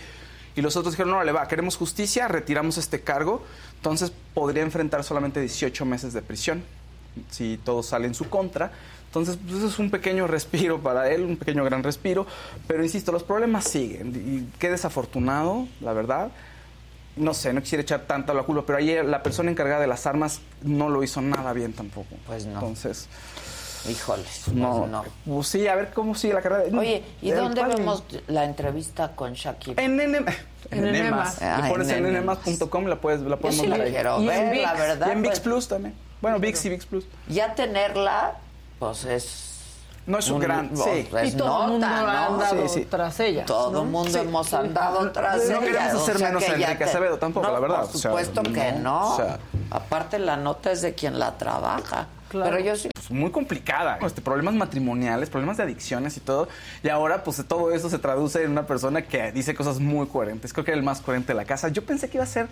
y los otros dijeron, no, le va, queremos justicia, retiramos este cargo. Entonces, podría enfrentar solamente 18 meses de prisión si todo sale en su contra. Entonces, pues, eso es un pequeño respiro para él, un pequeño gran respiro. Pero insisto, los problemas siguen. Y qué desafortunado, la verdad. No sé, no quisiera echar tanta la culpa, pero ayer la persona encargada de las armas no lo hizo nada bien tampoco. Pues no. Entonces, Híjoles, pues no. no. Pues sí, a ver cómo sigue la carrera. de- Oye, ¿y dónde vemos la entrevista con Shakira? En Nene, en En Nene Nene Más. Más. Ah, Le pones en Nene nenemas.com la puedes la Yo podemos sí la ver quiero Y en ver, la ViX. verdad. Y en ViX pues, Plus también. Bueno, ViX y ViX Plus. Ya tenerla, pues es... No es un gran- pues, sí. es y todo el mundo ha ¿no? andado Sí, sí. tras ella. Todo ¿no? el mundo Sí. hemos andado tras No ella. queremos o hacer sea menos que a Enrique te- Acevedo tampoco, No, la verdad, Por o sea, supuesto que no, no. o sea- Aparte, la nota es de quien la trabaja. Claro. Pero yo sí. pues, muy complicada. Este, problemas matrimoniales, problemas de adicciones y todo. Y ahora, pues todo eso se traduce en una persona que dice cosas muy coherentes. Creo que era el más coherente de la casa. Yo pensé que iba a ser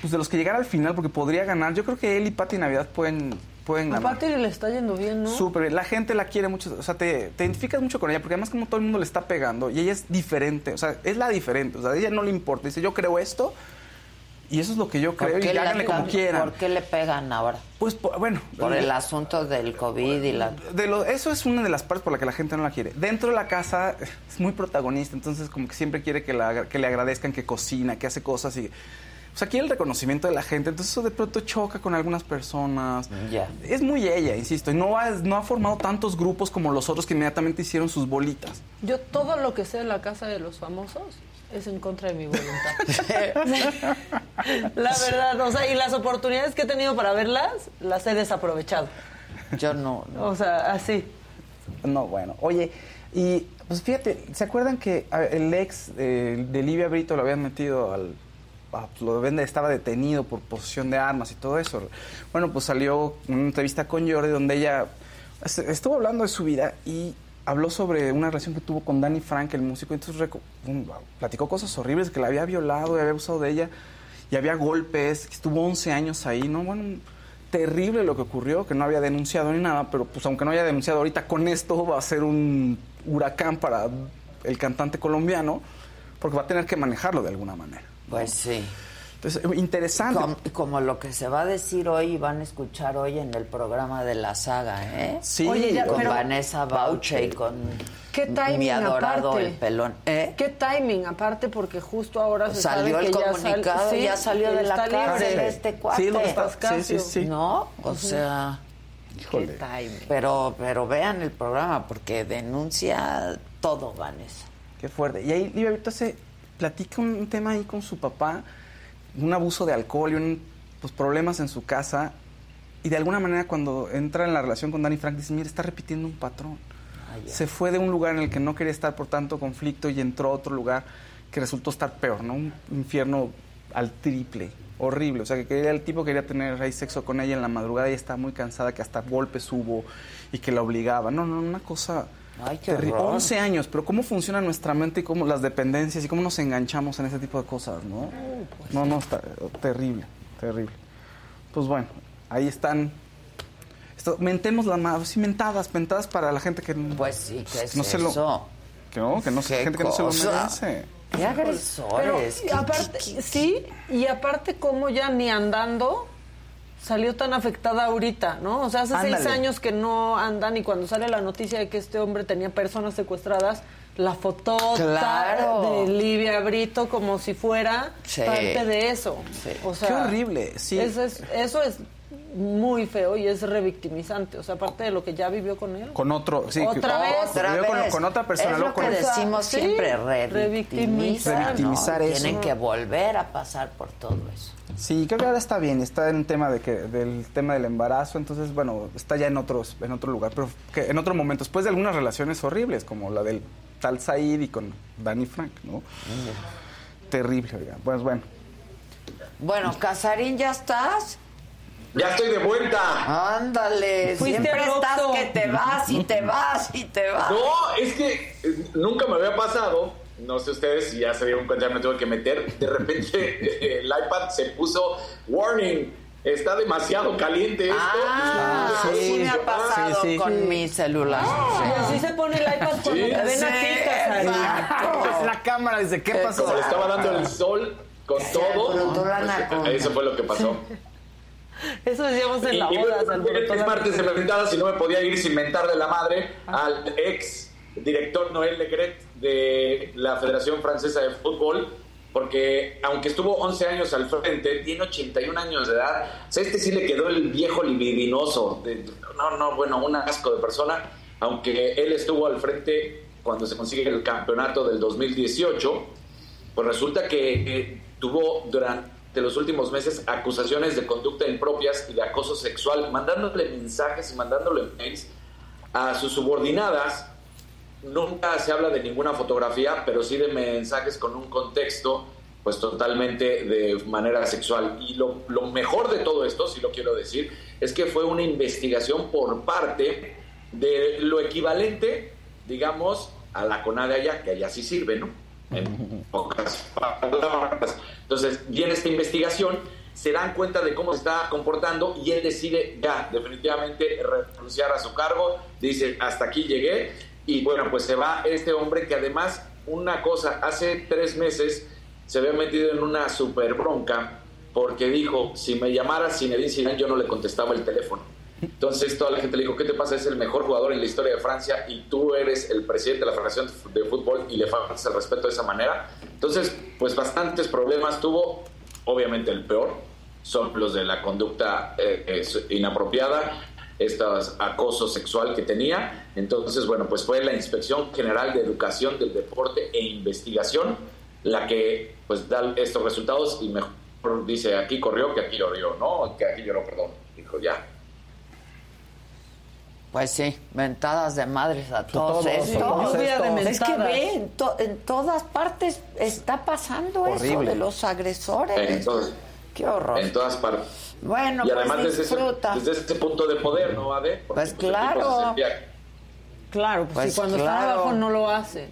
pues de los que llegara al final porque podría ganar. Yo creo que él y Pati Navidad pueden, pueden A ganar. Pati le está yendo bien, ¿no? Súper bien. La gente la quiere mucho. O sea, te, te identificas mucho con ella porque además como todo el mundo le está pegando y ella es diferente. O sea, es la diferente. O sea, a ella no le importa. Dice, yo creo esto y eso es lo que yo ¿Por creo y háganle como quieran. ¿Por qué le pegan ahora? Pues, por- bueno. Por el asunto del COVID y la... De lo, eso es una de las partes por la que la gente no la quiere. Dentro de la casa es muy protagonista, entonces como que siempre quiere que, la- que le agradezcan que cocina, que hace cosas y... O sea, quiere el reconocimiento de la gente, entonces eso de pronto choca con algunas personas. Ya. Es muy ella, insisto, y no ha, no ha formado tantos grupos como los otros que inmediatamente hicieron sus bolitas. Yo todo lo que sé de la casa de los famosos es en contra de mi voluntad. la verdad, o sea, y las oportunidades que he tenido para verlas, las he desaprovechado. Yo no. O sea, así. No, bueno. Oye, y pues fíjate, ¿se acuerdan que el ex eh, de Livia Brito lo habían metido al... a- pues, lo vende, estaba detenido por posesión de armas y todo eso. Bueno, pues salió una entrevista con Jordi donde ella es- estuvo hablando de su vida y habló sobre una relación que tuvo con Danny Frank, el músico, entonces un- platicó cosas horribles, que la había violado y había abusado de ella, y había golpes, estuvo 11 años ahí, ¿no? Bueno, terrible lo que ocurrió, que no había denunciado ni nada, pero pues aunque no haya denunciado ahorita, con esto va a ser un huracán para el cantante colombiano, porque va a tener que manejarlo de alguna manera. Pues sí. Entonces, interesante. Com- como lo que se va a decir hoy y van a escuchar hoy en el programa de la saga, ¿eh? Sí, Oye, ya, con pero- Vanessa Bauche y con ¿Qué timing mi adorado aparte? el pelón. ¿Eh? ¿Qué timing? Aparte, porque justo ahora se Salió sabe el que ya comunicado, sal- sí, ya salió de la cárcel libre. este cuate. Sí, lo está- sí, sí, sí. ¿No? O sea, Híjole. pero, pero vean el programa porque denuncia todo, Vanessa. qué fuerte. Y ahí Livia se platica un tema ahí con su papá, un abuso de alcohol y un, pues, problemas en su casa. Y de alguna manera cuando entra en la relación con Danny Frank dice, mira, está repitiendo un patrón. Se fue de un lugar en el que no quería estar por tanto conflicto y entró a otro lugar que resultó estar peor, ¿no? Un infierno al triple, horrible. O sea, que quería, el tipo quería tener ahí sexo con ella en la madrugada y estaba muy cansada, que hasta golpes hubo y que la obligaba. No, no, una cosa... Ay, qué terrible. horror. 11 años, pero cómo funciona nuestra mente y cómo las dependencias y cómo nos enganchamos en ese tipo de cosas, ¿no? No, no, está terrible, terrible. Pues bueno, ahí están. Esto, mentemos las sí, mentadas, mentadas para la gente que Pues sí, ¿qué es no se lo, eso? que no, que no se- ¿Qué gente que no se lo merece. Qué agresores. Pero, y aparte, sí, y aparte como ya ni andando salió tan afectada ahorita, ¿no? O sea, hace seis años que no andan y cuando sale la noticia de que este hombre tenía personas secuestradas, la fotota Claro. de Livia Brito como si fuera Sí. parte de eso. O sea, Qué horrible, sí. Eso es, eso es muy feo y es revictimizante. O sea, aparte de lo que ya vivió con él. Con otro, sí. que- Otra vez. Con, con otra persona. Es lo con que decimos Sí, siempre, revictimizar. revictimizar. Revictimizar ¿no? eso. Tienen que volver a pasar por todo eso. Sí, creo que ahora está bien, está en un tema de que, del tema del embarazo, entonces bueno, está ya en otros, en otro lugar, pero que en otro momento, después de algunas relaciones horribles, como la del tal Said y con Danny Frank, ¿no? Terrible, oiga. Pues bueno. Bueno, Casarín, ¿ya estás? Ya estoy de vuelta. Ándale, Fuiste siempre estás que te vas y te vas y te vas. No, es que eh, nunca me había pasado. No sé ustedes si ya se dieron cuenta, ya me tuve que meter. De repente el iPad se puso warning. Está demasiado caliente esto. Ah, Y- sí, me ha pasado Sí, sí. con mi celular. Y así se pone el iPad cuando Sí. te ven Sí, aquí. La cámara dice, ¿qué pasó? Como le estaba dando el sol con todo. pues, eso fue lo que pasó. Eso decíamos en Y, la boda. bueno, es martes de mentadas y no me podía ir sin mentar de la madre al ex director Noel Legret de la Federación Francesa de Fútbol, porque aunque estuvo 11 años al frente, tiene 81 años de edad. O sea, este sí le quedó el viejo libidinoso. de- no, no, bueno, un asco de persona, aunque él estuvo al frente cuando se consigue el campeonato del 2018 pues resulta que eh, tuvo durante los últimos meses acusaciones de conducta impropias y de acoso sexual, mandándole mensajes y mandándole mails a sus subordinadas. Nunca se habla de ninguna fotografía, pero sí de mensajes con un contexto pues totalmente de manera sexual. Y lo, lo mejor de todo esto, si lo quiero decir, es que fue una investigación por parte de lo equivalente, digamos, a la CONADE allá, que allá sí sirve, ¿no? En pocas palabras. Entonces, viene esta investigación, se dan cuenta de cómo se está comportando y él decide ya, definitivamente, renunciar a su cargo. Dice, hasta aquí llegué. Y bueno, pues se va este hombre que además, una cosa, hace tres meses se había metido en una super bronca porque dijo, si me llamara Zinedine Zidane yo no le contestaba el teléfono. Entonces toda la gente le dijo, ¿qué te pasa? Es el mejor jugador en la historia de Francia y tú eres el presidente de la Federación de Fútbol y le faltas el respeto de esa manera. Entonces, pues bastantes problemas tuvo. Obviamente el peor son los de la conducta eh, inapropiada, este acoso sexual que tenía. Entonces, bueno, pues fue la Inspección General de Educación del Deporte e Investigación la que pues da estos resultados y mejor dice aquí corrió que aquí llorió, ¿no? Que aquí lloró, perdón. Dijo ya. Pues sí, mentadas de madres a todos todos, estos. todos. Es que ve, en, to- en todas partes está pasando eso Horrible. de los agresores. Entonces, Qué horror. en todas partes. Bueno, y pues además desde ese, disfruta. desde este punto de poder, ¿no, Ade? Porque, Pues tipo claro. Claro, pues, Pues sí, cuando están claro. abajo no lo hacen.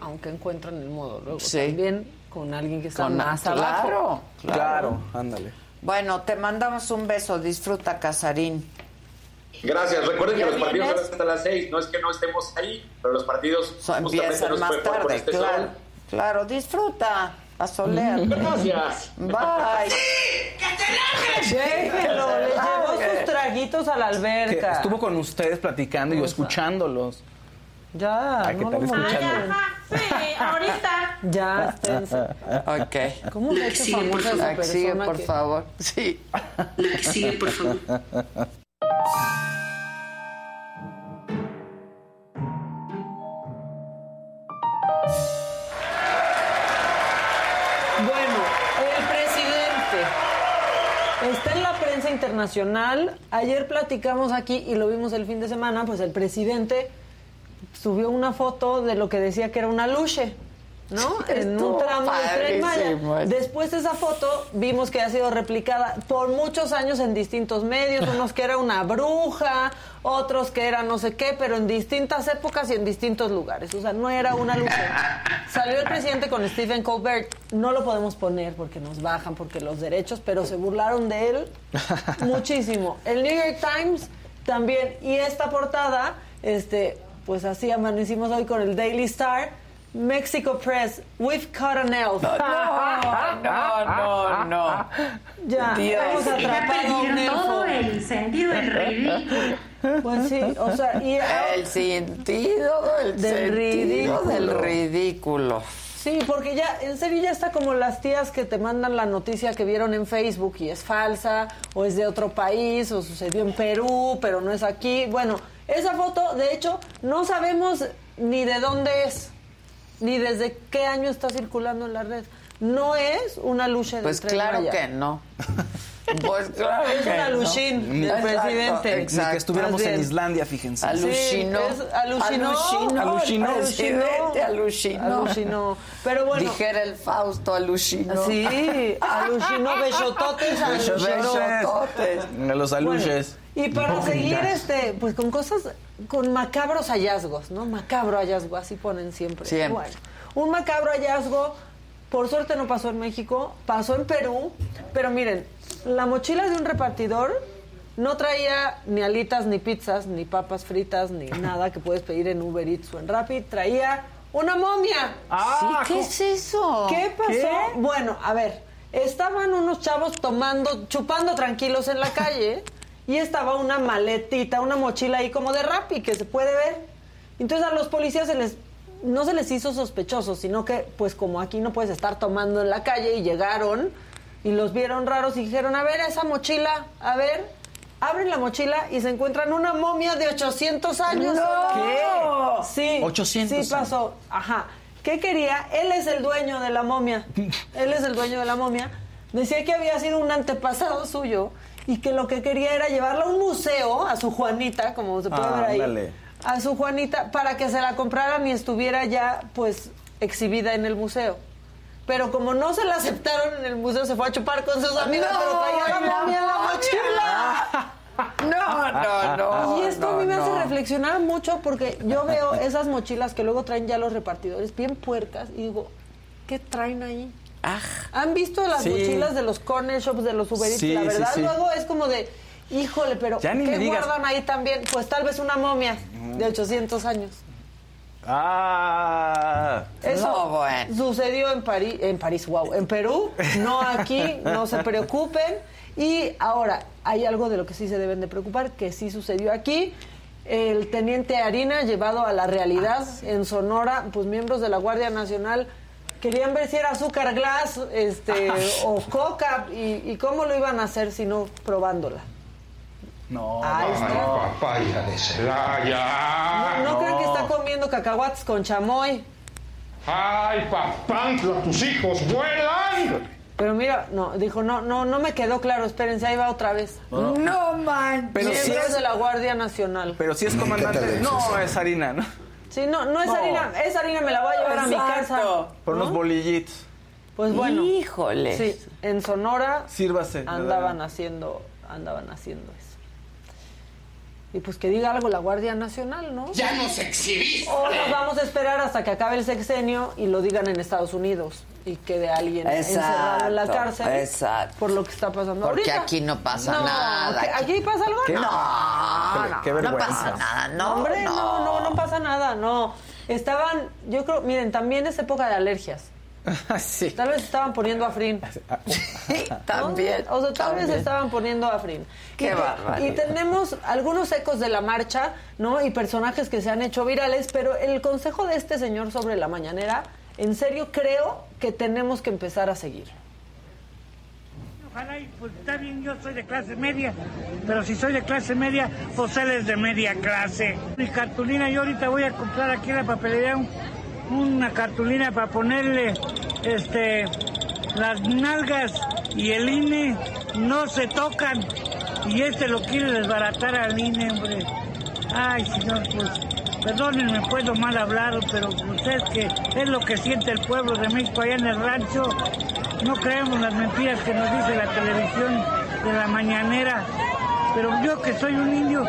Aunque encuentran el modo luego. Sí. También con alguien que está Con- más abajo. claro, claro, Claro, ándale. Bueno, te mandamos un beso. Disfruta, Casarín. Gracias. Recuerden que ¿Ya los partidos son hasta las seis. No es que no estemos ahí, pero los partidos So- empiezan más jugar por tarde, este claro. sol. Claro, disfruta. A solear. Gracias. Bye. Déjelo, le llevó sus traguitos a la Que alberca. estuvo con ustedes platicando y yo escuchándolos. Ya, Ay, ¿qué no tal lo escuchando? Sí, ahorita. Ya, esténse. Ok. ¿Cómo le ha hecho Sigue, por famosa esa La que sigue, por que- favor. Sí. La que sigue, por favor. Nacional. Ayer platicamos aquí y lo vimos el fin de semana, pues el presidente subió una foto de lo que decía que era una luche. ¿No? En un tramo del tren Maya. Después de esa foto vimos que ha sido replicada por muchos años en distintos medios, unos que era una bruja, otros que era no sé qué, pero en distintas épocas y en distintos lugares. O sea, no era una lucha. Salió el presidente con Stephen Colbert, no lo podemos poner porque nos bajan, porque los derechos, pero se burlaron de él muchísimo. El New York Times también, y esta portada, este, pues así amanecimos hoy con el Daily Star. Mexico Press, we've caught an elf. No, no, no. Ya, Dios. hemos Ya atrapado a un elfo. todo el sentido del ridículo. Pues sí, o sea, y El sentido del, Del sentido ridículo. del ridículo. Sí, porque ya, en serio ya está como las tías que te mandan la noticia que vieron en Facebook y es falsa, o es de otro país, o sucedió en Perú, pero no es aquí. Bueno, esa foto, de hecho, no sabemos ni de dónde es, ni desde qué año está circulando en la red. No es una lucha del Pues claro que no. Pues claro Es que una no. luchín del Exacto, presidente. Ni exacto. que estuviéramos en Islandia, fíjense. Alucinó. Sí, alucinó. Alucinó. Alucinó. Presidente alucinó. Alucinó. Pero bueno. Dijera el Fausto, alucinó. Sí, alucinó besototes, alucinó. Besototes. A los aluches. Y para seguir este, pues con cosas, con macabros hallazgos, ¿no? Macabro hallazgo, así ponen siempre. Siempre. Bueno, un macabro hallazgo, por suerte no pasó en México, pasó en Perú, pero miren, la mochila de un repartidor no traía ni alitas, ni pizzas, ni papas fritas, ni nada que puedes pedir en Uber Eats o en Rappi, traía una momia. Sí, ¿qué es eso? ¿Qué pasó? Bueno, a ver, estaban unos chavos tomando, chupando tranquilos en la calle y estaba una maletita, una mochila ahí como de Rappi que se puede ver. Entonces a los policías se les no se les hizo sospechoso, sino que pues como aquí no puedes estar tomando en la calle y llegaron y los vieron raros y dijeron, "A ver esa mochila, a ver." Abren la mochila y se encuentran una momia de 800 años. ¡No! Sí. 800 Sí pasó. Ajá. ¿Qué quería? Él es el dueño de la momia. Él es el dueño de la momia. Decía que había sido un antepasado suyo y que lo que quería era llevarla a un museo, a su Juanita, como se puede Ah, ver ahí. ándale. A su Juanita, para que se la compraran y estuviera ya, pues, exhibida en el museo. Pero como no se la aceptaron en el museo, se fue a chupar con sus amigos, No, pero traía la momia en la mochila. No, no, no. Y esto a mí me hace reflexionar mucho porque yo veo esas mochilas que luego traen ya los repartidores bien puercas y digo, ¿qué traen ahí? Ah, ¿Han visto las Sí. mochilas de los corner shops, de los Uber Eats? Sí, La verdad, sí. luego es como de, híjole, pero Ya ¿qué guardan ahí también? Pues tal vez una momia de 800 años. Ah. Eso No, bueno. sucedió en París, en París, wow, en Perú, no aquí, no se preocupen. Y ahora, hay algo de lo que sí se deben de preocupar, que sí sucedió aquí. El teniente Harina, llevado a la realidad en Sonora, pues miembros de la Guardia Nacional querían ver si era azúcar glass este, o coca, y, y cómo lo iban a hacer si no probándola. No. Ahí está. papaya de Celaya. No, no crean que está comiendo cacahuates con chamoy. Ay, papantla, tus hijos vuelan. Pero mira, no, dijo, no, no, no me quedó claro, espérense, ahí va otra vez. No manches. Pero Miembros es- de la Guardia Nacional. Pero si es comandante. No, es harina, ¿no? Sí, no, no es No. harina, esa harina me la voy a llevar a mi Exacto. casa. Por ¿no? unos bolillitos. Pues bueno. Híjole. Sí, en Sonora Sírvase. andaban haciendo, andaban haciendo. Y pues que diga algo la Guardia Nacional, ¿no? Ya nos exhibiste. O nos vamos a esperar hasta que acabe el sexenio y lo digan en Estados Unidos y quede alguien encerrado en la Exacto, cárcel exacto. por lo que está pasando Porque ahorita. aquí no pasa No, nada. ¿que ¿Aquí pasa algo? ¿Qué? No, no, qué No pasa nada, no. hombre, no, no, no pasa nada, no. Estaban, yo creo, miren, también es época de alergias. sí. Tal vez estaban poniendo afrin. Sí, también. O sea, tal vez estaban poniendo afrin. Qué y, y tenemos algunos ecos de la marcha, ¿no? Y personajes que se han hecho virales, pero el consejo de este señor sobre la mañanera, en serio creo que tenemos que empezar a seguir. Ojalá y pues está bien, yo soy de clase media, pero si soy de clase media, pues él es de media clase. Mi cartulina, yo ahorita voy a comprar aquí en la papelería un- una cartulina para ponerle este las nalgas y el INE no se tocan. Y este lo quiere desbaratar al INE, hombre. Ay, señor, pues perdónenme, puedo mal hablar, pero usted que es lo que siente el pueblo de México allá en el rancho. No creemos las mentiras que nos dice la televisión de la mañanera. Pero yo que soy un indio,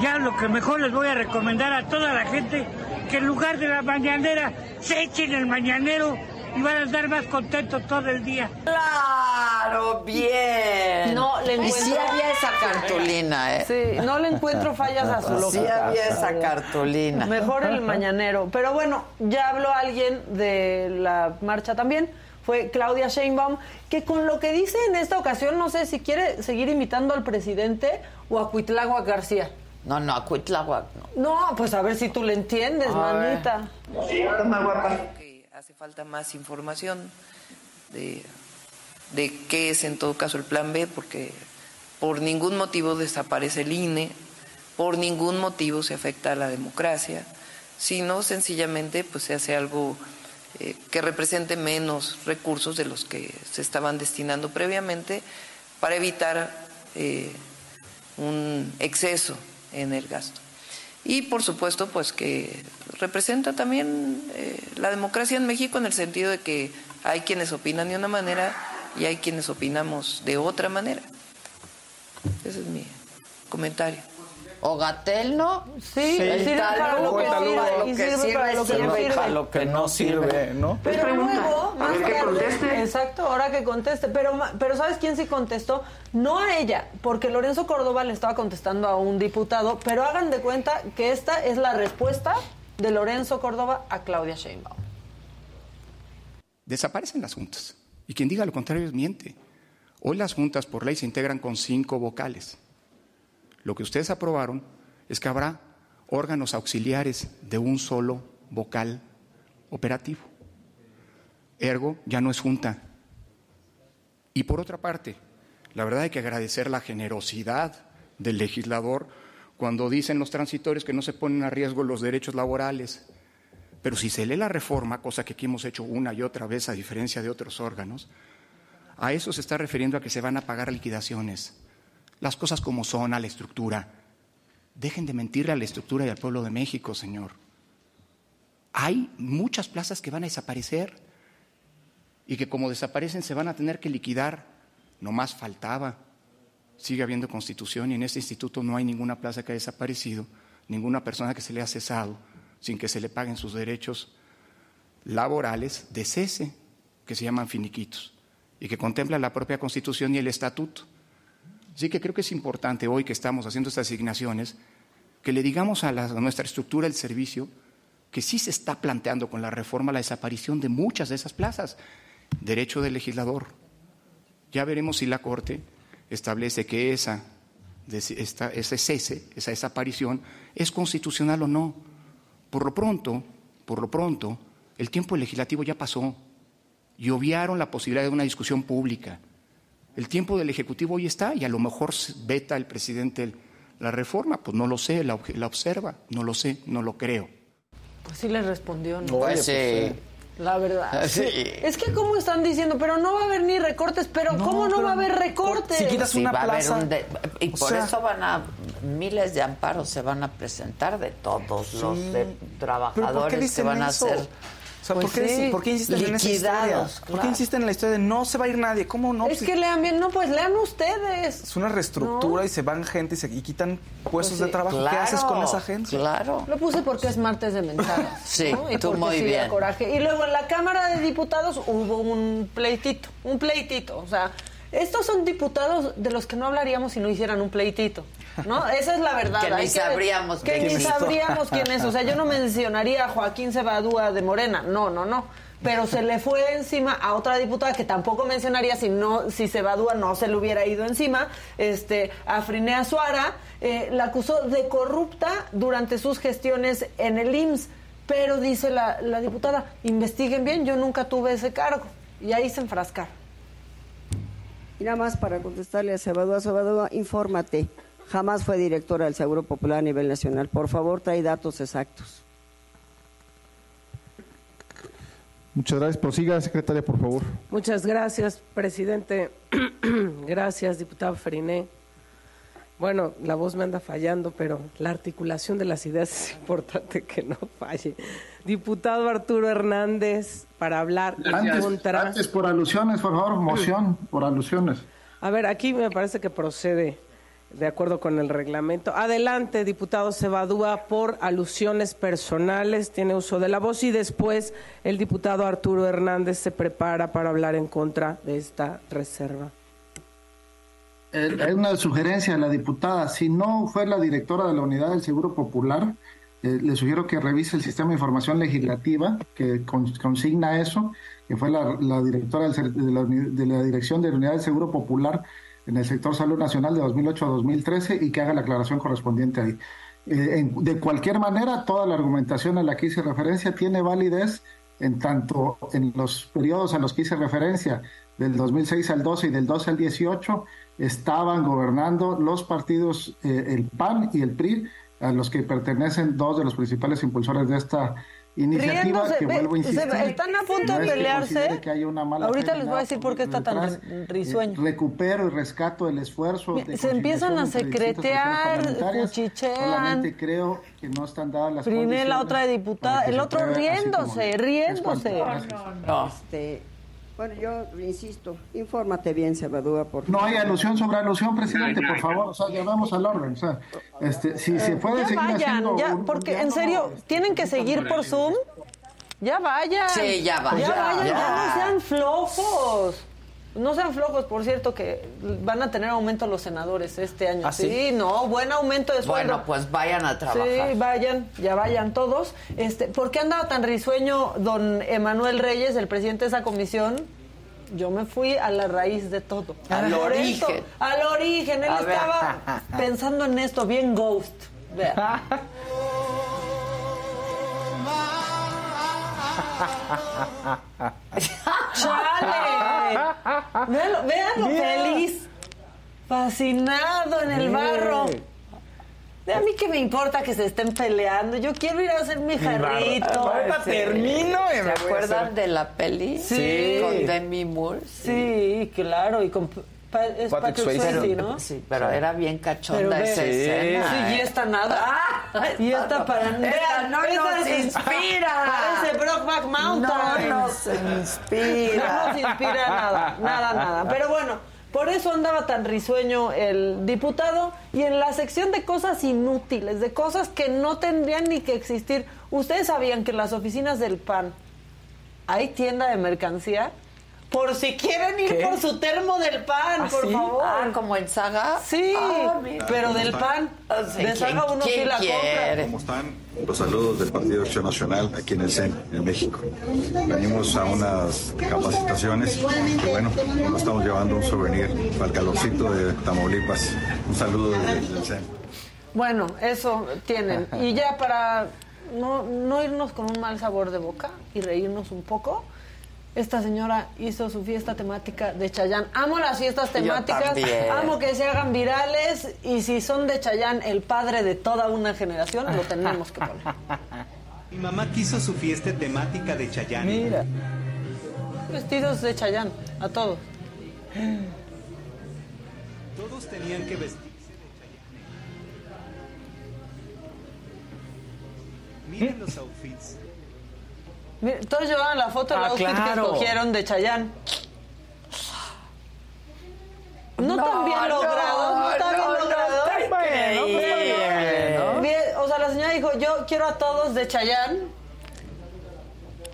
ya lo que mejor les voy a recomendar a toda la gente, que en lugar de la mañanera, se echen el mañanero y van a estar más contentos todo el día. Claro, bien. No, le Y encuentro... sí había esa cartulina, ¿eh? Sí, no le encuentro fallas a su Sí lógica. había esa cartulina. Mejor el mañanero. Pero bueno, ya habló alguien de la marcha también. Fue Claudia Sheinbaum, que con lo que dice en esta ocasión, no sé si quiere seguir imitando al presidente o a Cuitlagua García. No, no, a Cuitláhuac no. No, pues a ver si tú le entiendes, A manita. que hace falta más información de, de qué es en todo caso el plan B, porque por ningún motivo desaparece el INE, por ningún motivo se afecta a la democracia, sino sencillamente pues se hace algo eh, que represente menos recursos de los que se estaban destinando previamente para evitar eh, un exceso en el gasto. Y por supuesto, pues que representa también eh, la democracia en México en el sentido de que hay quienes opinan de una manera y hay quienes opinamos de otra manera. Ese es mi comentario. ¿O Gatel no? Sí, sirve para lo que sirve, y sirve para lo que no sirve. lo que no sirve, ¿no? Pero luego, más que conteste. Exacto, ahora que conteste. Pero, pero ¿sabes quién sí contestó? No a ella, porque Lorenzo Córdoba le estaba contestando a un diputado, pero hagan de cuenta que esta es la respuesta de Lorenzo Córdoba a Claudia Sheinbaum. Desaparecen las juntas. Y quien diga lo contrario es miente. Hoy las juntas por ley se integran con cinco vocales. Lo que ustedes aprobaron es que habrá órganos auxiliares de un solo vocal operativo. Ergo, ya no es junta. Y por otra parte, la verdad hay que agradecer la generosidad del legislador cuando dicen los transitorios que no se ponen a riesgo los derechos laborales. Pero si se lee la reforma, cosa que aquí hemos hecho una y otra vez a diferencia de otros órganos, a eso se está refiriendo a que se van a pagar liquidaciones. Las cosas como son, a la estructura. Dejen de mentirle a la estructura y al pueblo de México, señor. Hay muchas plazas que van a desaparecer y que como desaparecen se van a tener que liquidar. No más faltaba. Sigue habiendo constitución y en este instituto no hay ninguna plaza que haya desaparecido, ninguna persona que se le ha cesado sin que se le paguen sus derechos laborales de cese, que se llaman finiquitos, y que contempla la propia constitución y el estatuto. Así que creo que es importante hoy que estamos haciendo estas asignaciones, que le digamos a, nuestra estructura del servicio que sí se está planteando con la reforma la desaparición de muchas de esas plazas. Derecho del legislador. Ya veremos si la Corte establece que esa, esta- ese cese, esa desaparición, es constitucional o no. Por lo pronto, por lo pronto, el tiempo legislativo ya pasó y obviaron la posibilidad de una discusión pública. El tiempo del Ejecutivo hoy está y a lo mejor veta el presidente la reforma, pues no lo sé, la, observa, no lo sé, no lo creo. Pues sí le respondió, ¿no? Pues sí. La verdad. Sí. Es que como están diciendo, pero no va a haber ni recortes, pero ¿cómo no va a haber recortes? Sí, va a haber un de- y por sea- eso van a miles de amparos se van a presentar de todos los Sí. de- trabajadores ¿Pero por qué que dicen van a eso? O sea, pues ¿por, qué, sí, por qué insisten en esa historia? liquidados, ¿Por qué insisten en la historia de no se va a ir nadie? ¿Cómo no? Es Si- que lean bien, no, pues lean ustedes. Es una reestructura No. y se van gente y, se, y quitan puestos Pues sí, de trabajo. ¿Qué claro, haces con esa gente? Claro. Lo puse porque es martes de mentadas. Sí, ¿no? Y tú muy sí bien. coraje. Y luego en la Cámara de Diputados hubo un pleitito, un pleitito. O sea, estos son diputados de los que no hablaríamos si no hicieran un pleitito. ¿No? Esa es la verdad. Que ni sabríamos que quién ni sabríamos quién es. O sea, yo no mencionaría a Joaquín Cebadúa de Morena. No, no, no. Pero se le fue encima a otra diputada que tampoco mencionaría si no, si Cebadúa no se le hubiera ido encima, este, a Frinea Suara, eh, la acusó de corrupta durante sus gestiones en el IMSS. Pero dice la, la diputada, investiguen bien, yo nunca tuve ese cargo. Y ahí se enfrascaron. Y nada más para contestarle a Sabadúa, Sabadúa, infórmate. Jamás fue directora del Seguro Popular a nivel nacional. Por favor, trae datos exactos. Muchas gracias. Prosiga, secretaria, por favor. Muchas gracias, presidente. gracias, diputado Feriné. Bueno, la voz me anda fallando, pero la articulación de las ideas es importante que no falle. Diputado Arturo Hernández, para hablar en Antes, contra. antes por alusiones, por favor, moción por alusiones. A ver, aquí me parece que procede de acuerdo con el reglamento. Adelante, diputado Cebadúa, por alusiones personales, tiene uso de la voz y después el diputado Arturo Hernández se prepara para hablar en contra de esta reserva. Eh, Hay una sugerencia a la diputada. Si no fue la directora de la Unidad del Seguro Popular, eh, le sugiero que revise el sistema de información legislativa que con- consigna eso, que fue la, directora de, la, de la Dirección de Unidad del Seguro Popular en el sector salud nacional de 2008 a 2013 y que haga la aclaración correspondiente ahí. Eh, de cualquier manera, toda la argumentación a la que hice referencia tiene validez en tanto en los periodos a los que hice referencia, del 2006 al 12 y del 12 al 18, estaban gobernando los partidos, eh, el PAN y el PRI, a los que pertenecen dos de los principales impulsores de esta iniciativa, Riéndose, que vuelvo a insistir. se- están a punto no de es que pelearse. que haya una mala Ahorita les voy a decir por qué está tan detrás. risueño. Eh, recupero y rescato el esfuerzo. de Se empiezan a secretear, cuchichean. Solamente creo que no están dadas las Priné, la otra diputada, el otro riéndose, riéndose. Es cuanto- Este, bueno, yo insisto, infórmate bien, Cebadúa, por No hay alusión sobre alusión, presidente, por favor. O sea, ya vamos al orden. O sea, este, si se puede ya seguir vayan, haciendo. ya, un- porque en serio, diálogo, tienen que seguir por Zoom. Ya vayan. Sí, ya vayan. Ya vayan, ya, Ya. no sean flojos. No sean flojos, por cierto, que van a tener aumento los senadores este año. ¿Ah, sí? no, buen aumento de sueldo. Bueno, pues vayan a trabajar. Sí, vayan, ya vayan todos. Este, ¿Por qué andaba tan risueño don Emanuel Reyes, el presidente de esa comisión? Yo me fui a la raíz de todo. Al esto, origen. al origen. Él A ver. estaba pensando en esto, bien ghost. Vea. ¡Chale! Véanlo, véanlo Mira. feliz. Fascinado en el barro. De a mí que me importa que se estén peleando. Yo quiero ir a hacer mi jarrito. Ahorita termino y ¿Se acuerdan hacer- de la peli? Sí. Con Demi Moore. Sí, claro. Y con pa- es Patrick Patrick Swayze. Swayze, ¿no? Sí, pero era bien Pero cachonda ve- esa sí, escena. sí, y esta nada. Ah, y esta para esta no esa nos inspira. Parece Brockback Mountain. No nos inspira. No nos inspira nada, nada, nada. Pero bueno, por eso andaba tan risueño el diputado. Y en la sección de cosas inútiles, de cosas que no tendrían ni que existir. ¿Ustedes sabían que en las oficinas del PAN hay tienda de mercancía? Por si quieren ir ¿Qué? por su termo del pan, ¿Ah, por sí? favor. Ah, como en Saga. Sí, Ah, pero del pan. Sí, De ¿quién- saga uno sí la quiere? compra. ¿Cómo están? Los saludos del Partido Acción Nacional aquí en el CEN, en México. Venimos a unas capacitaciones y bueno, nos estamos llevando un souvenir para el calorcito de Tamaulipas. Un saludo desde el CEN. Bueno, eso tienen. Y ya para no, no irnos con un mal sabor de boca y reírnos un poco, esta señora hizo su fiesta temática de Chayán. Amo las fiestas temáticas, amo que se hagan virales y si son de Chayán, el padre de toda una generación, lo tenemos que poner. Mi mamá quiso su fiesta temática de Chayanne. Mira. Vestidos de Chayán, a todos. Todos tenían que vestirse de Chayanne. Miren los outfits. Mira, Todos llevaban la foto del Ah, outfit que claro. escogieron de Chayán. No, No, tan bien no, logrado, no tan no, bien no, logrado. Bueno. ¿no? Bien, o sea, la señora dijo, yo quiero a todos de Chayán.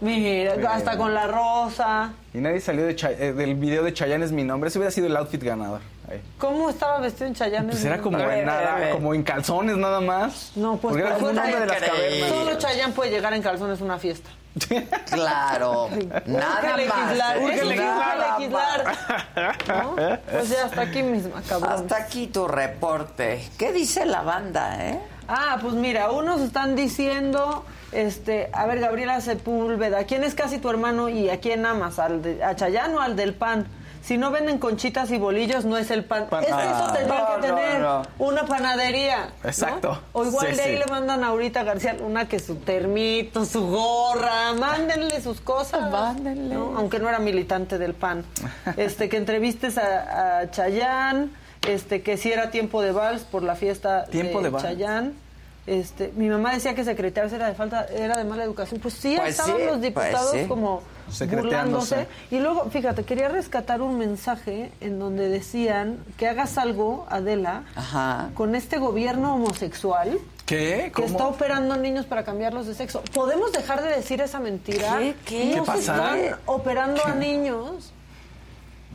Mira, hasta con la rosa. Y nadie salió de Chay- eh, del video de Chayanne es mi nombre. Ese hubiera sido el outfit ganador. Ahí. ¿Cómo estaba vestido en Chayán? Pues era como en nada, como en calzones nada más. No, pues Porque era como un hombre de las cavernas. Solo Chayán puede llegar en calzones a una fiesta. Claro. Nada Urge más. legislar, urge Nada legislar. más. ¿no? Pues ya hasta aquí misma, cabrón. Hasta aquí tu reporte. ¿Qué dice la banda, eh? Ah, pues mira, unos están diciendo, este, a ver, Gabriela Sepúlveda, ¿quién es casi tu hermano y a quién amas? ¿Al de, ¿A Chayán o al del pan? Si no venden conchitas y bolillos, no es el pan. Pan- Es que eso tendría no, que no, tener no. una panadería. ¿no? Exacto. O igual Sí, de ahí sí. le mandan a Aurita García una que su termito, su gorra, mándenle sus cosas. Mándenle. ¿no? Aunque no era militante del pan. Este, que entrevistes a, a Chayán. este, que si era tiempo de vals por la fiesta Tiempo de vals. Chayán. Este, mi mamá decía que secretariarse era de falta, era de mala educación. Pues sí, Pues estaban sí, los pues diputados sí. como Secreteándose. burlándose. Y luego, fíjate, quería rescatar un mensaje en donde decían que hagas algo, Adela, Ajá. con este gobierno homosexual ¿Qué? que está operando niños para cambiarlos de sexo. ¿Podemos dejar de decir esa mentira? ¿Qué? ¿Qué? No ¿Qué se están operando a niños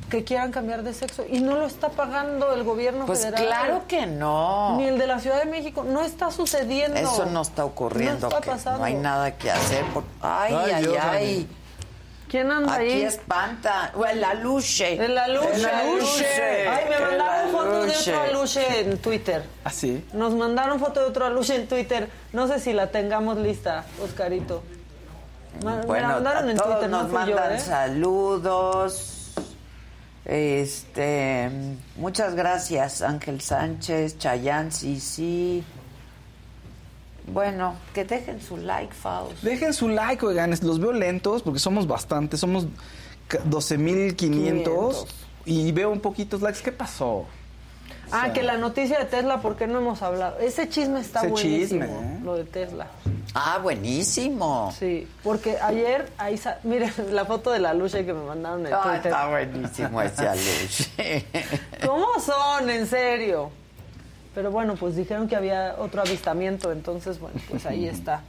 que quieran cambiar de sexo y no lo está pagando el gobierno Pues federal. claro que no. Ni el de la Ciudad de México. No está sucediendo. Eso no está ocurriendo. No está pasando. No hay nada que hacer. por- Ay, Ay, ay, Dios, ay. ¿Quién anda Aquí ahí? espanta. O el aluche. El aluche. El aluche. Ay, me mandaron fotos de otro aluche en Twitter. ¿Ah, sí? Nos mandaron foto de otro aluche en Twitter. No sé si la tengamos lista, Oscarito. Ma- me Bueno, la mandaron en todos Twitter, nos no fui yo, mandan ¿eh? saludos. Este, muchas gracias, Ángel Sánchez, Chayán, sí, sí. Bueno, que dejen su like, Faust. Dejen su like, oigan, los veo lentos porque somos bastantes, somos ca- 12.500 y veo un poquitos likes. ¿Qué pasó? Ah, que la noticia de Tesla, ¿por qué no hemos hablado? Ese chisme está Ese buenísimo, chisme, ¿eh? lo de Tesla. Ah, buenísimo. Sí, porque ayer, ahí sa- miren la foto de la lucha que me mandaron en Ah, Twitter. está buenísimo ese aluche. ¿Cómo son? En serio. Pero bueno, pues dijeron que había otro avistamiento, entonces, bueno, pues ahí está.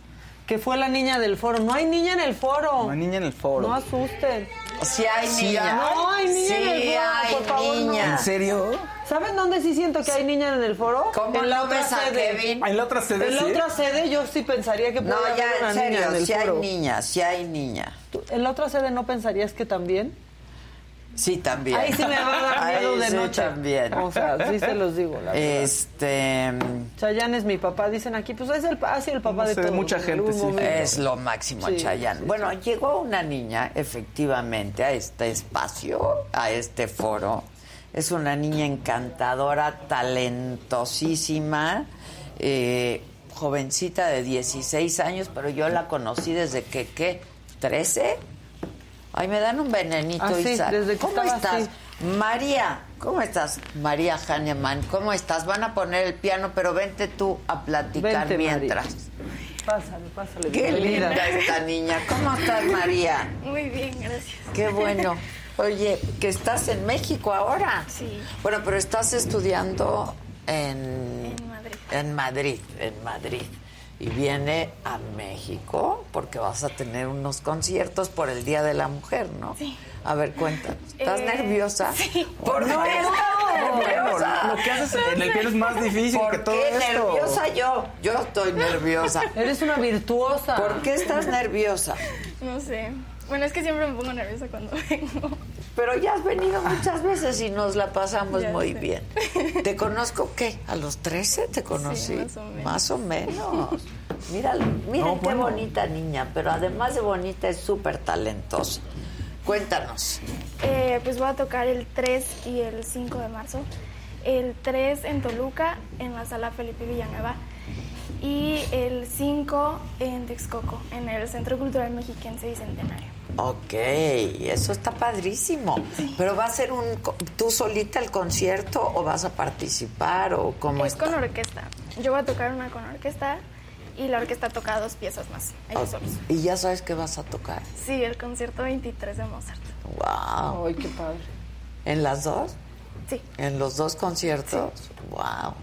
Que fue la niña del foro. No hay niña en el foro. No hay niña en el foro. No asusten. Sí hay Sí niña. hay. No hay niña en el Sí foro, hay por favor, no. niña. ¿En serio? ¿Saben dónde sí siento que hay niña en el foro? ¿Cómo en la no otra ves a sede. Kevin? ¿En la otra sede En la sí? otra sede yo sí pensaría que No, podría ya, haber una en serio, niña en el sí hay foro. niña, sí hay niña. ¿Tú- ¿En la otra sede no pensarías que también? Sí, también. Ahí sí me va a dar miedo Ahí de sí, noche. también. O sea, sí se los digo, la verdad. Este... Chayanne es mi papá, dicen aquí, pues es el, ha sido el papá No de sé, todos. mucha en gente, sí. momento. Es lo máximo, Sí, Chayanne. sí, bueno, llegó una niña, efectivamente, a este espacio, a este foro. Es una niña encantadora, talentosísima, eh, jovencita de 16 años, pero yo la conocí desde que, ¿qué? ¿13? Ay, me dan un venenito, Ah, sí, desde que ¿Cómo estás? así. María, ¿cómo estás? María Hahnemann, ¿cómo estás? Van a poner el piano, pero vente tú a platicar Vente, María. mientras. Pásale, pásale. Qué bienvenida. linda esta niña. ¿Cómo estás, María? Muy bien, gracias. Qué bueno. Oye, que estás en México ahora. Sí. Bueno, pero estás estudiando en... En Madrid. En Madrid, en Madrid. Y viene a México porque vas a tener unos conciertos por el Día de la Mujer, ¿no? Sí. A ver, cuéntanos. ¿Estás Eh, nerviosa? sí. ¿Por No, qué no, nerviosa? Lo que haces en el piano es más difícil ¿Por que todo qué esto. nerviosa yo? Yo estoy nerviosa. Eres una virtuosa. ¿Por qué estás nerviosa? No sé. Bueno, es que siempre me pongo nerviosa cuando vengo. Pero ya has venido muchas veces y nos la pasamos Ya muy sé. bien. ¿Te conozco qué? ¿A los 13 te conocí? más o menos. Más o menos. Mira, miren No, qué bueno. bonita niña, pero además de bonita es súper talentosa. Cuéntanos. Eh, pues voy a tocar el 3 y el 5 de marzo. El 3 en Toluca, en la sala Felipe Villanueva. Y el 5 en Texcoco, en el Centro Cultural Mexiquense Bicentenario. Ok, eso está padrísimo. Pero va a ser un co- tú solita el concierto o vas a participar o cómo es está? con orquesta. Yo voy a tocar una con orquesta y la orquesta toca dos piezas más, ellos solos. Y ya sabes qué vas a tocar. Sí, el concierto 23 de Mozart. Wow. Ay, qué padre. ¿En las dos? Sí. ¿En los dos conciertos? Wow.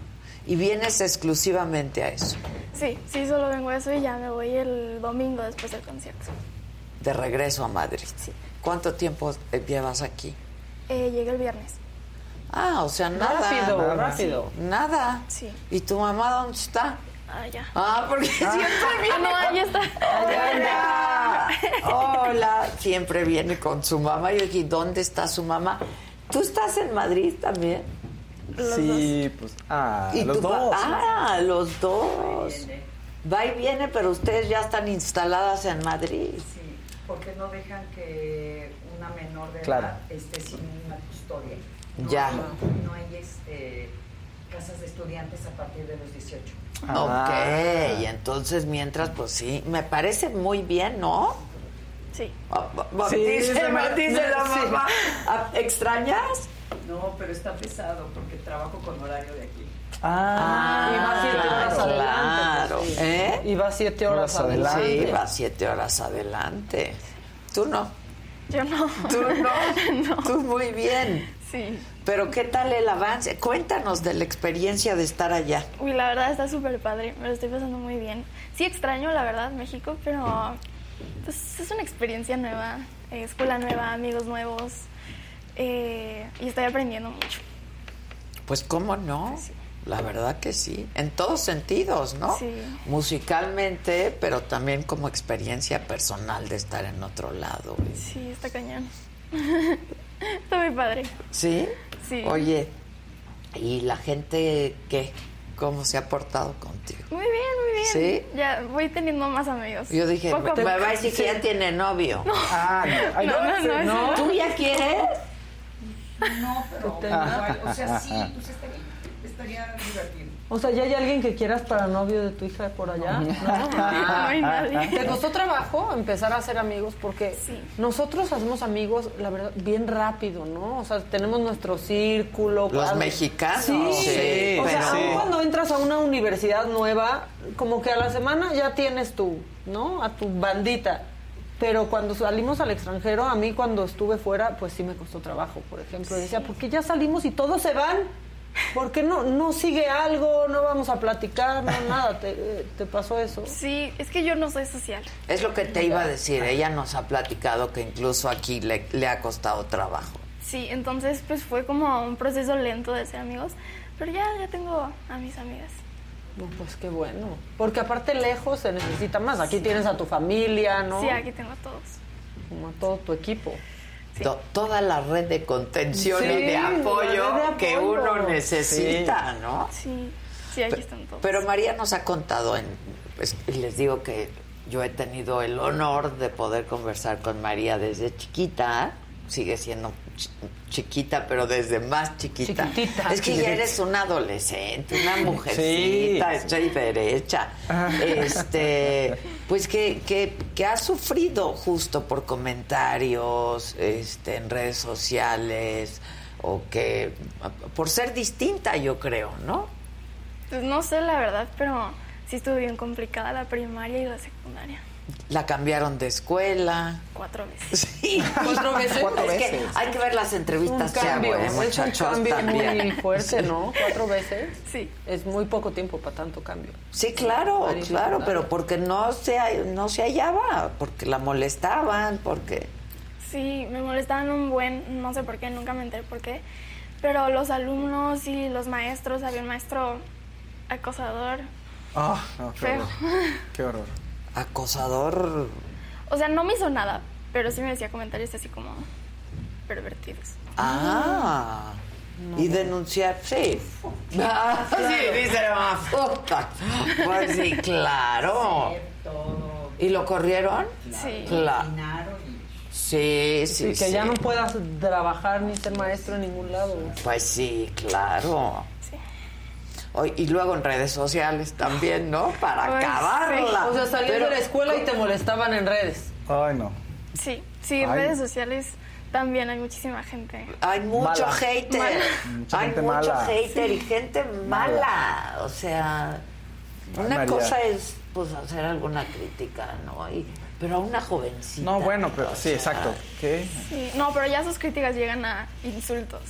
Y vienes exclusivamente a eso, Sí, sí, solo vengo a eso y ya me voy el domingo después del concierto. De regreso a Madrid. ¿Cuánto tiempo eh, llevas aquí? Eh, llegué el viernes. Ah, o sea, nada. Rápido, Nada. rápido. Nada. Sí. ¿Y tu mamá dónde está? Ah, ya. Ah, porque siempre viene. Ah, no, ahí está. Hola. Hola. Siempre viene con su mamá. Yo dije, ¿dónde está su mamá? ¿Tú estás en Madrid también? sí, pues. Ah, ¿Y los dos. Ah, los dos. Va y viene, pero ustedes ya están instaladas en Madrid. Sí, porque no dejan que una menor de Claro. edad esté sin una custodia. No Ya. hay- no hay este, casas de estudiantes a partir de los 18. Ah. Ok, y entonces mientras, pues sí, me parece muy bien, ¿no? Sí. Ba- Sí, dice, sí, dice la sí. mamá. ¿Extrañas? No, pero está pesado porque trabajo con horario de aquí. Ah, y va siete horas claro. adelante. sí. ¿Eh? Y va siete horas, adelante. Sí, va siete horas adelante. Tú no. Yo no. Tú no. Tú muy bien. Sí. Pero ¿qué tal el avance? Cuéntanos de la experiencia de estar allá. Uy, la verdad está súper padre, me lo estoy pasando muy bien. Sí extraño, la verdad, México, pero pues, es una experiencia nueva, eh, escuela nueva, amigos nuevos, eh, y estoy aprendiendo mucho. Pues cómo no. La verdad que sí, en todos sentidos, ¿no? Sí. Musicalmente, pero también como experiencia personal de estar en otro lado. Sí, está cañón. está muy padre. ¿Sí? Sí. Oye, ¿y la gente qué? ¿Cómo se ha portado contigo? Muy bien, muy bien. ¿Sí? Ya voy teniendo más amigos. Yo dije, Poco me va a decir que Sí. ya tiene novio. No. Ah, no. Ay, No, no, no, eso no. ¿Tú ya quieres? No, pero o sea, sí, pues estaría, estaría divertido. O sea, ¿ya hay alguien que quieras para novio de tu hija por allá? No, No hay nadie. ¿Te costó trabajo empezar a hacer amigos? Porque nosotros hacemos amigos, la verdad, bien rápido, ¿no? O sea, tenemos nuestro círculo. Los mexicanos, Sí, sí, O sea, pero- aun cuando entras a una universidad nueva, como que a la semana ya tienes tu, ¿no? A tu bandita. Pero cuando salimos al extranjero, a mí cuando estuve fuera, pues sí me costó trabajo, por ejemplo. Decía, ¿por qué ya salimos y todos se van? ¿Por qué no, no sigue algo? No vamos a platicar, no nada. ¿Te, te pasó eso? Sí, es que yo no soy social. Es lo que te iba a decir. Ella nos ha platicado que incluso aquí le, le ha costado trabajo. Sí, entonces pues fue como un proceso lento de ser amigos, pero ya, ya tengo a mis amigas. No, pues qué bueno. Porque aparte lejos se necesita más. Aquí tienes a tu familia, ¿no? Sí, aquí tengo a todos. Como a todo tu equipo. To- toda la red de contención Sí, y de apoyo, de que uno necesita, Sí. ¿no? Sí, sí, aquí están todos. Pero María nos ha contado, en, pues, y les digo que yo he tenido el honor de poder conversar con María desde chiquita, sigue siendo ch- chiquita, pero desde más chiquita. Chiquitita. Es que ya eres una adolescente, una mujercita, hecha y derecha. Este, pues que, que, que ha sufrido justo por comentarios este, en redes sociales o que por ser distinta, yo creo, ¿no? Pues no sé la verdad, pero sí estuvo bien complicada la primaria y la secundaria. La cambiaron de escuela. Cuatro veces. Sí, Cuatro veces. Es que hay que ver las entrevistas Un cambio, que hago, ¿eh, es un cambio también. muy fuerte, Sí. ¿no? Cuatro veces. Sí. Es muy poco tiempo para tanto cambio. Sí, claro, claro, pero porque no se, no se hallaba, porque la molestaban, porque... Sí, me molestaban un buen, no sé por qué, nunca me enteré por qué, pero los alumnos y los maestros, había un maestro acosador, Ah, no, qué feo. horror. Qué horror. Acosador. O sea, no me hizo nada, pero sí me decía comentarios así como pervertidos. Ah, y denunciar, sí. Ah, sí, dice la puta. Pues sí, claro. ¿Y lo corrieron? Sí. Claro. Sí, sí, y que sí. ya no puedas trabajar ni ser maestro en ningún lado. Pues sí, claro. Oy, y luego en redes sociales también, ¿no? Para Pues, acabarla. O sea, salías Pero- de la escuela y te molestaban en redes. Ay, no. Sí, sí, Ay. redes sociales también hay muchísima gente. Hay mucho Mala. hater. Mala. Mucha Hay gente mucho mala. hater y gente mala. O sea, Ay, una María. cosa es pues hacer alguna crítica, ¿no? Y, pero a una jovencita. No, bueno, pero sí, sea, exacto. ¿Qué? Sí, no, pero ya sus críticas llegan a insultos.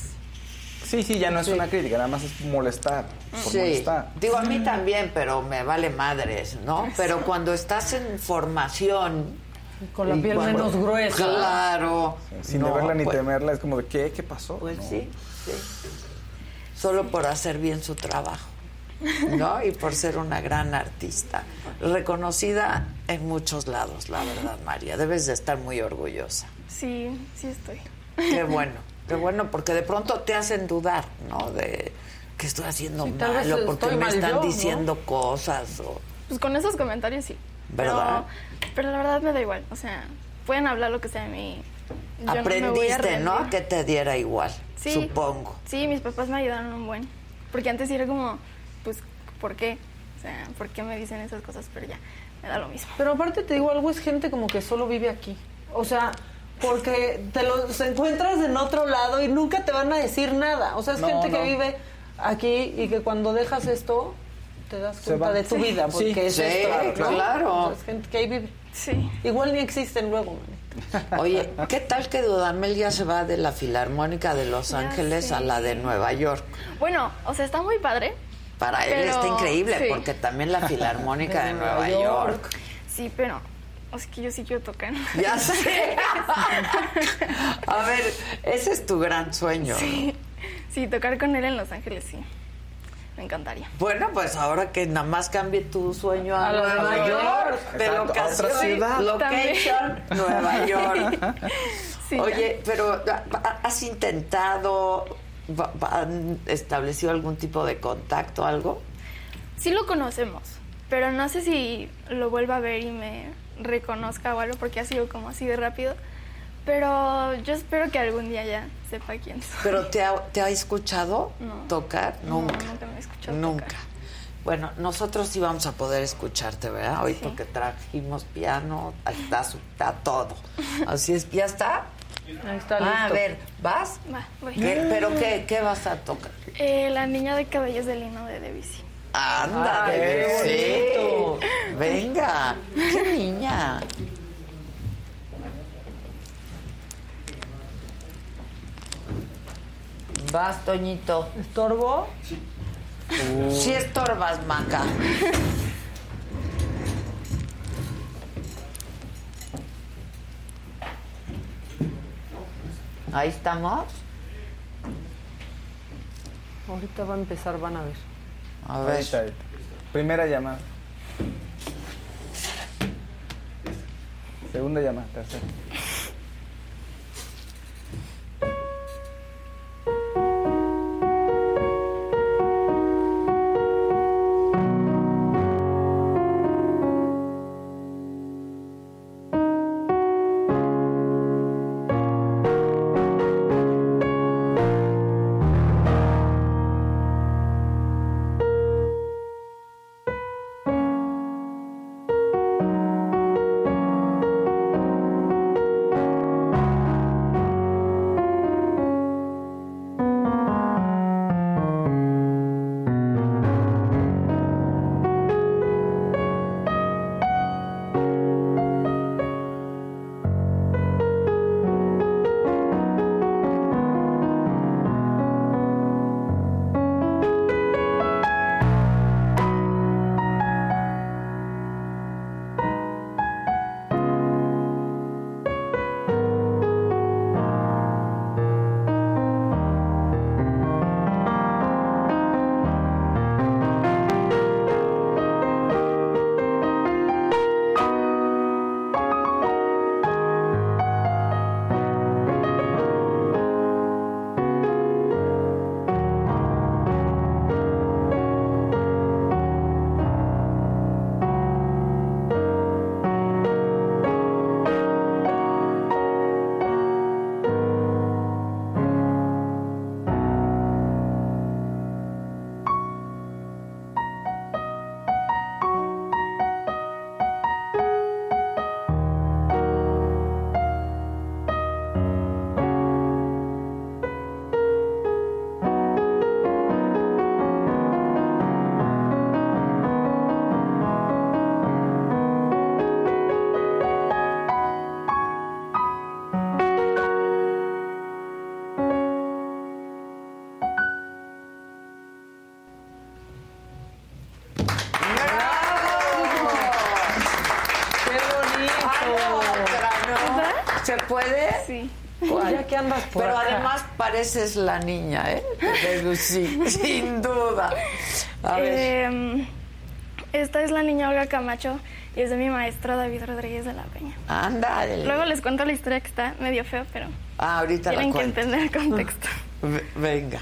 Sí, sí, ya no es una crítica, nada más es molestar. Por Sí, molestar. digo a mí también, pero me vale madres, ¿no? Pero cuando estás en formación... Con la piel cuando- menos gruesa. Claro. Sin No, deberla ni pues- temerla, es como de, ¿qué? ¿Qué pasó? Pues No. sí, sí. Solo por hacer bien su trabajo, ¿no? Y por ser una gran artista. Reconocida en muchos lados, la verdad, María. Debes de estar muy orgullosa. Sí, sí estoy. Qué bueno, qué bueno, porque de pronto te hacen dudar, ¿no? De que estoy haciendo Sí, tal vez mal o porque me están yo, ¿no? diciendo cosas o... Pues con esos comentarios sí. ¿Verdad? Pero, pero la verdad me da igual. O sea, pueden hablar lo que sea de mí. Yo no me voy a Aprendiste, ¿no? Que te diera igual, Sí. supongo. Sí, mis papás me ayudaron un buen. Porque antes era como, pues, ¿por qué? O sea, ¿por qué me dicen esas cosas? Pero ya, me da lo mismo. Pero aparte te digo algo, es gente como que solo vive aquí. O sea, porque te los encuentras en otro lado y nunca te van a decir nada. O sea, es No, gente no. que vive aquí y que cuando dejas esto te das cuenta de tu Sí. vida, porque Sí. es Sí, esto, ¿no? claro. O sea, es gente que ahí vive. Sí. Igual ni existen luego. Oye, ¿qué tal que Dudamel ya se va de la Filarmónica de Los Ya Ángeles a la de Nueva York? Bueno, o sea, está muy padre. Para él Pero- está increíble, sí. porque también la Filarmónica de, Nueva York. Sí, pero es que yo sí quiero tocar. Ya sé. A ver, ese es tu gran sueño. Sí, sí, tocar con él en Los Ángeles, sí. Me encantaría. Bueno, pues ahora que nada más cambie tu sueño a, A Nueva Nueva York. York, de Exacto, a otra locación, ciudad. location, También. Nueva York. Sí, Oye, pero ¿ha- ¿has intentado, han establecido algún tipo de contacto, algo? Sí lo conocemos, pero no sé si lo vuelva a ver y me reconozca o algo, porque ha sido como así de rápido. Pero yo espero que algún día ya sepa quién soy. ¿Pero te ha, te ha escuchado No. tocar? No, Nunca. nunca me he escuchado Nunca. tocar. Bueno, nosotros sí vamos a poder escucharte, ¿verdad? Hoy porque trajimos piano, está, está todo. Así es, ¿ya está? Ahí está Ah, a ver, ¿vas? Va, voy. ¿Qué- ¿Pero qué, qué vas a tocar? Eh, la niña de cabellos de lino de Debussy. Anda, Ay, qué sí. Venga, qué niña. Vas, Toñito. ¿Estorbo? Si estorbas, Maca. Ahí estamos. Ahorita va a empezar, van a ver. A ver. Ahí está. Primera llamada. Segunda llamada, tercera. Además pareces la niña, ¿eh? De Lucy, sin duda. A ver. Eh, esta es la niña Olga Camacho y es de mi maestro David Rodríguez de la Peña. Ándale. Luego les cuento la historia que está medio feo, pero Ah, ahorita la tienen que entender el contexto. Venga.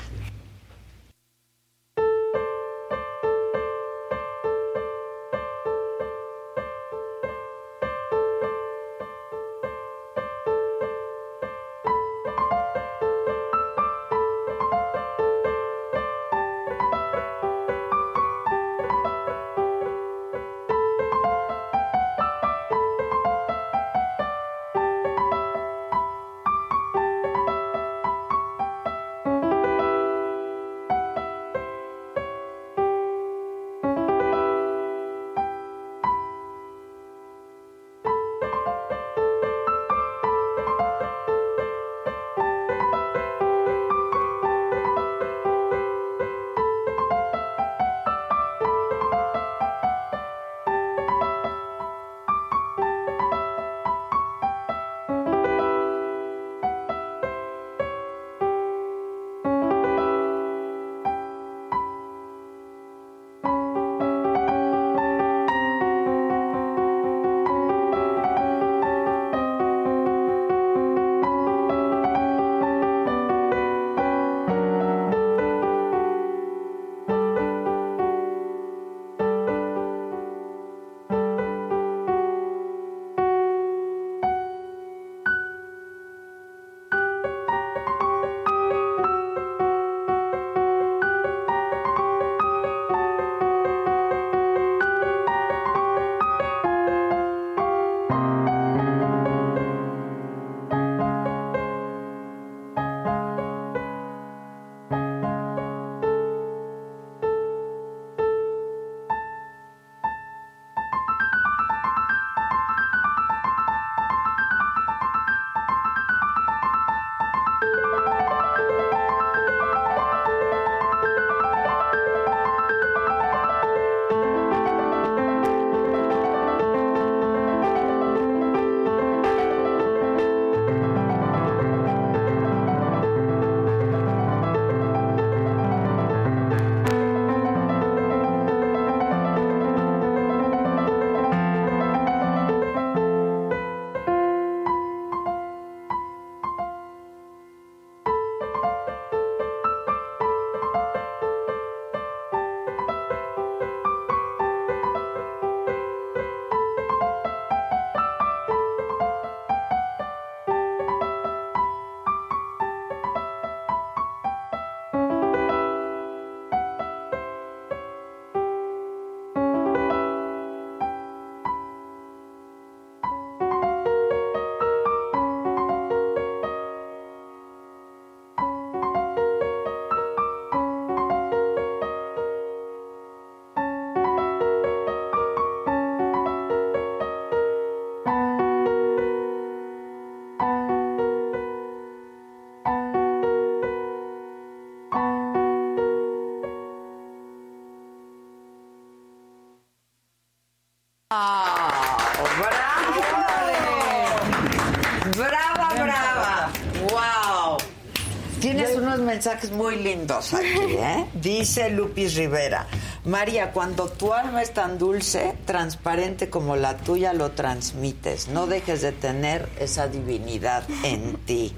Mensajes muy lindos aquí, ¿eh? Dice Lupis Rivera. María, cuando tu alma es tan dulce, transparente como la tuya, lo transmites. No dejes de tener esa divinidad en ti.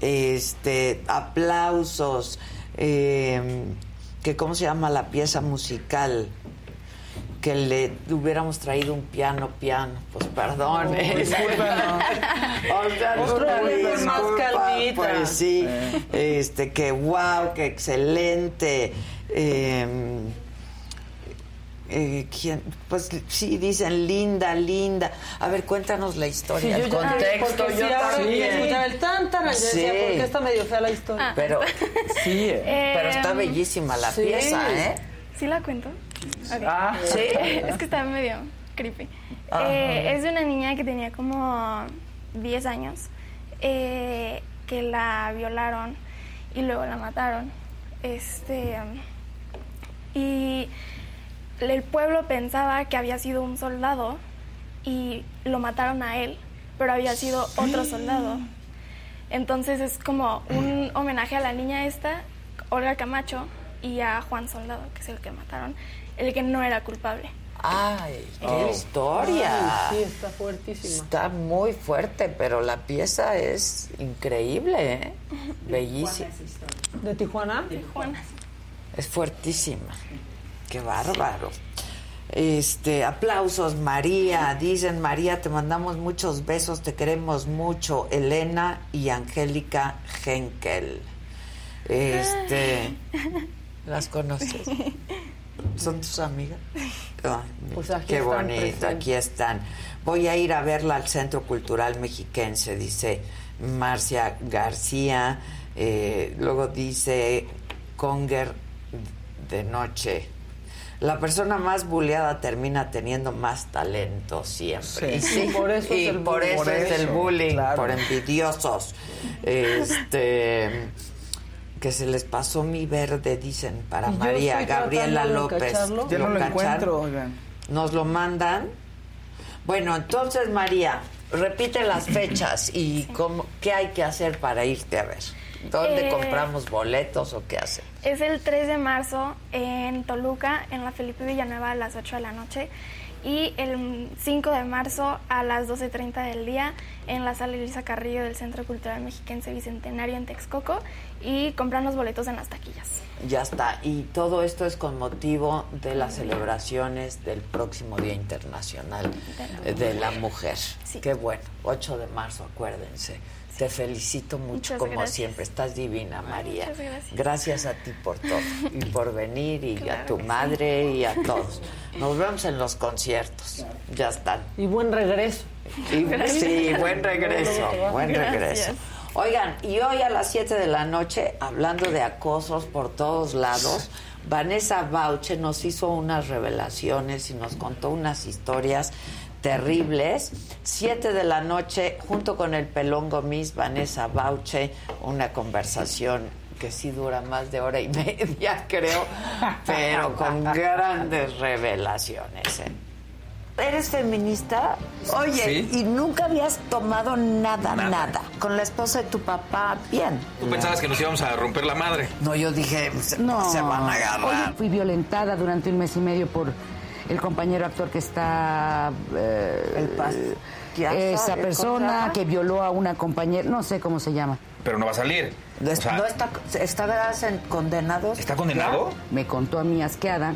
Este, aplausos. eh, que ¿Cómo se llama la pieza musical? que le hubiéramos traído un piano, piano. Pues perdón. Oh, ¿eh? o sea, Otro una día con más disculpa, calmita. Pues sí, este, que wow, que excelente. Eh, eh, ¿quién? Pues sí, dicen linda, linda. A ver, cuéntanos la historia, el contexto. porque yo sí, ahora también. que escuchaba el tan, tan, yo decía, Sí. ¿por qué está medio fea la historia? Pero sí, Eh, pero está bellísima la sí. pieza, ¿eh? ¿Sí la cuento? Ok. Ah, ¿sí? Es que está medio creepy. Ajá. Eh, es de una niña que tenía como 10 años, eh, que la violaron y luego la mataron. Este, y el pueblo pensaba que había sido un soldado y lo mataron a él, pero había sido otro soldado. Entonces es como un homenaje a la niña esta, Olga Camacho, y a Juan Soldado, que es el que mataron, el que no era culpable. Ay, qué Oh. historia. Ay, sí, está fuertísima. Está muy fuerte, pero la pieza es increíble, ¿eh? Bellísima. ¿De Tijuana? Tijuana. Es fuertísima. Qué bárbaro. Este, aplausos, María. Dicen, María, te mandamos muchos besos, te queremos mucho. Elena y Angélica Henkel. Este, ¿las conoces? ¿Son tus amigas? Ay, Pues aquí qué están bonito, presentes. aquí están. Voy a ir a verla al Centro Cultural Mexiquense, dice Marcia García. Eh, luego dice Conger de noche. La persona más buleada termina teniendo más talento siempre. Sí. Y Por eso es el por bullying. eso Por es el eso, bullying, claro. por envidiosos. Este que se les pasó mi verde, dicen, para Y María Gabriela López. Ya no lo encuentro, oigan. ¿Nos lo mandan? Bueno, entonces, María, repite las fechas y cómo, qué hay que hacer para irte a ver. ¿Dónde Eh, compramos boletos o qué hacen? Es el 3 de marzo en Toluca, en la Felipe Villanueva a las 8 de la noche. Y el 5 de marzo a las 12.30 del día en la sala Elisa Carrillo del Centro Cultural Mexiquense Bicentenario en Texcoco. Y compran los boletos en las taquillas. Ya está. Y todo esto es con motivo de las celebraciones del próximo Día Internacional eh, de la Mujer. Qué bueno. 8 de marzo, acuérdense. Te felicito mucho, Muchas como gracias. siempre. Estás divina, María. muchas gracias. Gracias a ti por todo. Y por venir, y a tu que sí. madre, y a todos. Nos vemos en los conciertos. Ya están. Y buen regreso. Y- sí, buen regreso, buen Gracias. regreso. Oigan, y hoy a las 7 de la noche, hablando de acosos por todos lados, Vanessa Bauche nos hizo unas revelaciones y nos contó unas historias terribles. 7 de la noche, junto con el Pelón Gomis, Vanessa Bauche, una conversación que sí dura más de hora y media, creo, pero con grandes revelaciones. ¿eh? ¿Eres feminista? Oye, Sí. y nunca habías tomado nada, nada, Con la esposa de tu papá, bien. Tú pensabas que nos íbamos a romper la madre. No, yo dije, se, No. se van a agarrar. Oye, fui violentada durante un mes y medio por el compañero actor que está... eh, Ya esa sabe, ¿cómo se persona que violó a una compañera, no sé cómo se llama. Pero no va a salir. O Es- sea, ¿No está, está en condenados? ¿Está condenado? Me contó a mí asqueada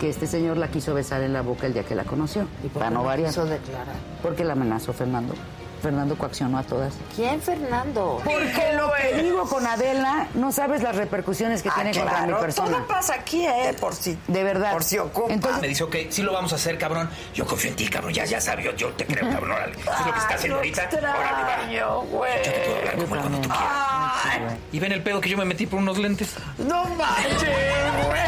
que este señor la quiso besar en la boca el día que la conoció. ¿Y por para qué no no variar. quiso declarar? Porque la amenazó Fernando. Fernando coaccionó a todas. ¿Quién, Fernando? Porque lo que digo con Adela, no sabes las repercusiones que Ah, tiene contra mi claro, persona. todo pasa aquí, ¿eh? Por si, De verdad. por si ocupa. Entonces, me dice, ok, sí lo vamos a hacer, cabrón. Yo confío en ti, cabrón. Ya, ya sabes, yo, yo te creo, cabrón. Órale. Eso es lo que está haciendo ahorita. Órale, va. Güey. Yo te puedo hablar como cuando tú quieras. Y ven el pedo que yo me metí por unos lentes. No manches, güey.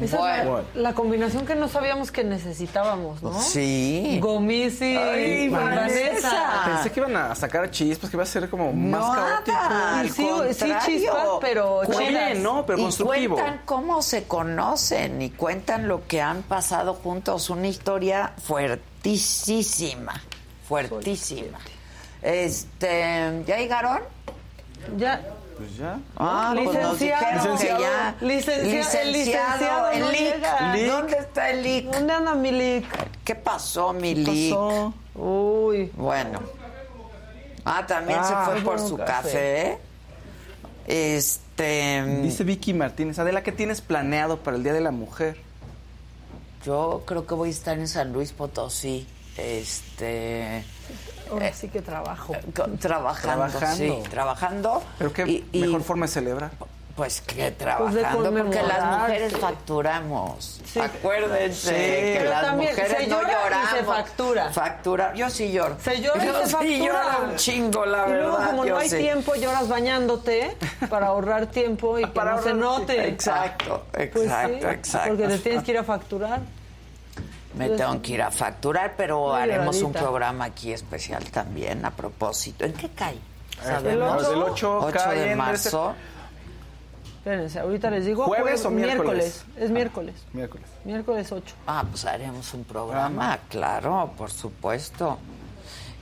Esa es la, la combinación que no sabíamos que necesitábamos, ¿no? Sí. Gomis y Ay, Vanessa. Pensé que iban a sacar chispas, que iba a ser como más caótico. Sí, sí, contrario. chispas, pero bien, ¿no? Pero y constructivo. cuentan cómo se conocen y cuentan lo que han pasado juntos. Una historia fuertísima, fuertísima. Este, ¿ya llegaron? Ya. Pues ya. Ah, pues nos dijeron Licenciado. que ya. Licencia- el licenciado el no Lic. ¿Dónde está el Lic? ¿Dónde anda mi Lic? ¿Qué pasó, mi Lic? Uy. Bueno. Ah, también Ah, se fue fue por su un café. Este. Dice Vicky Martínez, Adela, ¿qué tienes planeado para el Día de la Mujer? Yo creo que voy a estar en San Luis Potosí. Este. Ahora sí que trabajo. con- trabajando, Trabajando. sí, trabajando. Pero qué Y- y- mejor forma de celebrar. Pues que Pues trabajando, porque las mujeres facturamos. Sí. Acuérdense Sí. que Pero las también mujeres se no llora lloramos. se factura. Factura. Yo sí lloro. Se llora y Yo se sí factura. lloro un chingo, la y verdad. luego, como yo no hay sí. tiempo, lloras bañándote para ahorrar tiempo y que Para no se ahorrar- note. Exacto, Pues exacto, sí, exacto. Porque te tienes que ir a facturar. Me tengo que ir a facturar, pero Muy haremos un programa aquí especial también a propósito. ¿En qué cae? El ¿Sabemos? del 8 8 cae de en marzo. Espérense, ahorita les digo. ¿Jueves o miércoles? Es miércoles. Miércoles. Miércoles 8. Ah, pues haremos un programa, claro, por supuesto.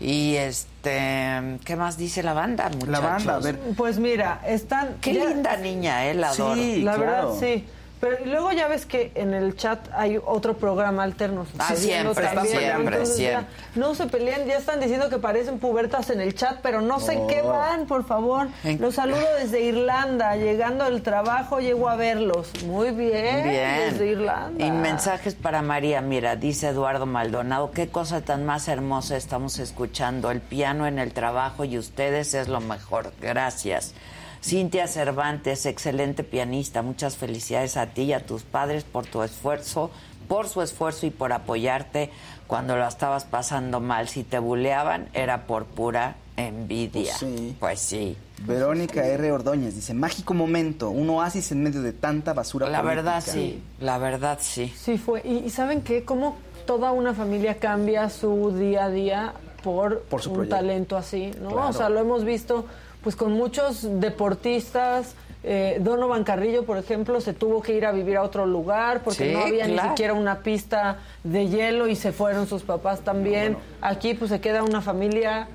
Y este, ¿qué más dice la banda, muchachos? La banda, a ver. Pues mira, están. Qué ya- linda niña, eh, la adoro. Sí, La claro. verdad, sí. Pero luego ya ves que en el chat hay otro programa alterno. Ah, sucediendo siempre, también, siempre, entonces ya siempre. no se peleen, ya están diciendo que parecen pubertas en el chat, pero no sé en qué van, por favor. Los saludo desde Irlanda, llegando del trabajo llego a verlos. Muy bien, Bien. desde Irlanda. Y mensajes para María. Mira, dice Eduardo Maldonado, qué cosa tan más hermosa estamos escuchando. El piano en el trabajo y ustedes es lo mejor. Gracias. Cintia Cervantes, excelente pianista. Muchas felicidades a ti y a tus padres por tu esfuerzo, por su esfuerzo y por apoyarte cuando lo estabas pasando mal. Si te buleaban, era por pura envidia. Pues sí. Pues sí. Verónica R. Ordóñez dice, mágico momento, un oasis en medio de tanta basura La política". verdad sí, la verdad sí. Sí fue. Y, y ¿saben qué? Cómo toda una familia cambia su día a día por, Por su un proyecto. talento así, ¿no? Claro. O sea, lo hemos visto pues con muchos deportistas. Eh, Donovan Carrillo, por ejemplo, se tuvo que ir a vivir a otro lugar porque Sí, no había claro. ni siquiera una pista de hielo y se fueron sus papás también. Aquí pues se queda una familia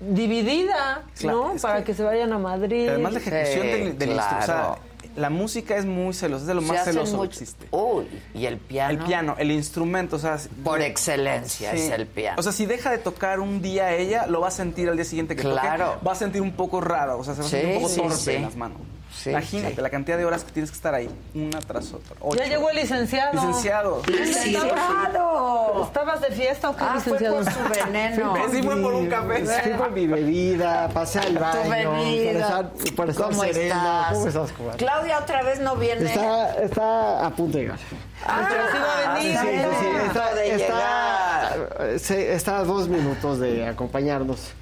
dividida, Claro, ¿no? Para que- que, se vayan a Madrid. Además la ejecución Sí, del, del claro. instru- o sea, la música es muy celosa, es de lo más celoso mucho- que existe. Uy, y el piano. El piano, el instrumento, o sea... Por excelencia Sí. es el piano. O sea, si deja de tocar un día ella, lo va a sentir al día siguiente que Claro. toque. Va a sentir un poco raro, o sea, se va a Sí, sentir un poco torpe en las manos. Sí, Imagínate sí. la cantidad de horas que tienes que estar ahí, una tras otra. Ya llegó el licenciado. Licenciado. ¡Licenciado! ¿Estabas de fiesta o qué, Ah, fue licenciado? por su veneno. Sí, fue por un café. Fui por mi bebida, pasé al baño. Tu bebida. Para estar, para estar ¿Cómo sereno. estás? ¿Cómo estás? Claudia otra vez no viene. Está, está a punto de llegar. Ah, Pero sí va a venir. está Sí, sí, está, de está, está a dos minutos de acompañarnos.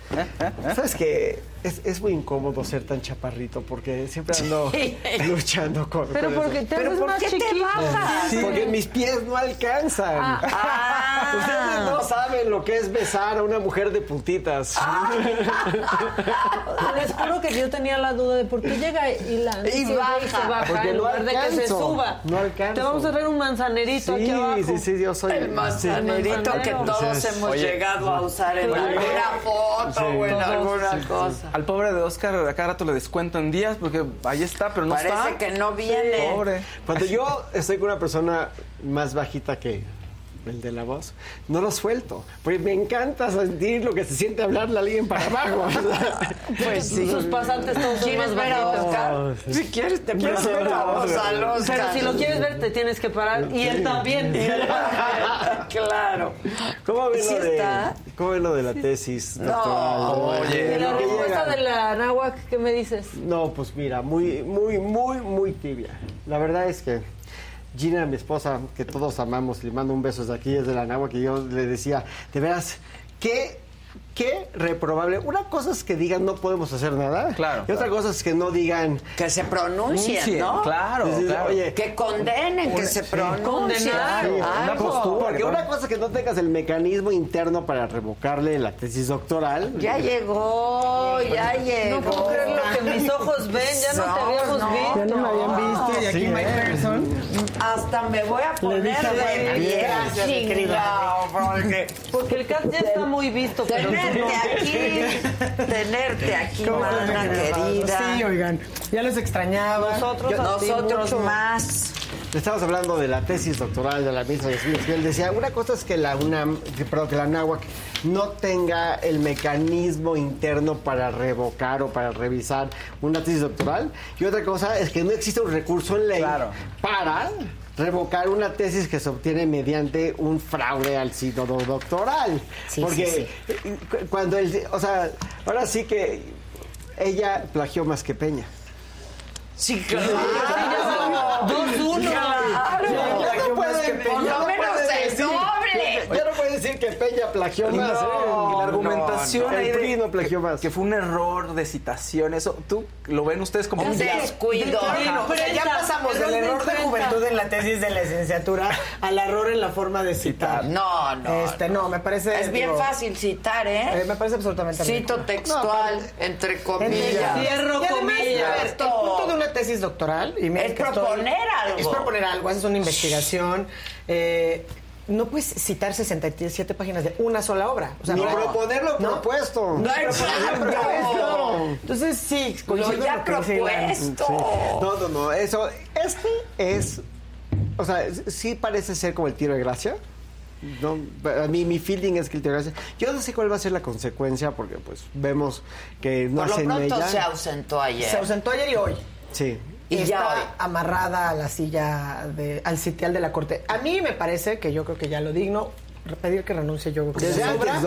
¿Sabes qué? Es, es muy incómodo ser tan chaparrito porque siempre ando Sí. luchando con. Pero con porque eso. te ¿Pero por más qué te chiquito. bajas? Porque mis pies no alcanzan. Ah. Ustedes no saben lo que es besar a una mujer de puntitas. Ah. Les juro que yo tenía la duda de por qué llega Ilan Y siempre baja. se baja Porque en no lugar de que se alcanzo, suba. no alcanzo. Te vamos a traer un manzanerito aquí Sí, abajo. sí, sí, yo soy. El manzanerito sí. que todos Entonces, hemos oye, llegado a usar en Oye. alguna foto Sí. o en Todos. alguna cosa. Al pobre de Oscar, a cada rato le descuento en días porque ahí está, pero no Parece está. que no viene. Pobre. Cuando yo estoy con una persona más bajita que el de la voz, no lo suelto. Porque me encanta sentir lo que se siente hablarle a alguien para abajo. Pues sí. Sus pasantes todos son ¿Quieres ver a. Oscar? Oh, sí. Si quieres, te presentamos ver a Oscar. Pero si lo quieres ver, te tienes que parar. Y él también. claro. ¿Cómo ven, ¿Sí lo de, está? ¿Cómo ven lo de la tesis No, doctoral? oye. Y la respuesta de la náhuac, ¿qué me dices? No, pues mira, muy, muy, muy, muy tibia. La verdad es que Gina, mi esposa, que todos amamos, le mando un beso desde aquí, desde la Nahua, que yo le decía, de veras, qué, qué reprobable. Una cosa es que digan no podemos hacer nada. Claro, Y otra claro. cosa es que no digan. Que se pronuncien, ¿no? Claro, Dices, claro. Oye, Que condenen, que se sí. pronuncien. Sí, una postura. Porque una cosa es que no tengas el mecanismo interno para revocarle la tesis doctoral. Ya llegó, ya llegó. No puedo creer lo que mis ojos ven, ya no te habíamos No, visto. ya no me habían visto, y aquí Sí, my ¿eh? person. Hasta me voy a poner de pie. porque Porque el cat ya está muy visto, pero tenerte no. aquí, tenerte aquí, ¿Cómo estás, mi mana querida? Sí, oigan, ya los extrañaba. Nosotros, Yo- Nosotros mucho. más. Estábamos hablando de la tesis doctoral de la ministra Yasmín Esquivel. Decía, una cosa es que la UNAM, que, perdón, que la NAHUAC no tenga el mecanismo interno para revocar o para revisar una tesis doctoral. Y otra cosa es que no existe un recurso en ley Claro. para revocar una tesis que se obtiene mediante un fraude al sínodo doctoral. Sí, Porque sí, cu- cuando el, o sea, ahora sí que ella plagió más que Peña. Sí, claro. Dos, uno. Claro. Ya no puede- Por ya lo no Ya no puede decir que Peña plagió más. no, ¿eh? la argumentación no, ahí el de- PRI no plagió más. Que fue un error de citación, eso, ¿tú lo ven ustedes como Un descuido. Pero ya pasamos del error de juventud en la tesis de licenciatura al error en la forma de citar. No, no. Este, no, me parece. Es bien digo, fácil citar, ¿eh? eh, me parece absolutamente Cito textual, entre comillas. Cierro Y además, comillas. el punto de una tesis doctoral y Es proponer algo. Es proponer algo, haces una investigación. eh, no puedes citar 67 páginas de una sola obra. O sea, Ni no- proponer lo no. propuesto. No, exacto. Entonces, sí, Lo ya propuesto. Sí. No, no, no. Eso, este es. O sea, sí parece ser como el tiro de gracia. No, a mí mi feeling es que el tiro de gracia. Yo no sé cuál va a ser la consecuencia porque pues vemos que no Por lo hacen pronto ella. se ausentó ayer. Se ausentó ayer y hoy. Sí. Y ya está hoy. amarrada a la silla, de, al sitial de la corte. A mí me parece que yo creo que ya lo digno, pedir que renuncie yo creo que Desde ya sobra.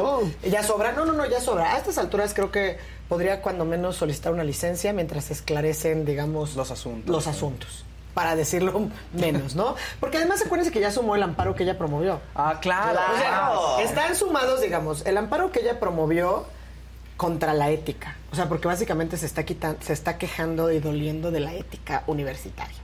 Ya sobra, no, no, no, ya sobra. A estas alturas creo que podría cuando menos solicitar una licencia mientras se esclarecen, digamos... Los asuntos. Los asuntos. Para decirlo menos, ¿no? Porque además acuérdense que ya sumó el amparo que ella promovió. Ah, claro. O sea, Claro. están sumados, digamos, el amparo que ella promovió contra la ética. O sea, porque básicamente se está quitan- se está quejando y doliendo de la ética universitaria.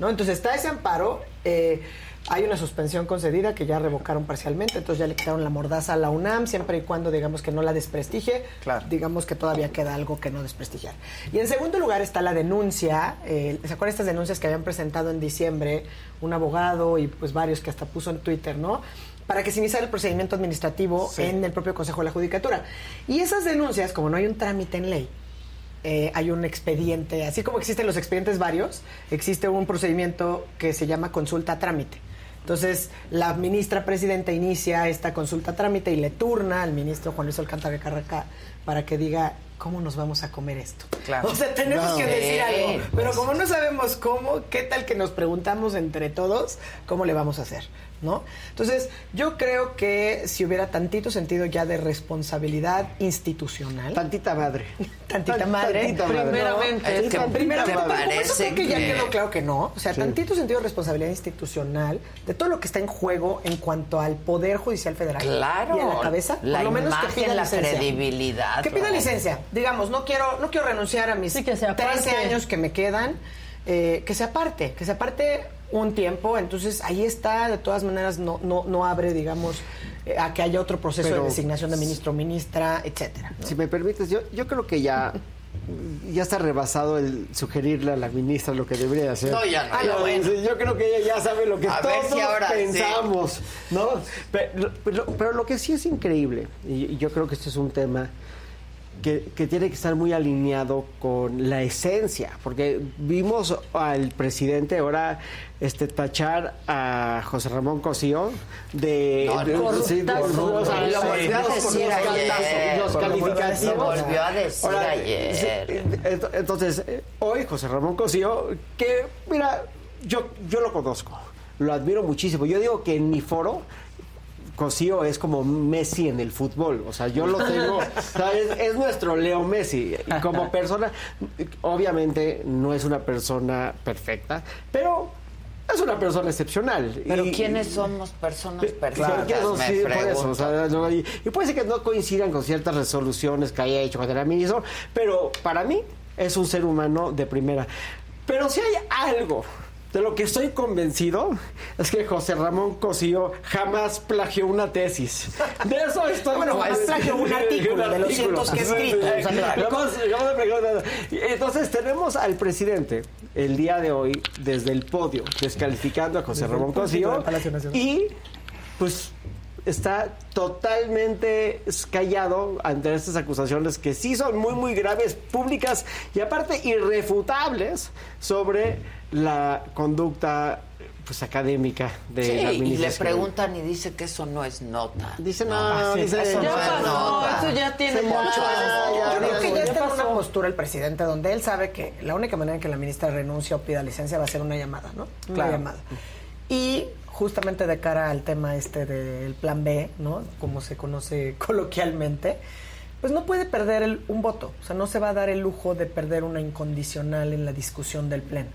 ¿No? Entonces está ese amparo, eh, hay una suspensión concedida que ya revocaron parcialmente, entonces ya le quitaron la mordaza a la UNAM, siempre y cuando digamos que no la desprestigie, Claro. digamos que todavía queda algo que no desprestigiar. Y en segundo lugar está la denuncia, eh, ¿se acuerdan estas denuncias que habían presentado en diciembre un abogado y pues varios que hasta puso en Twitter, ¿no? Para que se iniciara el procedimiento administrativo Sí. en el propio Consejo de la Judicatura. Y esas denuncias, como no hay un trámite en ley, eh, hay un expediente, así como existen los expedientes varios, existe un procedimiento que se llama consulta a trámite. Entonces, la ministra presidenta inicia esta consulta a trámite y le turna al ministro Juan Luis Alcántara Carraca para que diga cómo nos vamos a comer esto. Claro. O sea, tenemos No. que decir algo. Pero como no sabemos cómo, ¿qué tal que nos preguntamos entre todos cómo le vamos a hacer? ¿No? Entonces, yo creo que si hubiera tantito sentido ya de responsabilidad institucional. Tantita madre. Tantita Tan- madre. tantita madre. Primeramente. Es que primeramente, como eso creo que, ya que- quedó claro que no. O sea, Sí. tantito sentido de responsabilidad institucional de todo lo que está en juego en cuanto al Poder Judicial Federal. Claro. Y a la cabeza, La por lo menos que pida la licencia. credibilidad, Que pida licencia. Digamos, no quiero, no quiero renunciar a mis Sí, que se aparte. 13 años que me quedan. eh, que se aparte, que se aparte un tiempo, entonces ahí está, de todas maneras no, no, no abre, digamos, eh, a que haya otro proceso Pero- de designación de ministro o ministra, etcétera. ¿no? Si me permites, yo, yo creo que ya, ya está rebasado el sugerirle a la ministra lo que debería hacer. No, ya no, Ah, ya bueno. sí, Yo creo que ella ya sabe lo que A todos si ahora sí. pensamos, ¿no? Pero, pero- pero lo que sí es increíble, y, y yo creo que este es un tema que, que tiene que estar muy alineado con la esencia, porque vimos al presidente ahora este tachar a José Ramón Cosío de, No, sí, los- calificativos- volvió a decir ayer. entonces, eh, hoy José Ramón Cosío, que mira, yo, yo lo conozco, lo admiro muchísimo. Yo digo que en mi foro Cosío es como Messi en el fútbol. O sea, yo lo tengo. es, es nuestro Leo Messi. Y Como persona, obviamente no es una persona perfecta, pero es una persona excepcional. Pero Y- ¿quiénes somos personas perfectas? me sí, por eso, o sea, no, y, y puede ser que no coincidan con ciertas resoluciones que haya hecho cuando era ministro, pero para mí es un ser humano de primera. Pero si hay algo de lo que estoy convencido es que José Ramón Cosío jamás plagió una tesis. De eso estoy Bueno, jamás plagió un artículo de los cientos que he escrito, o sea, claro. Entonces tenemos al presidente el día de hoy desde el podio descalificando a José Ramón Cosío y pues está totalmente callado ante estas acusaciones que sí son muy muy graves, públicas y aparte irrefutables sobre la conducta pues académica de Sí, la y le preguntan y dice que eso no es nota. Dice no, Ah, sí, dice eso ya no es pasó, nota. eso ya tiene mucho. Yo creo que ya ya está en una postura el presidente donde él sabe que la única manera en que la ministra renuncie o pida licencia va a ser una llamada, ¿no? Una llamada. Y justamente de cara al tema este del plan B, ¿no? Como se conoce coloquialmente, pues no puede perder el- un voto. O sea, no se va a dar el lujo de perder una incondicional en la discusión del pleno.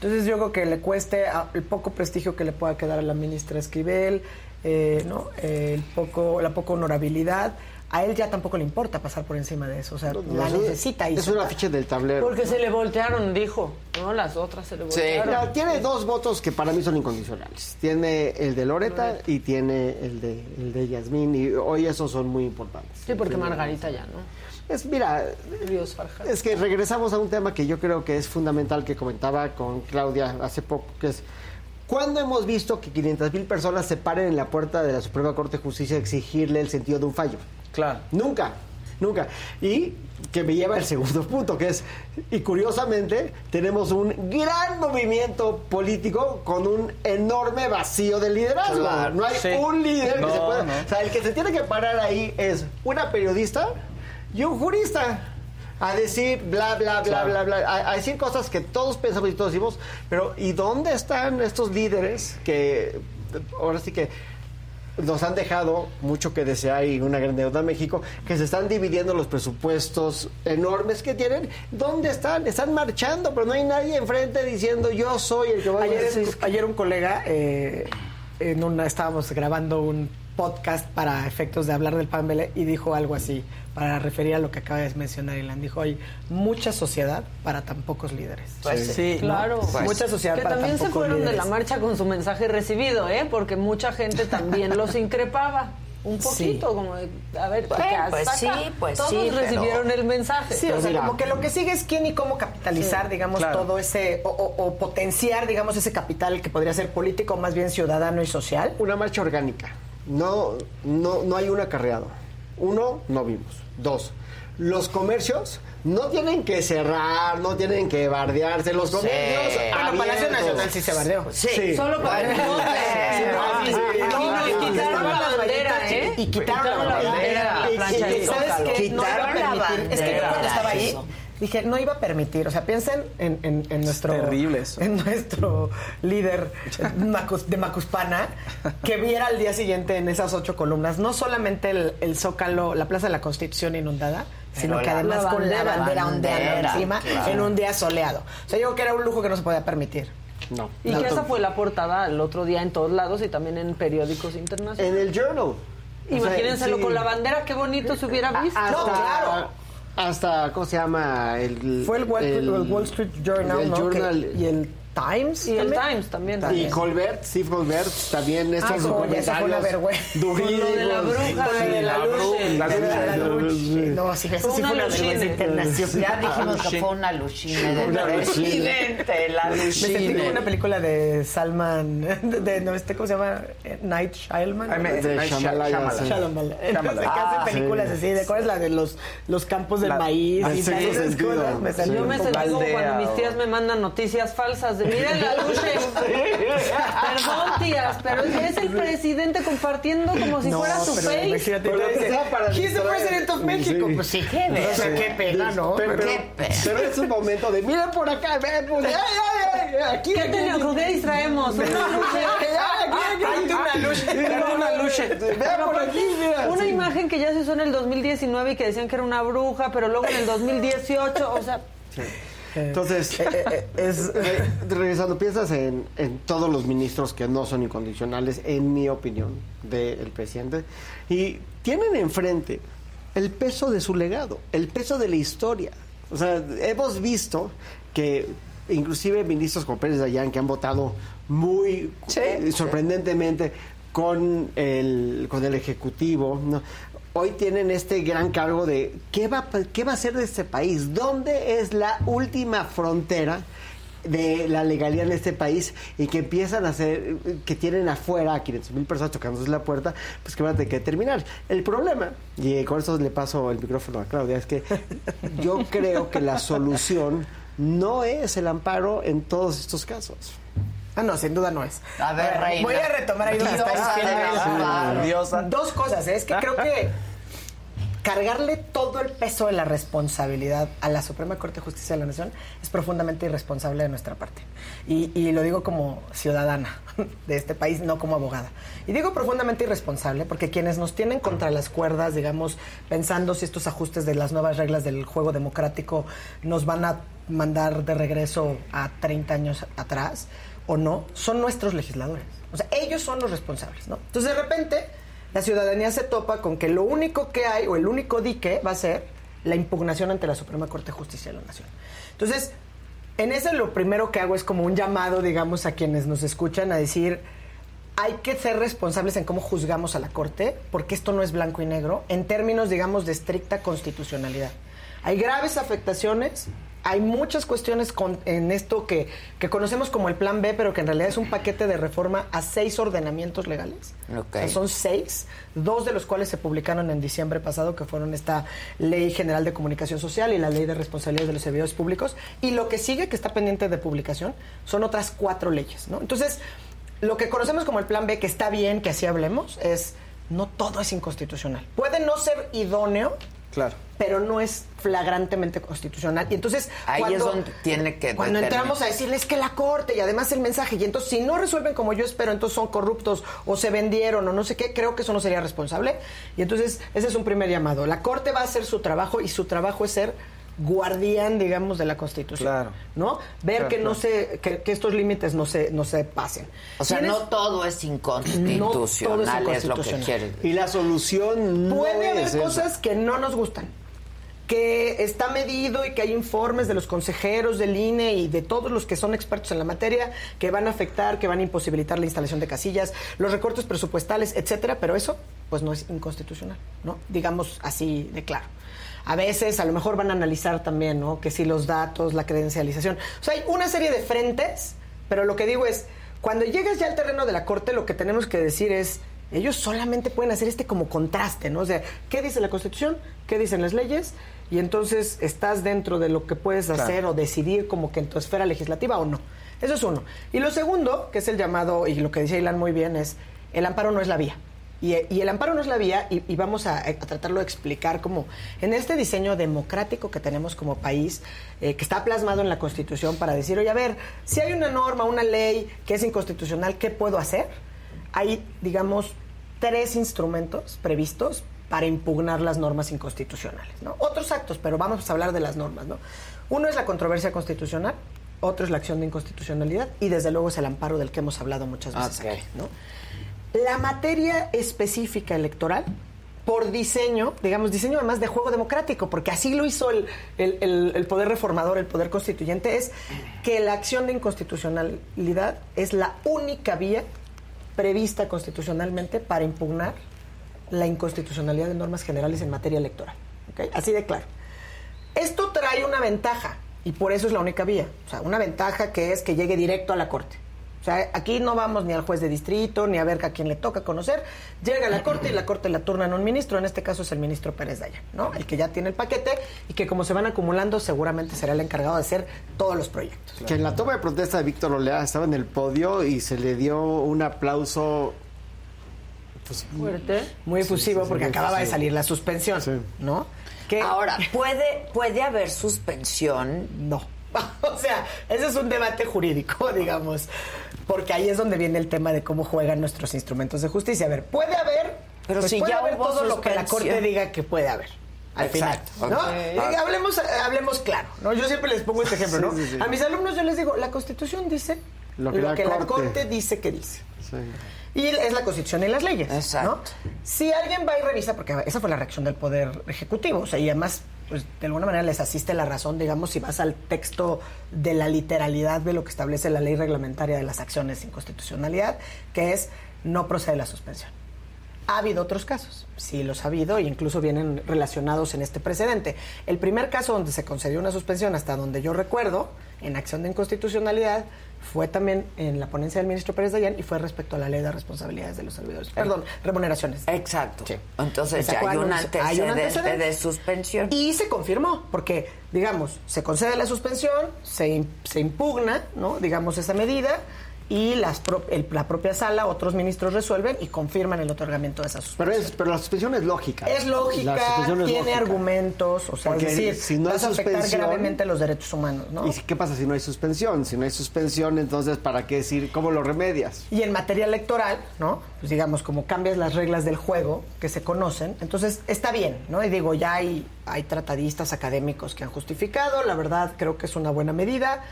Entonces yo creo que le cueste a- el poco prestigio que le pueda quedar a la ministra Esquivel, eh, ¿no? Eh, el poco, la poca honorabilidad. A él ya tampoco le importa pasar por encima de eso. O sea, la es- necesita. y Es se- una ficha del tablero. Porque se le voltearon, dijo. No, las otras se le voltearon. Mira, tiene dos votos que para mí son incondicionales. Tiene el de Loreta y tiene el de, el de Yasmín. Y hoy esos son muy importantes. Sí, porque Margarita ya, ¿no? Es, mira, es que regresamos a un tema que yo creo que es fundamental que comentaba con Claudia hace poco, que es ¿cuándo hemos visto que 500 mil personas se paren en la puerta de la Suprema Corte de Justicia a exigirle el sentido de un fallo? Claro. Nunca, nunca. Y que me lleva al segundo punto, que es, y curiosamente, tenemos un gran movimiento político con un enorme vacío de liderazgo. Claro, no hay sí. un líder que se pueda... no. O sea, el que se tiene que parar ahí es una periodista y un jurista a decir bla, bla, bla, Claro. bla, bla, a, a decir cosas que todos pensamos y todos decimos, pero ¿y dónde están estos líderes que ahora sí que nos han dejado mucho que desear y una gran deuda a México, que se están dividiendo los presupuestos enormes que tienen. ¿Dónde están? Están marchando, pero no hay nadie enfrente diciendo yo soy el que va a Ayer, decir. ayer un colega, eh, en una, estábamos grabando un podcast para efectos de hablar del pan Belé y dijo algo así, para referir a lo que acaba de mencionar Ilan. Dijo, hay mucha sociedad para tan pocos líderes. Pues sí, ¿no? claro. mucha sociedad que para también tan se pocos fueron de la marcha con su mensaje recibido, ¿eh? Porque mucha gente también los increpaba. Un poquito, como de, a ver, Bueno, ¿qué pues acá? sí, pues Todos sí, pero- recibieron el mensaje. Sí, o sea, como que lo que sigue es quién y cómo capitalizar, Sí, digamos, claro. todo ese, o, o- o potenciar, digamos, ese capital que podría ser político, más bien ciudadano y social. Una marcha orgánica. No, no, no hay un acarreado. Uno, no vimos. Dos, los comercios no tienen que cerrar, no tienen que bardearse. Los Sí. comercios. Bueno, Palacio. Nacional sí se bardeó. Sí, Solo para sí, sí, sí, sí, no, sí, y sí, quitaron sí, la sí, bandera, sí, ¿eh? Y quitaron la bandera. ¿Sabes qué? Quitaron la permitir. Es que yo cuando bandera. estaba ahí. Dije, no iba a permitir. O sea, piensen en, en, en nuestro... terrible eso. En nuestro líder Macus- de Macuspana, que viera al día siguiente en esas ocho columnas, no solamente el, el Zócalo, la Plaza de la Constitución inundada, sino Pero que además la con la bandera. ondeando encima claro. en un día soleado. O sea, yo creo que era un lujo que no se podía permitir. No. Y No, que esa fue la portada el otro día en todos lados y también en periódicos internacionales. En el Journal. O sea, Imagínenselo sí. con la bandera, qué bonito se hubiera visto. Hasta, No, claro. Hasta, ¿cómo se llama? El, Fue el Wall, el Wall Street Journal, el ¿no? Que- y el Times. Y el también. Times también. Y Colbert, Steve Colbert, también estos Ah, fue una documentarios vergüenza. durísimos. De la bruja, de la luz. bruja, la de la luz. luz. No, sí, eso Fue sí una fue una luchine. vergüenza internacional. Ya dijimos que fue una luchine del Una presidente, la Me sentí como una película de Salman, de, de- no, este, ¿cómo se llama? Night Shyamalan. Shyamalan. Shyamalan. Shyamalan. Que Ah, hace películas sí. así, ¿de cuál es la de los, los campos del maíz? y esas cosas? Yo me sentí como cuando mis tías me mandan noticias falsas de miren la lucha. Perdón, tías, pero es el presidente compartiendo como si No, fuera su pero face. imagínate, Pero dice, empezaba para He's the distraer. president of Mexico. Sí. Pues sí, Qué o sea, verga. qué pena, ¿no? Pero, Pero- Qué pena. pero es un momento de, mira por acá, ve, pues, ay, ay, ay, aquí, ¿Qué tenemos? ¿Con qué distraemos? Una una lucha, tráete una lucha. Vea por aquí, mira. Una Sí. imagen que ya se usó en el 2019 y que decían que era una bruja, pero luego en el 2018, o sea, Entonces, Eh, eh, eh, es- re- regresando, piensas en, en todos los ministros que no son incondicionales, en mi opinión, del presidente, y tienen enfrente el peso de su legado, el peso de la historia. O sea, hemos visto que inclusive ministros como Pérez Dayán, que han votado muy eh, sorprendentemente con el, con el Ejecutivo, ¿no? Hoy tienen este gran cargo de ¿qué va, qué va a hacer de este país? ¿Dónde es la última frontera de la legalidad en este país y que empiezan a hacer, que tienen afuera a 500 mil personas tocándose la puerta, pues que van a tener que terminar. El problema, y con esto le paso el micrófono a Claudia, es que yo creo que la solución no es el amparo en todos estos casos. Ah, no, sin duda no es. A ver, reina. Voy a retomar ahí donde está. Dos cosas, ¿eh? es que creo que cargarle todo el peso de la responsabilidad a la Suprema Corte de Justicia de la Nación es profundamente irresponsable de nuestra parte. Y, y lo digo como ciudadana de este país, no como abogada. Y digo profundamente irresponsable porque quienes nos tienen contra las cuerdas, digamos, pensando si estos ajustes de las nuevas reglas del juego democrático nos van a mandar de regreso a 30 años atrás o no, son nuestros legisladores. O sea, ellos son los responsables, ¿no? Entonces, de repente, la ciudadanía se topa con que lo único que hay o el único dique va a ser la impugnación ante la Suprema Corte de Justicia de la Nación. Entonces, en ese lo primero que hago es como un llamado, digamos, a quienes nos escuchan a decir, hay que ser responsables en cómo juzgamos a la Corte, porque esto no es blanco y negro, en términos, digamos, de estricta constitucionalidad. Hay graves afectaciones, hay muchas cuestiones con- en esto que, que conocemos como el Plan B, pero que en realidad es un paquete de reforma a seis ordenamientos legales. Ok. O sea, son seis, dos de los cuales se publicaron en diciembre pasado, que fueron esta Ley General de Comunicación Social y la Ley de Responsabilidad de los Servidores Públicos. Y lo que sigue, que está pendiente de publicación, son otras cuatro leyes. ¿no? Entonces, lo que conocemos como el Plan B, que está bien que así hablemos, es no todo es inconstitucional. Puede no ser idóneo, Claro. pero no es flagrantemente constitucional. Y entonces, Ahí cuando, es donde tiene que Cuando determinar. entramos a decirles que la corte y además el mensaje, y entonces si no resuelven como yo espero, entonces son corruptos o se vendieron o no sé qué, creo que eso no sería responsable. Y entonces, ese es un primer llamado. La corte va a hacer su trabajo y su trabajo es ser guardián, digamos, de la Constitución. Claro. ¿No? Ver Claro, que no claro. se, que, que estos límites no se, no se pasen. O sea, no todo es No todo es inconstitucional, es lo que inconstitucional. quiere. Y la solución no Puede haber es cosas que no nos gustan. Que está medido y que hay informes de los consejeros del INE y de todos los que son expertos en la materia que van a afectar, que van a imposibilitar la instalación de casillas, los recortes presupuestales, etcétera, pero eso pues no es inconstitucional, ¿no? Digamos así de claro. A veces a lo mejor van a analizar también, ¿no? Que si los datos, la credencialización. O sea, hay una serie de frentes, pero lo que digo es, cuando llegas ya al terreno de la corte, lo que tenemos que decir es, ellos solamente pueden hacer este como contraste, ¿no? O sea, ¿qué dice la Constitución? ¿Qué dicen las leyes? Y entonces estás dentro de lo que puedes Claro. hacer o decidir como que en tu esfera legislativa o no. Eso es uno. Y lo segundo, que es el llamado, y lo que decía Ilan muy bien, es el amparo no es la vía. Y, y el amparo no es la vía, y, y vamos a, a tratarlo de explicar como en este diseño democrático que tenemos como país, eh, que está plasmado en la Constitución para decir, oye, a ver, si hay una norma, una ley que es inconstitucional, ¿qué puedo hacer? Hay, digamos, tres instrumentos previstos para impugnar las normas inconstitucionales. ¿no? Otros actos, pero vamos a hablar de las normas. ¿no? Uno es la controversia constitucional, otro es la acción de inconstitucionalidad y desde luego es el amparo del que hemos hablado muchas veces Ok. aquí. ¿no? La materia específica electoral, por diseño, digamos, diseño además de juego democrático, porque así lo hizo el, el- poder reformador, el poder constituyente, es que la acción de inconstitucionalidad es la única vía prevista constitucionalmente para impugnar la inconstitucionalidad de normas generales en materia electoral. Así de claro. Esto trae una ventaja y por eso es la única vía. O sea, una ventaja que es que llegue directo a la Corte. O sea, aquí no vamos ni al juez de distrito, ni a ver a quién le toca conocer. Llega a la Corte y la Corte la turna en un ministro, en este caso es el ministro Pérez Dayan, ¿no? El que ya tiene el paquete y que como se van acumulando seguramente será el encargado de hacer todos los proyectos. Que en la toma de protesta de Víctor Olea estaba en el podio y se le dio un aplauso pues, Fuerte. Muy efusivo sí, sí, porque muy acababa de salir la suspensión, ¿no? Que Ahora, ¿puede, ¿puede haber suspensión? No. O sea, ese es un debate jurídico, digamos, porque ahí es donde viene el tema de cómo juegan nuestros instrumentos de justicia. A ver, puede haber, Pero pues si puede ya haber todo lo que la. Corte diga que puede haber. al Exacto, final. Eh, hablemos, hablemos claro, ¿no? Yo siempre les pongo este ejemplo, ¿no? Sí, sí, sí. A mis alumnos yo les digo, la Constitución dice Lo lo que que, la la, Corte- dice que dice. Y es la Constitución y las leyes. Exacto. ¿no? Si alguien va y revisa, porque esa fue la reacción del Poder Ejecutivo, o sea, y además, pues de alguna manera les asiste la razón, digamos, si vas al texto de la literalidad de lo que establece la ley reglamentaria de las acciones sin constitucionalidad, que es no procede la suspensión. Ha habido otros casos, sí los ha habido, e incluso vienen relacionados en este precedente. El primer caso donde se concedió una suspensión, hasta donde yo recuerdo, en acción de inconstitucionalidad, fue también en la ponencia del ministro Pérez Dayán y fue respecto a la ley de responsabilidades de los servidores. Perdón, remuneraciones. Exacto. Sí. Entonces ¿Se ya hay un Hay un antecedente antecedente. de suspensión. Y se confirmó, porque, digamos, se concede la suspensión, se, se impugna, ¿no? Digamos, esa medida, y las pro- el- la propia sala, otros ministros resuelven y confirman el otorgamiento de esa suspensión. Pero, es, pero la suspensión es lógica. Es lógica, es tiene lógica. argumentos, o sea, Porque es decir, si no hay vas a afectar gravemente los derechos humanos, ¿no? ¿Y qué pasa si no hay suspensión? Si no hay suspensión, entonces, ¿para qué decir cómo lo remedias? Y en materia electoral, ¿no? Pues digamos, como cambias las reglas del juego que se conocen, entonces está bien, ¿no? Y digo, ya hay, hay tratadistas académicos que han justificado, la verdad creo que es una buena medida,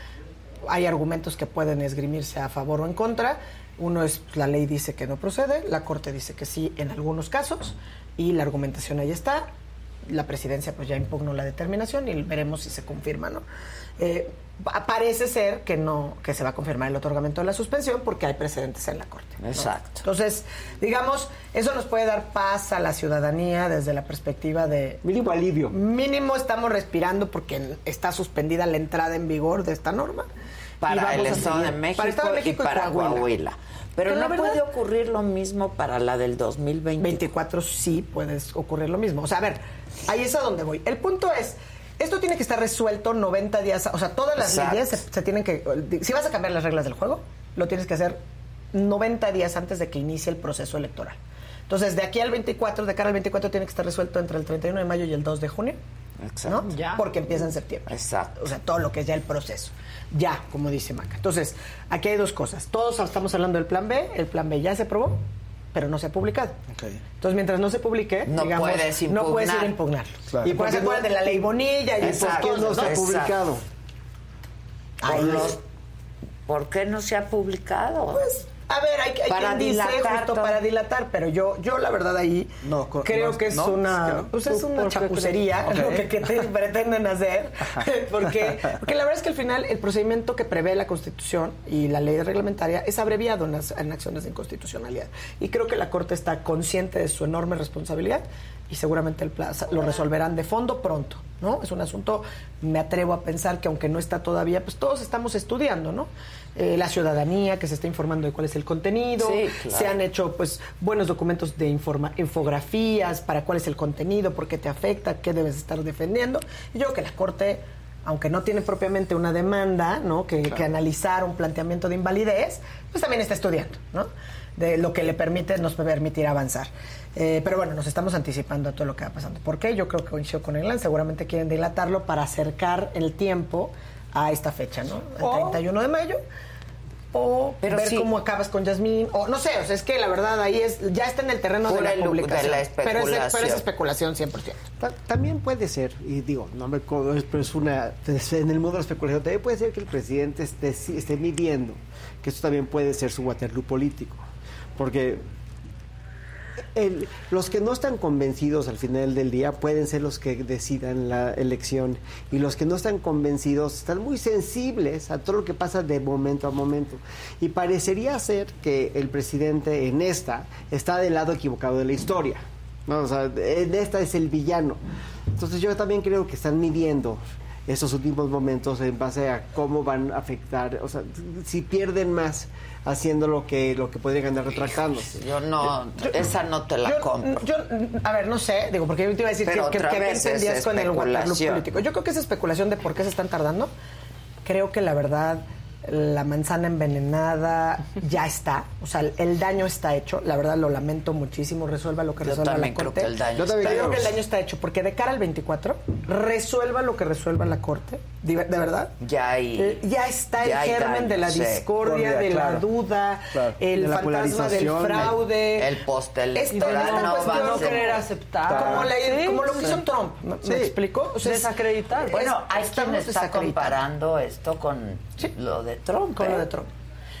hay argumentos que pueden esgrimirse a favor o en contra, uno es, la ley dice que no procede, la Corte dice que sí en algunos casos, y la argumentación ahí está, la presidencia pues ya impugnó la determinación y veremos si se confirma, ¿no? Eh, pa- parece ser que no, que se va a confirmar el otorgamiento de la suspensión porque hay precedentes en la Corte. ¿no? Exacto. Entonces, digamos, eso nos puede dar paz a la ciudadanía desde la perspectiva de... Mínimo alivio. Mínimo estamos respirando porque está suspendida la entrada en vigor de esta norma. Para el Estado de. México, Para Estado de México y para Coahuila. Pero, no verdad- puede ocurrir lo mismo para la del 2020. 24 sí puede ocurrir lo mismo. O sea, a ver, ahí es a donde voy. El punto es, esto tiene que estar resuelto 90 días, o sea, todas las Exacto. leyes se, se tienen que, si vas a cambiar las reglas del juego, lo tienes que hacer 90 días antes de que inicie el proceso electoral. Entonces, de aquí al 24, de cara al 24, tiene que estar resuelto entre el 31 de mayo y el 2 de junio. Exacto. ¿no? Porque empieza en septiembre. Exacto. O sea, todo lo que es ya el proceso. Ya, como dice Maca. Entonces, aquí hay dos cosas. Todos estamos hablando del plan B. El plan B ya se aprobó, pero no se ha publicado. Entonces, mientras no se publique, No digamos, puedes no puedes ir a impugnar. impugnarlo. Claro. Y por eso se acuerdan de la ley Bonilla y ¿Por qué no se ha publicado? Ay, Por no. los- ¿Por qué no se ha publicado? Pues, a ver, hay, hay Para quien dice dilatar justo para dilatar, pero yo, yo la verdad ahí No, creo no, que es no, una, pues es ¿Tú una chapucería lo que, que te pretenden hacer, porque, porque la verdad es que al final el procedimiento que prevé la Constitución y la ley reglamentaria es abreviado en, las, en acciones de inconstitucionalidad. Y creo que la Corte está consciente de su enorme responsabilidad y seguramente el plazo, lo resolverán de fondo pronto, ¿no? Es un asunto, me atrevo a pensar que aunque no está todavía, pues todos estamos estudiando, ¿no? Eh, la ciudadanía que se está informando de cuál es el contenido, Sí, claro. se han hecho pues buenos documentos de informa infografías para cuál es el contenido, por qué te afecta, qué debes estar defendiendo. Y yo creo que la Corte, aunque no tiene propiamente una demanda, ¿no? Que, que analizar un planteamiento de invalidez, pues también está estudiando, ¿no? De lo que le permite, nos permitirá avanzar. Eh, pero bueno, nos estamos anticipando a todo lo que va pasando. ¿Por qué? Yo creo que coincido con England, seguramente quieren dilatarlo para acercar el tiempo a esta fecha, ¿no? Al O- 31 de mayo o Pero ver sí. cómo acabas con Yasmín, o no sé, o sea, es que la verdad ahí es, ya está en el terreno de Pura la ilu- de publicación. la Pero es, pero es especulación. especulación 100%. Ta- También puede ser, y digo, no me pero es una, en el mundo de la especulación, también puede ser que el presidente esté, esté midiendo que esto también puede ser su Waterloo político. Porque el- los que no están convencidos al final del día pueden ser los que decidan la elección. Y los que no están convencidos están muy sensibles a todo lo que pasa de momento a momento. Y parecería ser que el presidente en esta está del lado equivocado de la historia. ¿no? En esta es el villano. Entonces yo también creo que están midiendo esos últimos momentos en base a cómo van a afectar, o sea, si pierden más haciendo lo que lo que podrían ganar retractándose. Yo no, esa no te la Yo, compro. yo, a ver, no sé, digo, porque yo te iba a decir Pero que, que, entendías con el Waterloo político. Yo creo que es especulación de por qué se están tardando. Creo que la verdad la manzana envenenada ya está, o sea, el, el daño está hecho, la verdad lo lamento muchísimo, resuelva lo que Yo resuelva también la creo Corte. que el daño Yo también está creo que el hecho. daño está hecho, porque de cara al 24, resuelva lo que resuelva la Corte, de, de verdad. Ya hay. Eh, ya está ya el germen daño, de la sí. discordia, de la claro. duda, Claro. el De la fantasma del fraude. El electoral esta no va no ser. querer aceptar. Como, la- Sí, como lo que sí. hizo Trump, ¿me, Sí. me explico? O sea, es- Desacreditar. Bueno, hay quien estamos está comparando esto con lo de Trump. Con ¿eh? lo de Trump.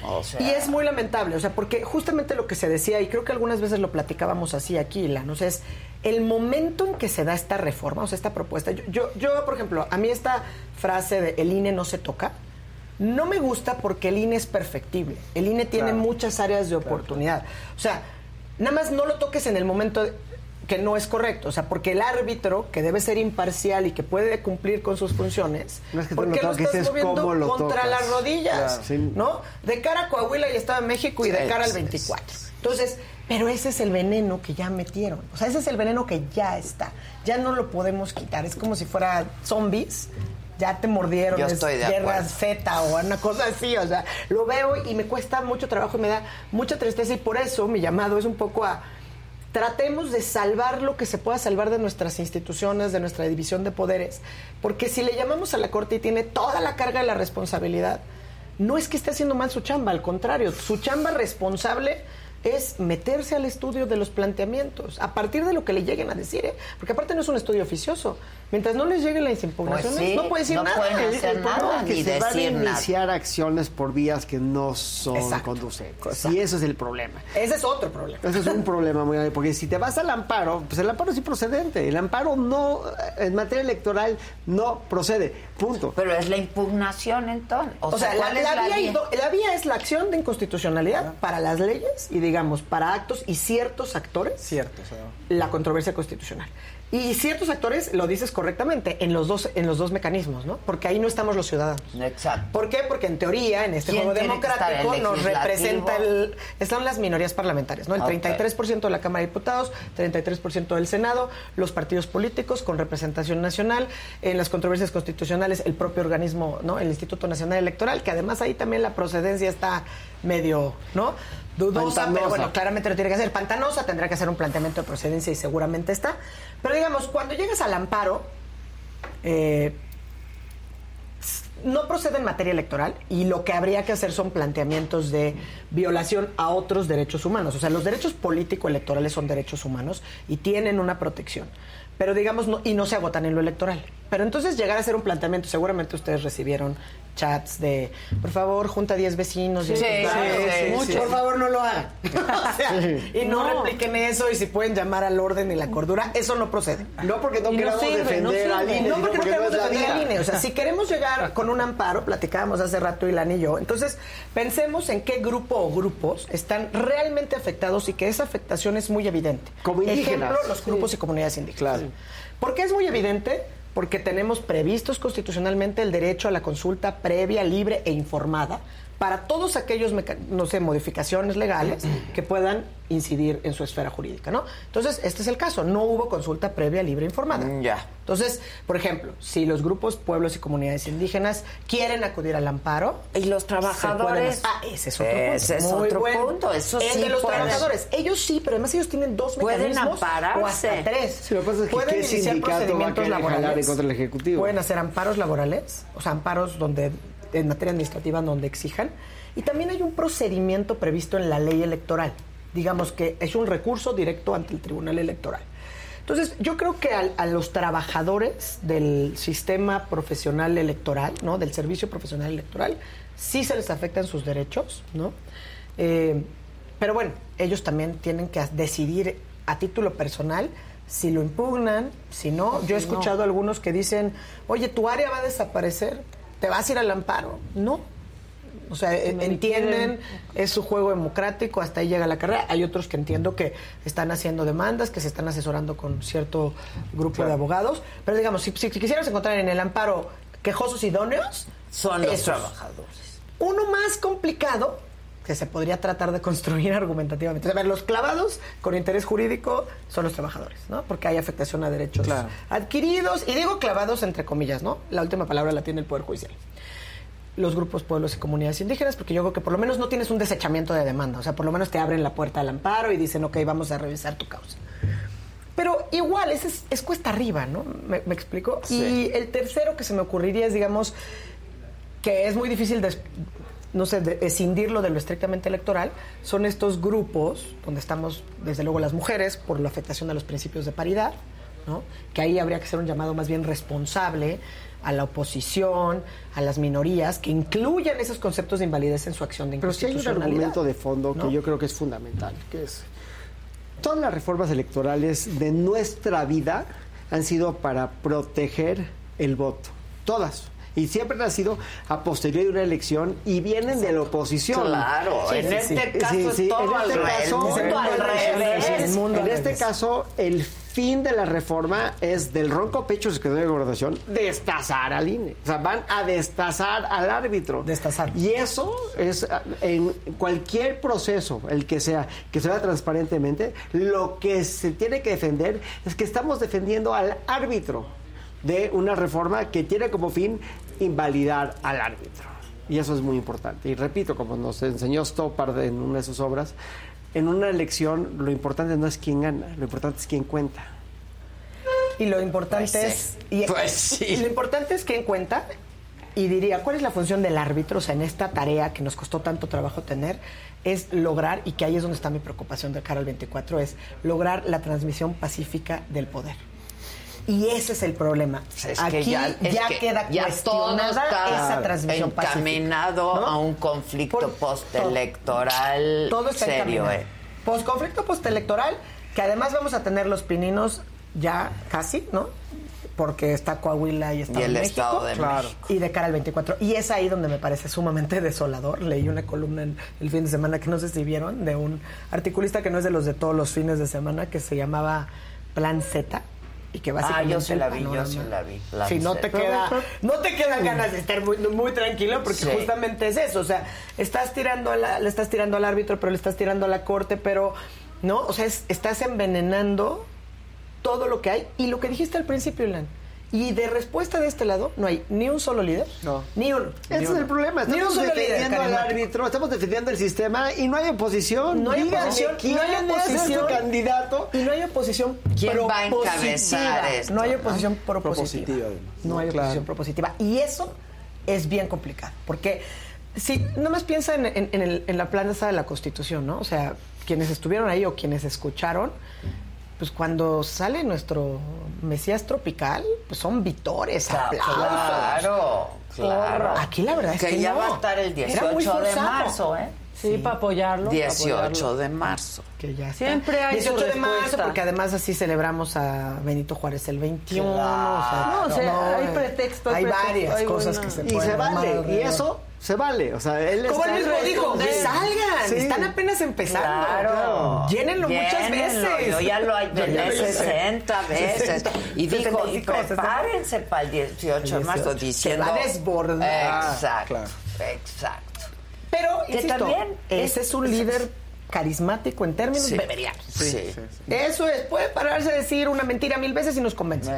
O sea, Y es muy lamentable, o sea, porque justamente lo que se decía, y creo que algunas veces lo platicábamos así aquí, Ilan, o sea, es el momento en que se da esta reforma, o sea, esta propuesta. Yo, yo, yo, por ejemplo, a mí esta frase de el INE no se toca, no me gusta porque el INE es perfectible. El INE tiene Claro. muchas áreas de oportunidad. O sea, nada más no lo toques en el momento que no es correcto. O sea, porque el árbitro, que debe ser imparcial y que puede cumplir con sus funciones, No es que tú ¿por lo qué lo toques, estás es moviendo lo contra tocas. las rodillas? Claro, sí. ¿No? De cara a Coahuila y Estado de México y de Sí, cara al sí, 24. Entonces, pero ese es el veneno que ya metieron. O sea, ese es el veneno que ya está. Ya no lo podemos quitar. Es como si fuera zombies. Ya te mordieron, Yo es estoy de guerra acuerdo. Z o una cosa así. O sea, lo veo y me cuesta mucho trabajo y me da mucha tristeza. Y por eso mi llamado es un poco a tratemos de salvar lo que se pueda salvar de nuestras instituciones, de nuestra división de poderes. Porque si le llamamos a la Corte y tiene toda la carga de la responsabilidad, no es que esté haciendo mal su chamba, al contrario, su chamba responsable es meterse al estudio de los planteamientos, a partir de lo que le lleguen a decir, ¿eh? porque aparte no es un estudio oficioso. Mientras no les lleguen las impugnaciones, Pues sí, no puede decir no nada. pueden El- hacer el problema nada, es que ni se van a nada. iniciar acciones por vías que no son Exacto. conducentes. Exacto. Y eso es el problema. Ese es otro problema. Ese es un problema muy grande, porque si te vas al amparo, pues el amparo es improcedente. El amparo no, en materia electoral, no procede. Punto. Pero es la impugnación entonces. O, O, sea, la, ¿cuál es la la vía, vía? y do- la vía es la acción de inconstitucionalidad para las leyes y, digamos, para actos y ciertos actores, Cierto, o sea, la controversia constitucional. Y ciertos actores, lo dices correctamente, en los dos, en los dos mecanismos, ¿no? Porque ahí no estamos los ciudadanos. Exacto. ¿Por qué? Porque en teoría, en este ¿Quién juego democrático, nos representa el, están las minorías parlamentarias, ¿no? El Ok. 33% de la Cámara de Diputados, 33% del Senado, los partidos políticos con representación nacional, en las controversias constitucionales, el propio organismo, ¿no? El Instituto Nacional Electoral, que además ahí también la procedencia está medio, ¿no? Dudosa, Pantanosa. pero bueno, claramente lo tiene que hacer. Pantanosa tendrá que hacer un planteamiento de procedencia y seguramente está. Pero digamos, cuando llegas al amparo, eh, no procede en materia electoral y lo que habría que hacer son planteamientos de violación a otros derechos humanos. O sea, los derechos político-electorales son derechos humanos y tienen una protección. Pero digamos, no, y no se agotan en lo electoral. Pero entonces llegar a hacer un planteamiento, seguramente ustedes recibieron chats de, por favor, junta 10 vecinos. y Sí, sí, "Ah, sí, mucho, sí. Por favor, no lo hagan. O sea, Sí. Y no, No. repliquen eso y si pueden llamar al orden y la cordura, eso no procede. No porque no Y queramos no defender sirve. No, porque no porque no la defender al. INE. O sea, si queremos llegar con un amparo, platicábamos hace rato Ilan y yo, entonces pensemos en qué grupo o grupos están realmente afectados y que esa afectación es muy evidente. Como indígenas. Ejemplo, los grupos y comunidades indígenas. Claro. ¿Por qué es muy evidente? Porque tenemos previstos constitucionalmente el derecho a la consulta previa, libre e informada para todos aquellos, meca- no sé, modificaciones legales que puedan incidir en su esfera jurídica, ¿no? Entonces, este es el caso. No hubo consulta previa, libre e informada. Mm, Ya. Entonces, por ejemplo, si los grupos, pueblos y comunidades indígenas quieren acudir al amparo... ¿Y los trabajadores? pueden- Ah, ese es otro punto. Ese es Muy otro bueno. punto, eso El sí de los pueden. trabajadores. Ellos sí, pero además ellos tienen dos Pueden mecanismos o ampararse. hasta tres. Sí, lo que pasa es que pueden ¿qué iniciar procedimientos laborales. contra del Ejecutivo? Pueden hacer amparos laborales, o sea, amparos donde en materia administrativa donde exijan. Y también hay un procedimiento previsto en la ley electoral. Digamos que es un recurso directo ante el Tribunal Electoral. Entonces, yo creo que al- a, los trabajadores del sistema profesional electoral, ¿no? Del servicio profesional electoral, sí se les afectan sus derechos, ¿no? Eh, pero bueno, ellos también tienen que decidir a título personal si lo impugnan, si no. Yo he no. escuchado algunos que dicen, oye, tu área va a desaparecer, te vas a ir al amparo. No. O sea, me entienden, es su juego democrático, hasta ahí llega la carrera. Hay otros que entiendo que están haciendo demandas, que se están asesorando con cierto grupo de abogados. Pero digamos, si, si quisieras encontrar en el amparo quejosos idóneos, Son los esos. trabajadores. Uno más complicado que se podría tratar de construir argumentativamente. A ver, los clavados con interés jurídico son los trabajadores, ¿no? Porque hay afectación a derechos Claro. adquiridos, y digo clavados entre comillas, ¿no? La última palabra la tiene el Poder Judicial. los grupos, pueblos y comunidades indígenas, porque yo creo que por lo menos no tienes un desechamiento de demanda, o sea, por lo menos te abren la puerta al amparo y dicen, ok, vamos a revisar tu causa. Pero igual, es, es cuesta arriba, ¿no? ¿Me, me explico? Y el tercero que se me ocurriría es, digamos, que es muy difícil de, no sé, de escindirlo de lo estrictamente electoral, son estos grupos donde estamos, desde luego, las mujeres por la afectación de los principios de paridad, ¿no? Que ahí habría que hacer un llamado más bien responsable a la oposición, a las minorías, que incluyan esos conceptos de invalidez en su acción de Pero sí hay un argumento de fondo ¿no? que yo creo que es fundamental, que es todas las reformas electorales de nuestra vida han sido para proteger el voto, todas. Y siempre han sido a posteriori de una elección y vienen de la oposición. Claro, en este caso es todo en al este revés, caso, el mundo al revés. es- El mundo en al este revés. caso, el fin de la reforma es del ronco pecho del secretario de Gobernación destazar al INE. O sea, van a destazar al árbitro. Destazar. Y eso es en cualquier proceso, el que sea, que se vea transparentemente, lo que se tiene que defender es que estamos defendiendo al árbitro de una reforma que tiene como fin invalidar al árbitro. Y eso es muy importante. Y repito, como nos enseñó Stoppard en una de sus obras, en una elección lo importante no es quién gana, lo importante es quién cuenta. Y lo importante Pues es. sí. Y, Pues sí. y lo importante es que en cuenta. Y diría, ¿cuál es la función del árbitro? O sea, en esta tarea que nos costó tanto trabajo tener, es lograr, y que ahí es donde está mi preocupación de cara al 24, es lograr la transmisión pacífica del poder. Y ese es el problema. Es Aquí que ya, es que queda ya todo cuestionada está esa transmisión pacífica. encaminado ¿no? a un conflicto postelectoral Todo está serio. eh. Posconflicto postelectoral, que además vamos a tener los pininos ya casi, ¿no? Porque está Coahuila y Estado Y el de México. Estado de Claro. Y de cara al 24. Y es ahí donde me parece sumamente desolador. Leí una columna en el fin de semana que no sé si vieron, de un articulista que no es de los de todos los fines de semana, que se llamaba Plan Z. Y que Ah, básicamente yo se la vi, yo se la vi. Plan Sí, no te queda, no te quedan ganas de estar muy, muy tranquilo porque Sí. justamente es eso, o sea, estás tirando a la- le estás tirando al árbitro, pero le estás tirando a la corte, pero no, o sea, es- estás envenenando todo lo que hay y lo que dijiste al principio, Ilan. Y de respuesta de este lado no hay ni un solo líder, ni uno. Ese ni es uno. el problema. Ni un Estamos solo líder defendiendo al carismático. árbitro, estamos defendiendo el sistema y no hay oposición. No hay Díganme oposición, quién no hay es oposición este candidato. Y no hay oposición ¿Quién va a propositiva. encabezar esto, No hay no? oposición propositiva. Propositiva. No hay Claro. oposición propositiva. Y eso es bien complicado. Porque si nomás piensa en, en- en el- en la plaza de la Constitución, ¿no? O sea, quienes estuvieron ahí o quienes escucharon, pues cuando sale nuestro Mesías tropical, pues son vitores, aplausos. Claro, claro. Aquí la verdad es que, ya no. va a estar el Era 18 muy de marzo, ¿eh? Sí, para apoyarlo. para 18 apoyarlo. de marzo. Que ya está. Siempre hay su 18 de marzo, respuesta. porque además así celebramos a Benito Juárez el 21. Claro. No, o sea, hay pretexto, hay Hay pretexto, varias hay cosas buena- que se Y pueden se vale. armar Y eso se vale. O sea, él Como está él mismo dijo, Sí. salgan, Sí. están apenas empezando. Claro. Llénenlo muchas Llénenlo. veces. Yo ya lo lo hice. 60 veces. 60, y dijo, y 75, 60. prepárense para el 18 de marzo, 18. diciendo... Se va a desbordar. Exacto, exacto. Pero, Que insisto, también ese es un líder carismático en términos Sí. beberianos. Sí. Eso es, puede pararse a decir una mentira mil veces y nos convence.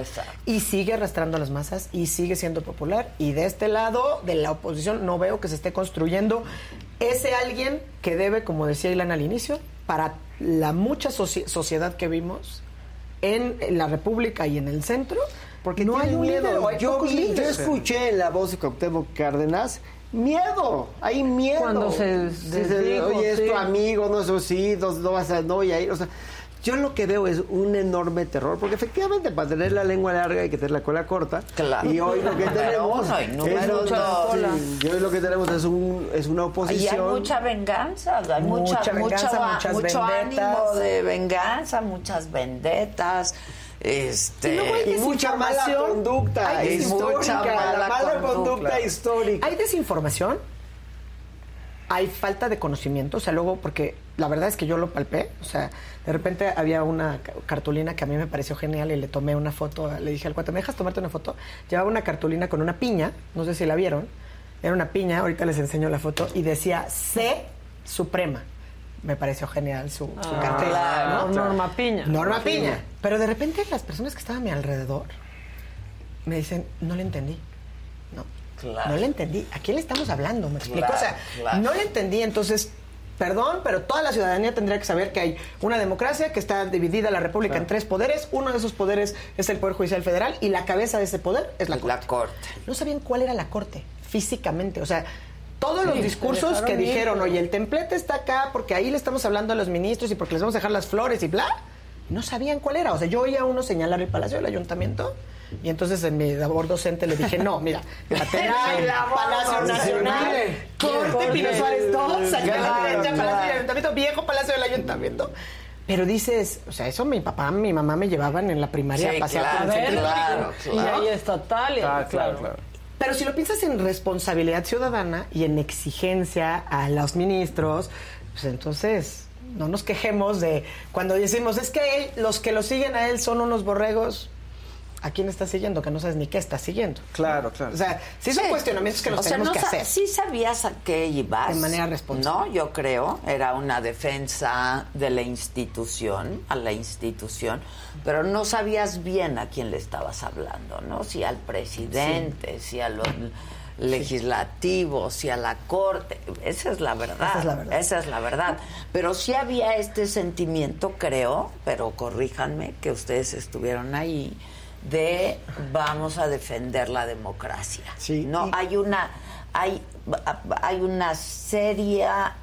Y sigue arrastrando a las masas y sigue siendo popular. Y de este lado, de la oposición, no veo que se esté construyendo ese alguien que debe, como decía Ilan al inicio, para la mucha soci- sociedad que vimos en la República y en el centro, Porque no hay un líder, miedo. o hay yo, escuché en la voz de Cuauhtémoc Cárdenas miedo, hay miedo. Cuando se Oye, es tu amigo, no eso sí, no, no vas a, no voy a ir. O sea, yo lo que veo es un enorme terror, porque efectivamente para tener la lengua larga hay que tener la cola corta. Claro. Y hoy lo que tenemos uno y es sí, y hoy lo que tenemos es un es una Y oposición. hay mucha venganza, hay mucha, Mucha venganza, mucho, muchas mucho vendetas. ánimo de venganza, muchas vendetas, este, Y mucha mala conducta Hay histórica, mucha mala la mala conducta, conducta. histórica. Hay desinformación, hay falta de conocimiento, o sea, luego, porque la verdad es que yo lo palpé, o sea, de repente había una ca- cartulina que a mí me pareció genial y le tomé una foto, le dije al cuate, ¿me dejas tomarte una foto? Llevaba una cartulina con una piña, no sé si la vieron, era una piña, ahorita les enseño la foto, y decía C Suprema. Me pareció genial su, su Ah. Norma Piña. Norma Piña. Pero de repente las personas que estaban a mi alrededor me dicen, no le entendí. No. Claro. No le entendí. ¿A quién le estamos hablando? ¿Me explico? Claro, o sea, no le entendí. Entonces, perdón, pero toda la ciudadanía tendría que saber que hay una democracia que está dividida la República en tres poderes. Uno de esos poderes es el Poder Judicial Federal y la cabeza de ese poder es la Corte. La corte. No sabían cuál era la Corte físicamente. O sea, todos Sí, los discursos que dijeron, oye, el templete está acá porque ahí le estamos hablando a los ministros y porque les vamos a dejar las flores y bla, no sabían cuál era. O sea, yo oía a uno señalar el Palacio del Ayuntamiento y entonces en mi labor docente le dije, no, mira, labor Palacio. Nacional, Corte. Pino Suárez 2, acá a la Claro, derecha, Palacio claro. del Ayuntamiento, viejo Palacio del Ayuntamiento. Pero dices, o sea, eso mi papá, mi mamá me llevaban en la primaria Sí, a pasear claro, por el centro claro, histórico, Y ahí estatal. y- Ah, claro, claro. Pero si lo piensas en responsabilidad ciudadana y en exigencia a los ministros, pues entonces no nos quejemos de cuando decimos, es que los que lo siguen a él son unos borregos. ¿A quién está siguiendo? Que no sabes ni qué está siguiendo. Claro, claro. O sea, sí son cuestionamientos que nos o sea, tenemos no que hacer. Sí sabías a qué ibas. De manera responsable. No, yo creo. Era una defensa de la institución, a la institución, pero no sabías bien a quién le estabas hablando, ¿no? Si al presidente, si a los legislativos, si a la corte. Esa es la verdad. Esa es la verdad. Esa es la verdad. Pero sí había este sentimiento, creo, pero corríjanme, que ustedes estuvieron ahí, de vamos a defender la democracia. no, hay una, hay, hay una seria,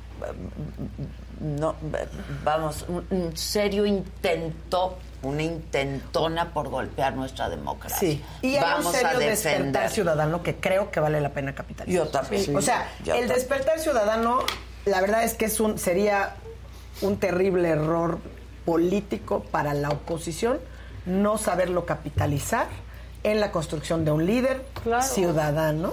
no, vamos, un, serio intento, una intentona por golpear nuestra democracia. Sí, y hay vamos un serio a despertar ciudadano que creo que vale la pena capitalizar. Yo también. Sí. O sea, Yo el despertar ciudadano, la verdad es que es un sería un terrible error político para la oposición no saberlo capitalizar en la construcción de un líder ciudadano,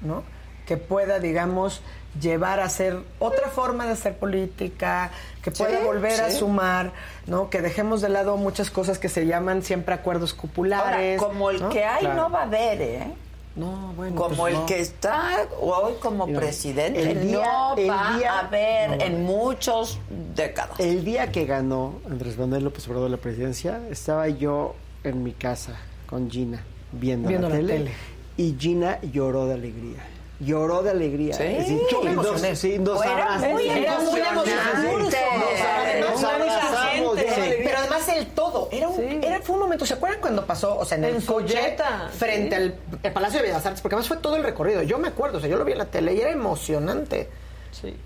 ¿no? Que pueda, digamos, llevar a hacer otra forma de hacer política, que pueda Sí, volver a sumar, ¿no? Que dejemos de lado muchas cosas que se llaman siempre acuerdos Ahora, cupulares. como el ¿no? que hay Claro. no va a haber, ¿eh? No, bueno. Como pues el no. que está hoy como Mira, presidente, el día- no el va día- a haber no va a en muchos décadas. El día que ganó Andrés Manuel López Obrador la presidencia, estaba yo en mi casa con Gina viendo, Viendo la, la tele, tele. y Gina lloró de alegría. Lloró de alegría. Sí, yo me nos- emocioné. sí, nos Era abrazamos. muy Era muy emocionante. Nos abrazamos. Sí, Sí. Pero además el todo, era un, era, fue un momento, ¿se acuerdan cuando pasó, o sea, en, En el su coche frente sí. al el Palacio de Bellas Artes? Porque además fue todo el recorrido, yo me acuerdo, o sea, yo lo vi en la tele y era emocionante.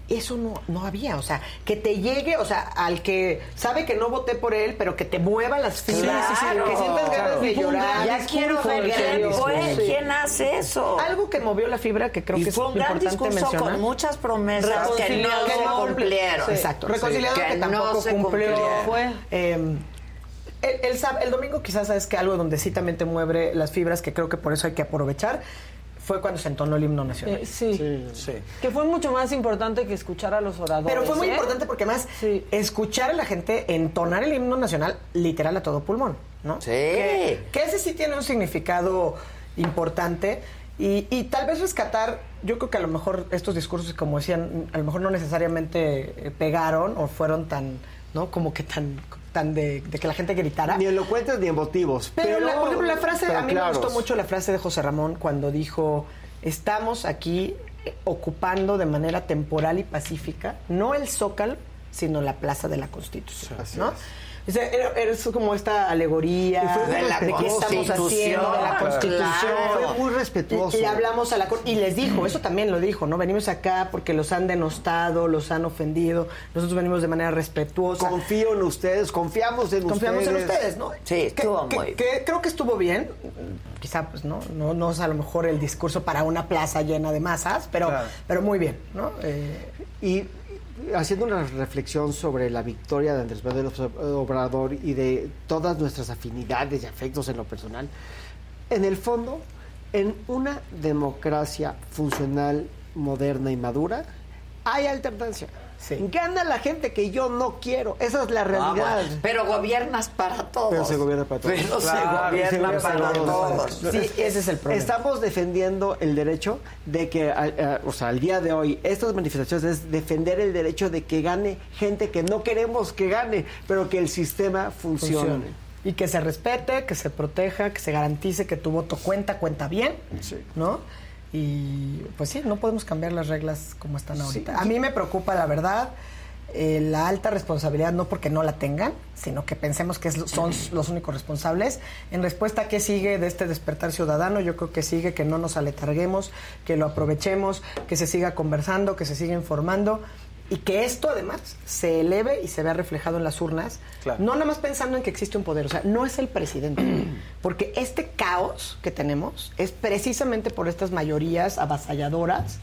Eso no, no había, o sea, que te llegue, o sea, al que sabe que no voté por él, pero que te mueva las fibras, Claro. que sientas ganas de llorar. Ya quiero ver sí, quién fue, sí. quién hace eso. Algo que movió la fibra que creo y que es fue un gran importante discurso mencionar. con muchas promesas que no Reconciliador. se cumplieron. Sí. Exacto. Reconciliador Sí. que, Que tampoco no se cumplió. Fue. Eh, el, el sab- el domingo quizás sabes que algo donde sí también te mueve las fibras, que creo que por eso hay que aprovechar, fue cuando se entonó el himno nacional. Eh, sí. Sí. Que fue mucho más importante que escuchar a los oradores. Pero fue muy ¿eh? importante porque además escuchar a la gente entonar el himno nacional literal a todo pulmón, ¿no? Sí. Que, que ese sí tiene un significado importante y, y tal vez rescatar, yo creo que a lo mejor estos discursos, como decían, a lo mejor no necesariamente eh, pegaron o fueron tan, ¿no? Como que tan, tan de, de que la gente gritara. Ni elocuentes ni emotivos. Pero, la, por ejemplo, la frase, a mí claros. me gustó mucho la frase de José Ramón cuando dijo, estamos aquí ocupando de manera temporal y pacífica, no el Zócalo, sino la Plaza de la Constitución, ¿no? Eso como esta alegoría de, la, de qué estamos haciendo, de la Claro. Constitución. Fue muy respetuoso. Y, y hablamos a la corte, y les dijo, eso también lo dijo, ¿no? Venimos acá porque los han denostado, los han ofendido, nosotros venimos de manera respetuosa. Confío en ustedes, confiamos en Confiamos ustedes. en ustedes, ¿no? Sí, estuvo que, muy que creo que estuvo bien. Quizá, pues, ¿no? No, no es a lo mejor el discurso para una plaza llena de masas, pero, Claro. pero muy bien, ¿no? Eh, Y haciendo una reflexión sobre la victoria de Andrés Manuel Obrador y de todas nuestras afinidades y afectos en lo personal, en el fondo, en una democracia funcional, moderna y madura, hay alternancia. Gana la gente que yo no quiero. Esa es la Ah, realidad. bueno, pero gobiernas para todos. Pero se gobierna para todos. Pero se gobierna se gobierna para todos. Sí, ese es el problema. Estamos defendiendo el derecho de que, a- a- o sea, al día de hoy, estas manifestaciones es defender el derecho de que gane gente que no queremos que gane, pero que el sistema funcione. funcione. Y que se respete, que se proteja, que se garantice que tu voto cuenta, cuenta bien, ¿no? Y pues sí, no podemos cambiar las reglas como están ahorita. A mí me preocupa, la verdad, eh, la alta responsabilidad, no porque no la tengan, sino que pensemos que es- son los únicos responsables. En respuesta a qué sigue de este despertar ciudadano, yo creo que sigue que no nos aletarguemos, que lo aprovechemos, que se siga conversando, que se siga informando y que esto además se eleve y se vea reflejado en las urnas, Claro. no nada más pensando en que existe un poder, o sea, no es el presidente, porque este caos que tenemos es precisamente por estas mayorías avasalladoras,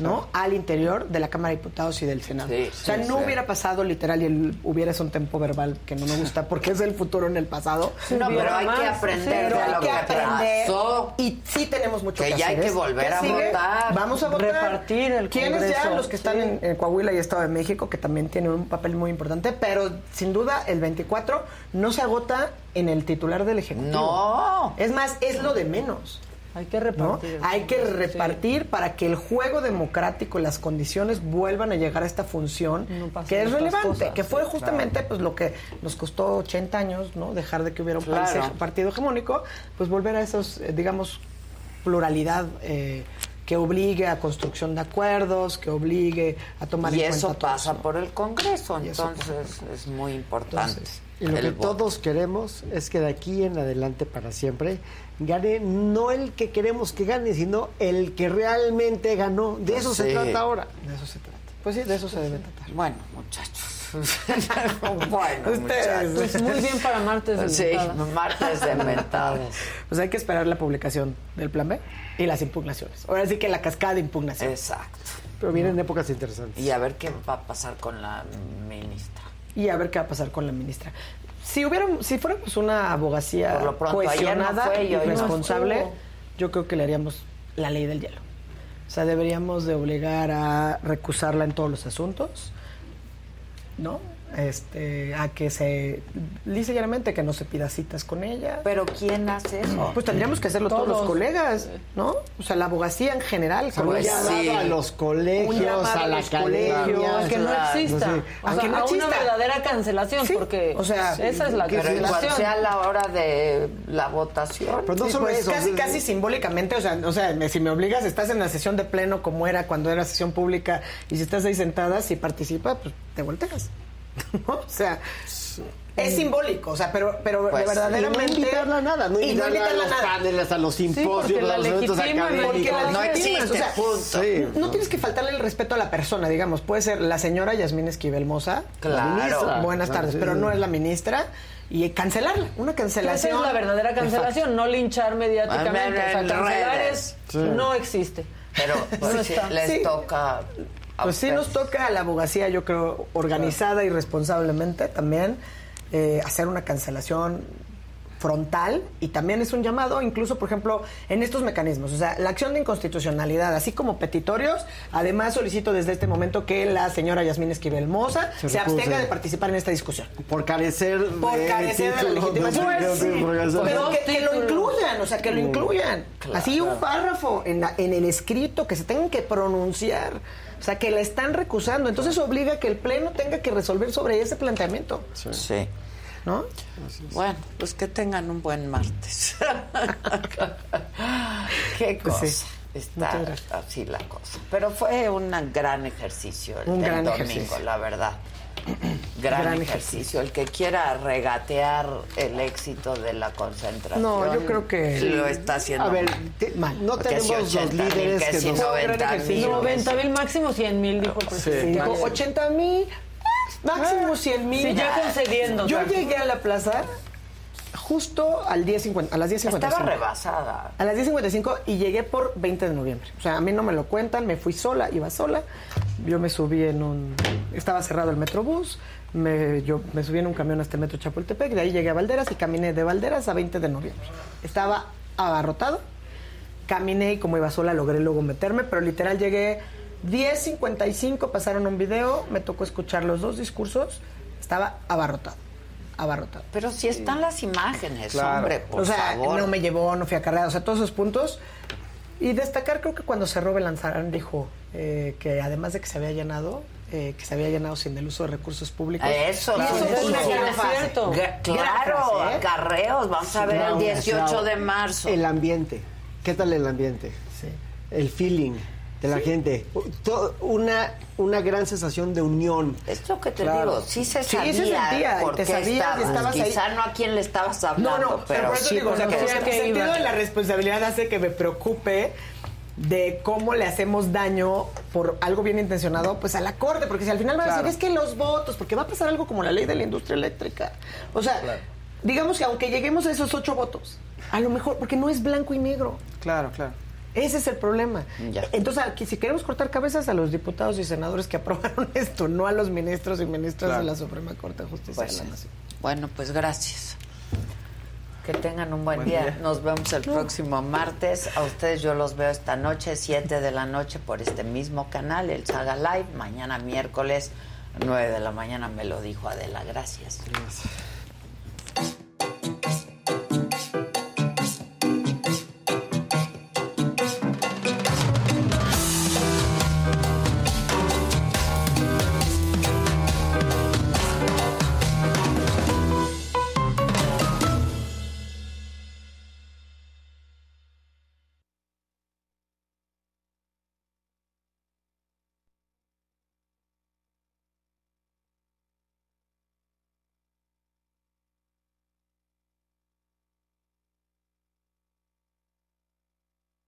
¿no? Al interior de la Cámara de Diputados y del Senado. Sí, o sea, sí, no sí. hubiera pasado literal y el, hubiera es un tempo verbal que no me gusta porque es el futuro en el pasado. No, pero hay que aprender Pero de hay lo que que aprender pasó. y sí tenemos mucho Que que, ya hay que ¿Es? volver ¿Qué a sigue? votar. Vamos a votar. Repartir el ¿Quiénes ya? Los que están Sí. en, en Coahuila y Estado de México, que también tienen un papel muy importante, pero sin duda el 24 no se agota en el titular del Ejecutivo. No. Es más, es lo de menos. Hay que ¿no? repartir. Hay que repartir para que el juego democrático y las condiciones vuelvan a llegar a esta función No que es relevante, cosas. que fue Sí, justamente pues lo que nos costó 80 años, ¿no? Dejar de que hubiera un país- partido hegemónico, pues volver a esos, eh, digamos, pluralidad eh, que obligue a construcción de acuerdos, que obligue a tomar Y en eso cuenta todo pasa por el Congreso, Y entonces es muy importante. Entonces, y lo el que voto. todos queremos es que de aquí en adelante para siempre gane no el que queremos que gane, sino el que realmente ganó. De eso se trata ahora. De eso se trata. Pues sí, de eso se debe tratar. Bueno, muchachos. bueno, Ustedes. muchachos. Pues muy bien para martes de Sí, mentadas. martes de mentadas. Pues hay que esperar la publicación del plan B y las impugnaciones. Ahora sí que la cascada de impugnaciones. Exacto. Pero vienen épocas interesantes. Y a ver qué va a pasar con la ministra. y a ver qué va a pasar con la ministra. Si hubiéramos, si fuéramos una abogacía pronto, no cohesionada fue y no responsable, yo creo que le haríamos la ley del hielo. O sea, deberíamos de obligar a recusarla en todos los asuntos, ¿no? Este, a que se, y llanamente, que no se pida citas con ella. Pero ¿quién hace eso? Pues tendríamos que hacerlo todos, los colegas, ¿no? O sea, la abogacía en general. Pues sí. a los colegios, a la los colegios, academia. A que no exista. O A sea, que no a una exista. verdadera cancelación, Sí, porque o sea, esa es la cancelación. sea a la hora de la votación. Pero no Sí, solo pues, eso. casi, es- casi simbólicamente, o sea, o sea, me- si me obligas, estás en la sesión de pleno como era cuando era sesión pública y si estás ahí sentada, si participa, pues te volteas. ¿no? O sea, es simbólico, o sea, pero, pero Pues, de verdaderamente... No invitarla a nada, no y invitarla a invitarla los nada. paneles, a los simposios, la a los eventos académicos. No existe, o sea, punto. Sí. No tienes que faltarle el respeto a la persona, digamos. Puede ser la señora Yasmín Esquivel Moza. Claro. la ministra. Buenas Claro, tardes, sí, pero sí. no es la ministra. Y cancelarla, una Que Esa cancelación. es la verdadera cancelación, no linchar mediáticamente. O sea, cancelar redes. es, no existe. Pero pues, No sí, les Sí. toca. Pues sí nos toca a la abogacía, yo creo, organizada y responsablemente también, eh, hacer una cancelación frontal y también es un llamado incluso por ejemplo en estos mecanismos o sea la acción de inconstitucionalidad así como petitorios además solicito desde este momento que la señora Yasmín Esquivel Moza Se abstenga de participar en esta discusión. Por carecer por de carecer de la legitimación. de- pero que, que lo incluyan o sea que lo incluyan. Así un párrafo en, la- en el escrito que se tengan que pronunciar o sea que la están recusando entonces obliga a que el pleno tenga que resolver sobre ese planteamiento Sí. ¿no? Bueno, pues que tengan un buen martes. Qué Pues cosa. sí. Está así la cosa. Pero fue un gran ejercicio el Un del gran domingo, ejercicio. la verdad. Gran, Gran ejercicio. El que quiera regatear el éxito de la concentración. No, yo creo que- lo está haciendo. A ver, te- Mal. no Porque tenemos si los 80 mil, líderes que que si nos... 90 mil. 90 mil máximo 100 mil, dijo el presidente. Dijo, 80 mil máximo 100 mil Sí, ya concediendo, yo llegué a la plaza justo al 10.50 a las 10.55 Estaba rebasada. A las 10.55 y llegué por 20 de noviembre. O sea, a mí no me lo cuentan, me fui sola, iba sola. Yo me subí en un... Estaba cerrado el metrobús, me, yo me subí en un camión hasta el metro Chapultepec, de ahí llegué a Valderas y caminé de Valderas a 20 de noviembre. Estaba abarrotado, caminé y como iba sola logré luego meterme, pero literal llegué 10.55, pasaron un video, me tocó escuchar los dos discursos, estaba abarrotado, abarrotado. Pero si están las imágenes, Claro. hombre, por o sea, favor. no me llevó, no fui acarreado, o sea, todos esos puntos. Y destacar, creo que cuando cerró Belanzarán dijo eh, que además de que se había llenado, eh, que se había llenado sin el uso de recursos públicos. Eso, sí, eso eso. frase. cierto. Claro, ¿eh? acarreos. Vamos a ver el No, 18 claro. de marzo. El ambiente. ¿Qué tal el ambiente? Sí. el feeling de la gente. To- Una, una gran sensación de unión. Es lo que te Claro. digo, sí se Sí, sabía, se sentía, te sabías estabas. estabas ahí. Quizá no a quién le estabas hablando, No, no, pero, pero por eso sí digo, o sea, el sentido de la responsabilidad hace que me preocupe de cómo le hacemos daño por algo bien intencionado pues a la corte, porque si al final van a decir es que los votos, porque va a pasar algo como la ley de la industria eléctrica. O sea, digamos que aunque lleguemos a esos ocho votos, a lo mejor, porque no es blanco y negro. Claro, claro. Ese es el problema. Entonces, aquí, si queremos cortar cabezas a los diputados y senadores que aprobaron esto, no a los ministros y ministras Claro. de la Suprema Corte de Justicia Pues de la. Nación. Bueno, pues gracias. Que tengan un buen, Buen día. día. Nos vemos el próximo martes. A ustedes yo los veo esta noche, 7 de la noche, por este mismo canal, el Saga Live. Mañana miércoles, 9 de la mañana, me lo dijo Adela. Gracias.